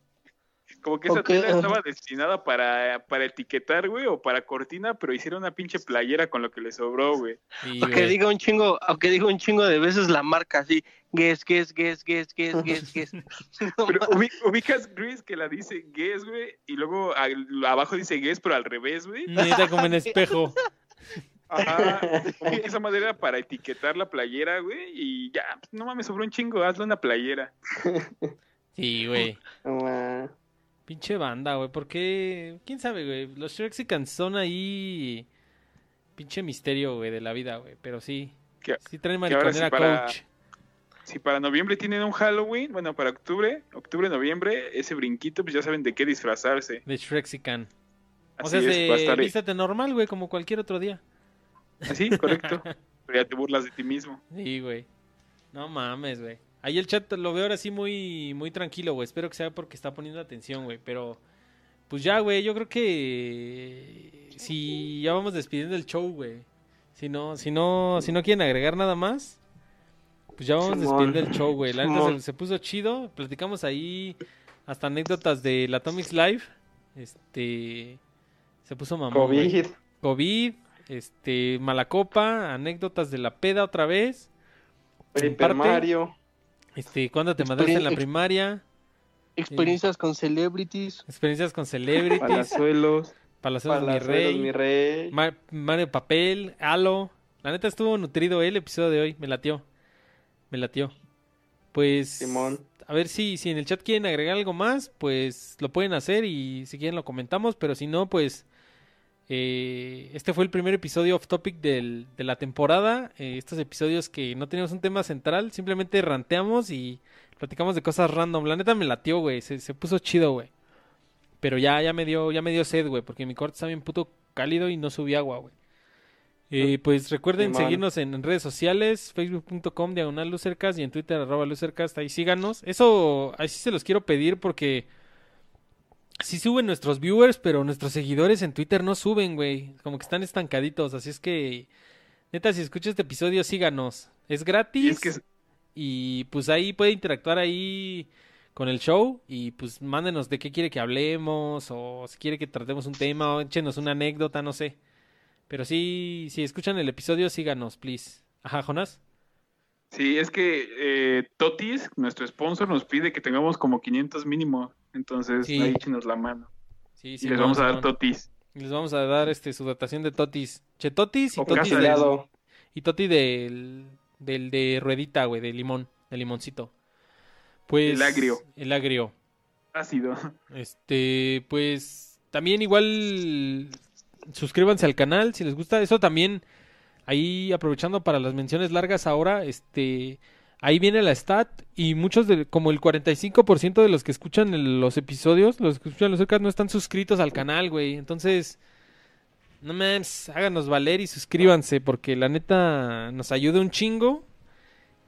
Como que esa tela estaba destinada para, para etiquetar, güey, o para cortina, pero hicieron una pinche playera con lo que le sobró, güey. Aunque diga un chingo, aunque diga un chingo de veces la marca así, guess, guess, guess, guess, guess, (laughs) guess, guess. (laughs) Pero ubicas, Chris, que la dice Guess, güey, y luego al- abajo dice Guess, pero al revés, güey. neta como en espejo. (laughs) Ajá, como que esa madera para etiquetar la playera, güey, y ya, pues, no mames, sobró un chingo, hazle una playera. Sí, güey. Pinche banda, güey. ¿Por qué? ¿Quién sabe, güey? Los Shrexicans son ahí. Pinche misterio, güey, de la vida, güey. Pero sí. Sí traen ahora sí mariconera para- coach. Si para noviembre tienen un Halloween, bueno, para octubre, octubre, noviembre, ese brinquito, pues ya saben de qué disfrazarse. De Shrexican. O sea, es, vístate normal, güey, como cualquier otro día. así, correcto. (laughs) Pero ya te burlas de ti mismo. Sí, güey. No mames, güey. Ahí el chat lo veo ahora sí muy, muy tranquilo, güey. Espero que sea porque está poniendo atención, güey. Pero, pues ya, güey, yo creo que si ya vamos despidiendo el show, güey. Si no, si no, si no quieren agregar nada más, pues ya vamos despidiendo el show, güey. La neta se, puso chido. Platicamos ahí hasta anécdotas de la Atomics Live. Este, se puso mamón. COVID. COVID, este, Malacopa, anécdotas de la peda otra vez. Super parte- Mario. Este, ¿cuándo te mandaste en la primaria? Experiencias con celebrities. Experiencias con (laughs) celebrities, Palazuelos. Palazuelos mi Palazuelos, rey, mi rey. Ma- Mario Papel, Halo. La neta estuvo nutrido el episodio de hoy, me latió. Me latió. Pues Simón. a ver si si en el chat quieren agregar algo más, pues lo pueden hacer y si quieren lo comentamos, pero si no, pues eh, este fue el primer episodio off topic del- de la temporada. Eh, estos episodios que no teníamos un tema central, simplemente ranteamos y platicamos de cosas random. La neta me latió, güey. Se, se puso chido, güey. Pero ya, ya me dio, ya me dio sed, güey, porque mi cuarto está bien puto cálido y no subí agua, güey. Eh, pues recuerden seguirnos en, redes sociales, facebook.com diagonal lucercast y en Twitter arroba lucercast, ahí síganos. Eso, así se los quiero pedir porque sí suben nuestros viewers, pero nuestros seguidores en Twitter no suben, güey. Como que están estancaditos, así es que, neta, si escuchas este episodio, síganos. Es gratis Y es que y pues ahí puede interactuar ahí con el show y pues mándenos de qué quiere que hablemos o si quiere que tratemos un tema o échenos una anécdota, no sé. Pero sí, si escuchan el episodio, síganos, please. Ajá, Jonas. Sí, es que eh, Totis, nuestro sponsor, nos pide que tengamos como 500 mínimo. Entonces, Sí. ahí échenos la mano. Sí, y les vamos a dar. Totis. Y les vamos a dar este su datación de Totis. Che, Totis y O Totis del- de- y Toti del, del de ruedita, güey, de limón, de limoncito. Pues El agrio. El agrio. Ácido. Este, pues también igual suscríbanse al canal si les gusta. Eso también ahí aprovechando para las menciones largas ahora, este ahí viene la stat y muchos de como el 45% de los que escuchan los episodios, los que escuchan los podcasts no están suscritos al canal, güey. Entonces, no mames, háganos valer y suscríbanse porque la neta nos ayuda un chingo.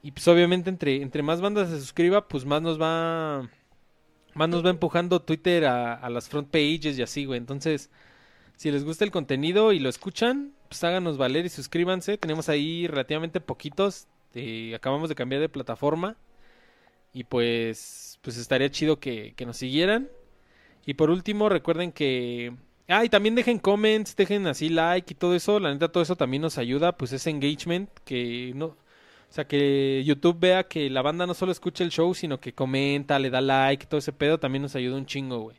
Y pues obviamente entre, entre más bandas se suscriba, pues más nos va más nos va empujando Twitter a, a las front pages y así, güey. Entonces, si les gusta el contenido y lo escuchan, pues háganos valer y suscríbanse. Tenemos ahí relativamente poquitos. Eh, acabamos de cambiar de plataforma. Y pues, pues estaría chido que, que nos siguieran. Y por último, recuerden que... Ah, y también dejen comments, dejen así like y todo eso. La neta, todo eso también nos ayuda. Pues ese engagement que no... O sea, que YouTube vea que la banda no solo escucha el show, sino que comenta, le da like, todo ese pedo también nos ayuda un chingo, güey.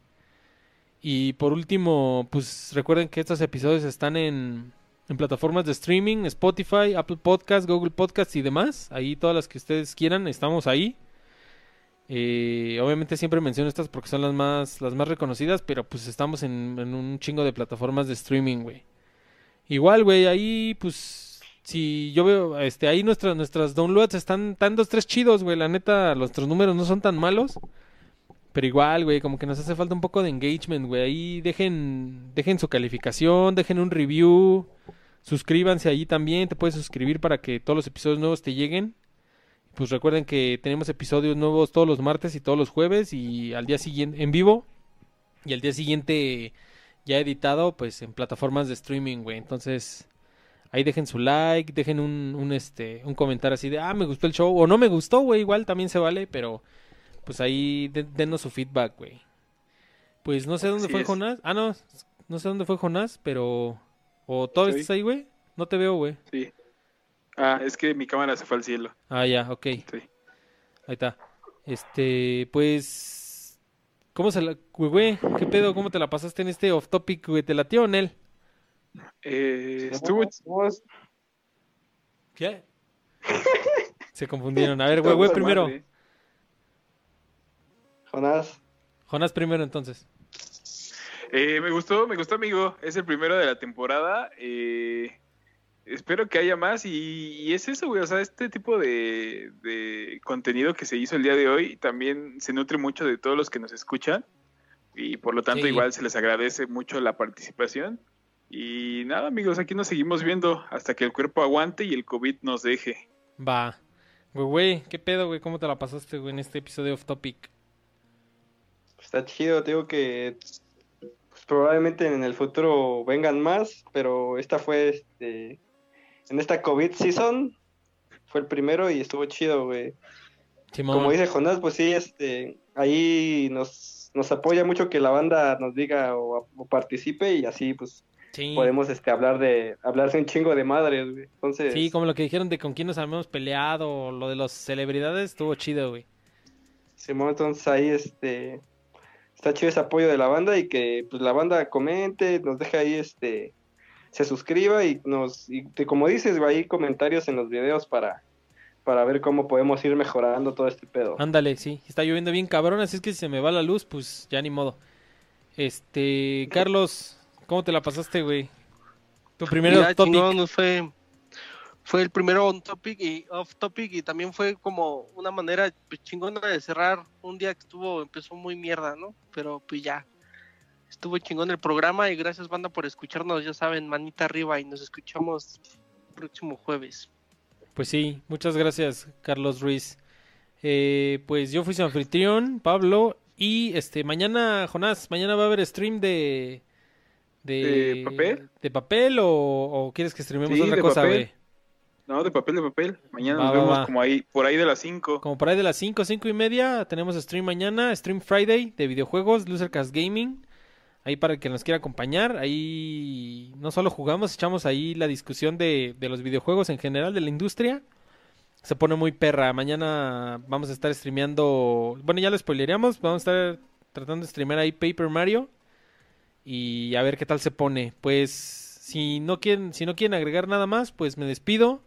Y por último, pues recuerden que estos episodios están en, en plataformas de streaming, Spotify, Apple Podcast, Google Podcast y demás. Ahí todas las que ustedes quieran, estamos ahí. Eh, obviamente siempre menciono estas porque son las más, las más reconocidas, pero pues estamos en, en un chingo de plataformas de streaming, güey. Igual, güey, ahí pues si yo veo, este, ahí nuestras nuestras downloads están tan dos tres chidos, güey. La neta, nuestros números no son tan malos. Pero igual, güey, como que nos hace falta un poco de engagement, güey. Ahí dejen, dejen su calificación, dejen un review, suscríbanse ahí también. Te puedes suscribir para que todos los episodios nuevos te lleguen. Pues recuerden que tenemos episodios nuevos todos los martes y todos los jueves y al día siguiente en vivo y al día siguiente ya editado, pues en plataformas de streaming, güey. Entonces, ahí dejen su like, dejen un, un, este, un comentario así de, ah, me gustó el show, o no me gustó, güey, igual también se vale, pero pues ahí de- denos su feedback, güey. Pues no sé dónde Así fue es. Jonás. Ah, no, no sé dónde fue Jonás, pero... ¿O todavía estás ahí, güey? No te veo, güey. Sí. Ah, es que mi cámara se fue al cielo. Ah, ya, ok. Sí. Ahí está. Este, pues... ¿Cómo se la... Güey, güey, ¿qué pedo? ¿Cómo te la pasaste en este off topic, güey? ¿Te latió, Nel? Eh, estuvo ¿Qué? Se confundieron. A ver, güey, güey, primero. madre. Jonás. Jonás primero, entonces. Eh, me gustó, me gustó, amigo. Es el primero de la temporada. Eh, espero que haya más. Y, y es eso, güey. O sea, este tipo de, de contenido que se hizo el día de hoy también se nutre mucho de todos los que nos escuchan. Y por lo tanto, Sí. igual se les agradece mucho la participación. Y nada, amigos, aquí nos seguimos viendo hasta que el cuerpo aguante y el COVID nos deje. Va. Güey, güey, ¿qué pedo, güey? ¿Cómo te la pasaste, güey, en este episodio off topic? Está chido, digo que pues, probablemente en el futuro vengan más, pero esta fue este en esta COVID season fue el primero y estuvo chido, güey. Simón. Como dice Jonás, pues sí, este ahí nos, nos apoya mucho que la banda nos diga o, o participe y así pues Sí. podemos este hablar de hablarse un chingo de madres, güey. Entonces, Sí, como lo que dijeron de con quién nos habíamos peleado, lo de las celebridades, estuvo chido, güey. Simón, entonces ahí este está chido ese apoyo de la banda y que pues la banda comente, nos deje ahí este se suscriba y nos y te- como dices, güey, ahí comentarios en los videos para para ver cómo podemos ir mejorando todo este pedo. Ándale, sí. Está lloviendo bien cabrón, así es que si se me va la luz, pues ya ni modo. Este, Carlos, ¿cómo te la pasaste, güey? Tu primero Mira, topic. chingón, nos fue, fue el primero on topic y off topic y también fue como una manera pues, chingona de cerrar un día que estuvo, empezó muy mierda, ¿no? Pero pues ya, Estuvo chingón el programa y gracias banda por escucharnos, ya saben, manita arriba y nos escuchamos próximo jueves. Pues sí, muchas gracias Carlos Ruiz. Eh, pues yo fui su anfitrión, Pablo, y este mañana, Jonás, mañana va a haber stream de... ¿De papel? ¿De papel o, o quieres que streamemos Sí, otra de cosa, papel. güey? No, de papel, de papel. Mañana Va, nos va, vemos va. como ahí, por ahí de las 5. Como por ahí de las 5, 5 y media, tenemos stream mañana, Stream Friday de videojuegos, Losercast Gaming. Ahí para el que nos quiera acompañar, ahí no solo jugamos, echamos ahí la discusión de, de los videojuegos en general, de la industria. Se pone muy perra. Mañana vamos a estar streameando, bueno ya lo spoileríamos, vamos a estar tratando de streamear ahí Paper Mario. Y a ver qué tal se pone. Pues si no quieren, si no quieren agregar nada más, pues me despido.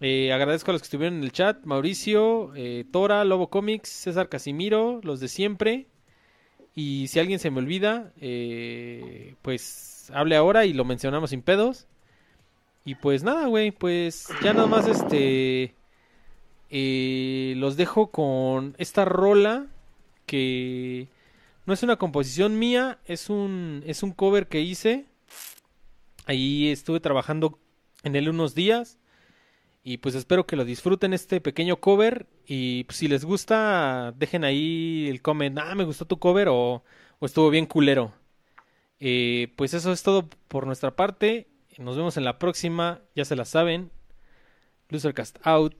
Eh, agradezco a los que estuvieron en el chat, Mauricio, eh, Tora, Lobo Comics, César Casimiro, los de siempre. Y si alguien se me olvida, eh, pues hable ahora y lo mencionamos sin pedos. Y pues nada, güey, pues ya nada más este... los dejo con esta rola que no es una composición mía, es un, es un cover que hice. Ahí estuve trabajando en él unos días. Y pues espero que lo disfruten este pequeño cover. Y pues, si les gusta, dejen ahí el comment. Ah, me gustó tu cover o, estuvo bien culero. Eh, pues eso es todo por nuestra parte. Nos vemos en la próxima. Ya se la saben. Losercast out.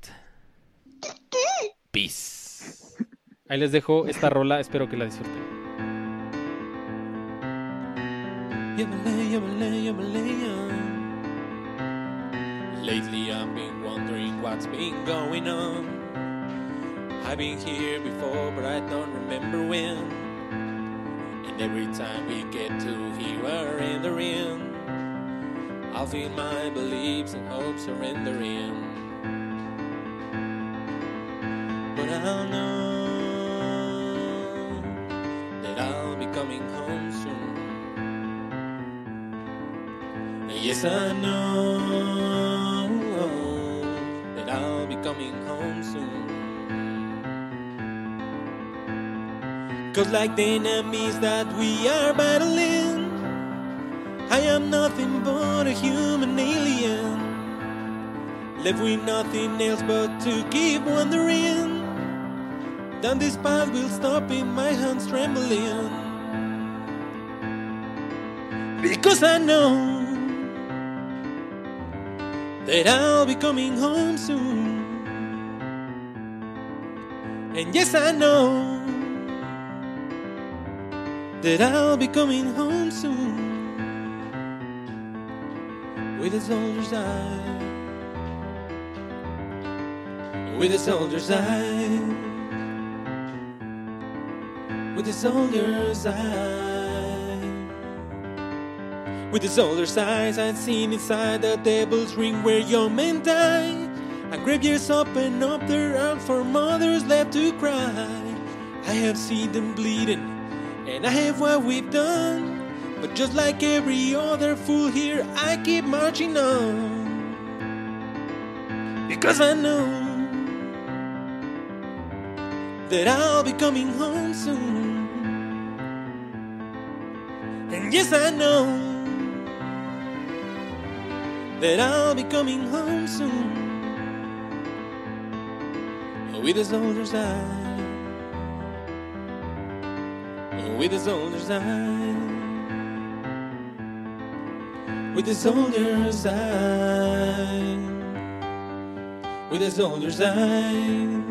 Peace. Ahí les dejo esta rola. Espero que la disfruten. Lately I've been wondering what's been going on. I've been here before, but I don't remember when. And every time we get to here we're in the ring, I'll feel my beliefs and hopes are in the surrendering. But I'll know that I'll be coming home soon. Yes, I know coming home soon. Cause, like the enemies that we are battling, I am nothing but a human alien. Left with nothing else but to keep wondering. Then this path will stop in my hands trembling. Because I know that I'll be coming home soon. And yes, I know that I'll be coming home soon. With a soldier's eye, with a soldier's eye, with a soldier's eye. With a soldier's eyes, I'd seen inside the devil's ring where young men die. And up and up their arms for mothers left to cry. I have seen them bleeding, and I have what we've done. But just like every other fool here, I keep marching on. Because I know that I'll be coming home soon. And yes, I know that I'll be coming home soon with his soldiers died. With his soldiers died. With his soldiers died. With his soldiers died.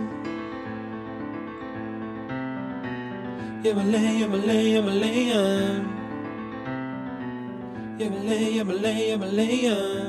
Yabalay, yabalay, yabalay, yabalay, yabalay, a lay.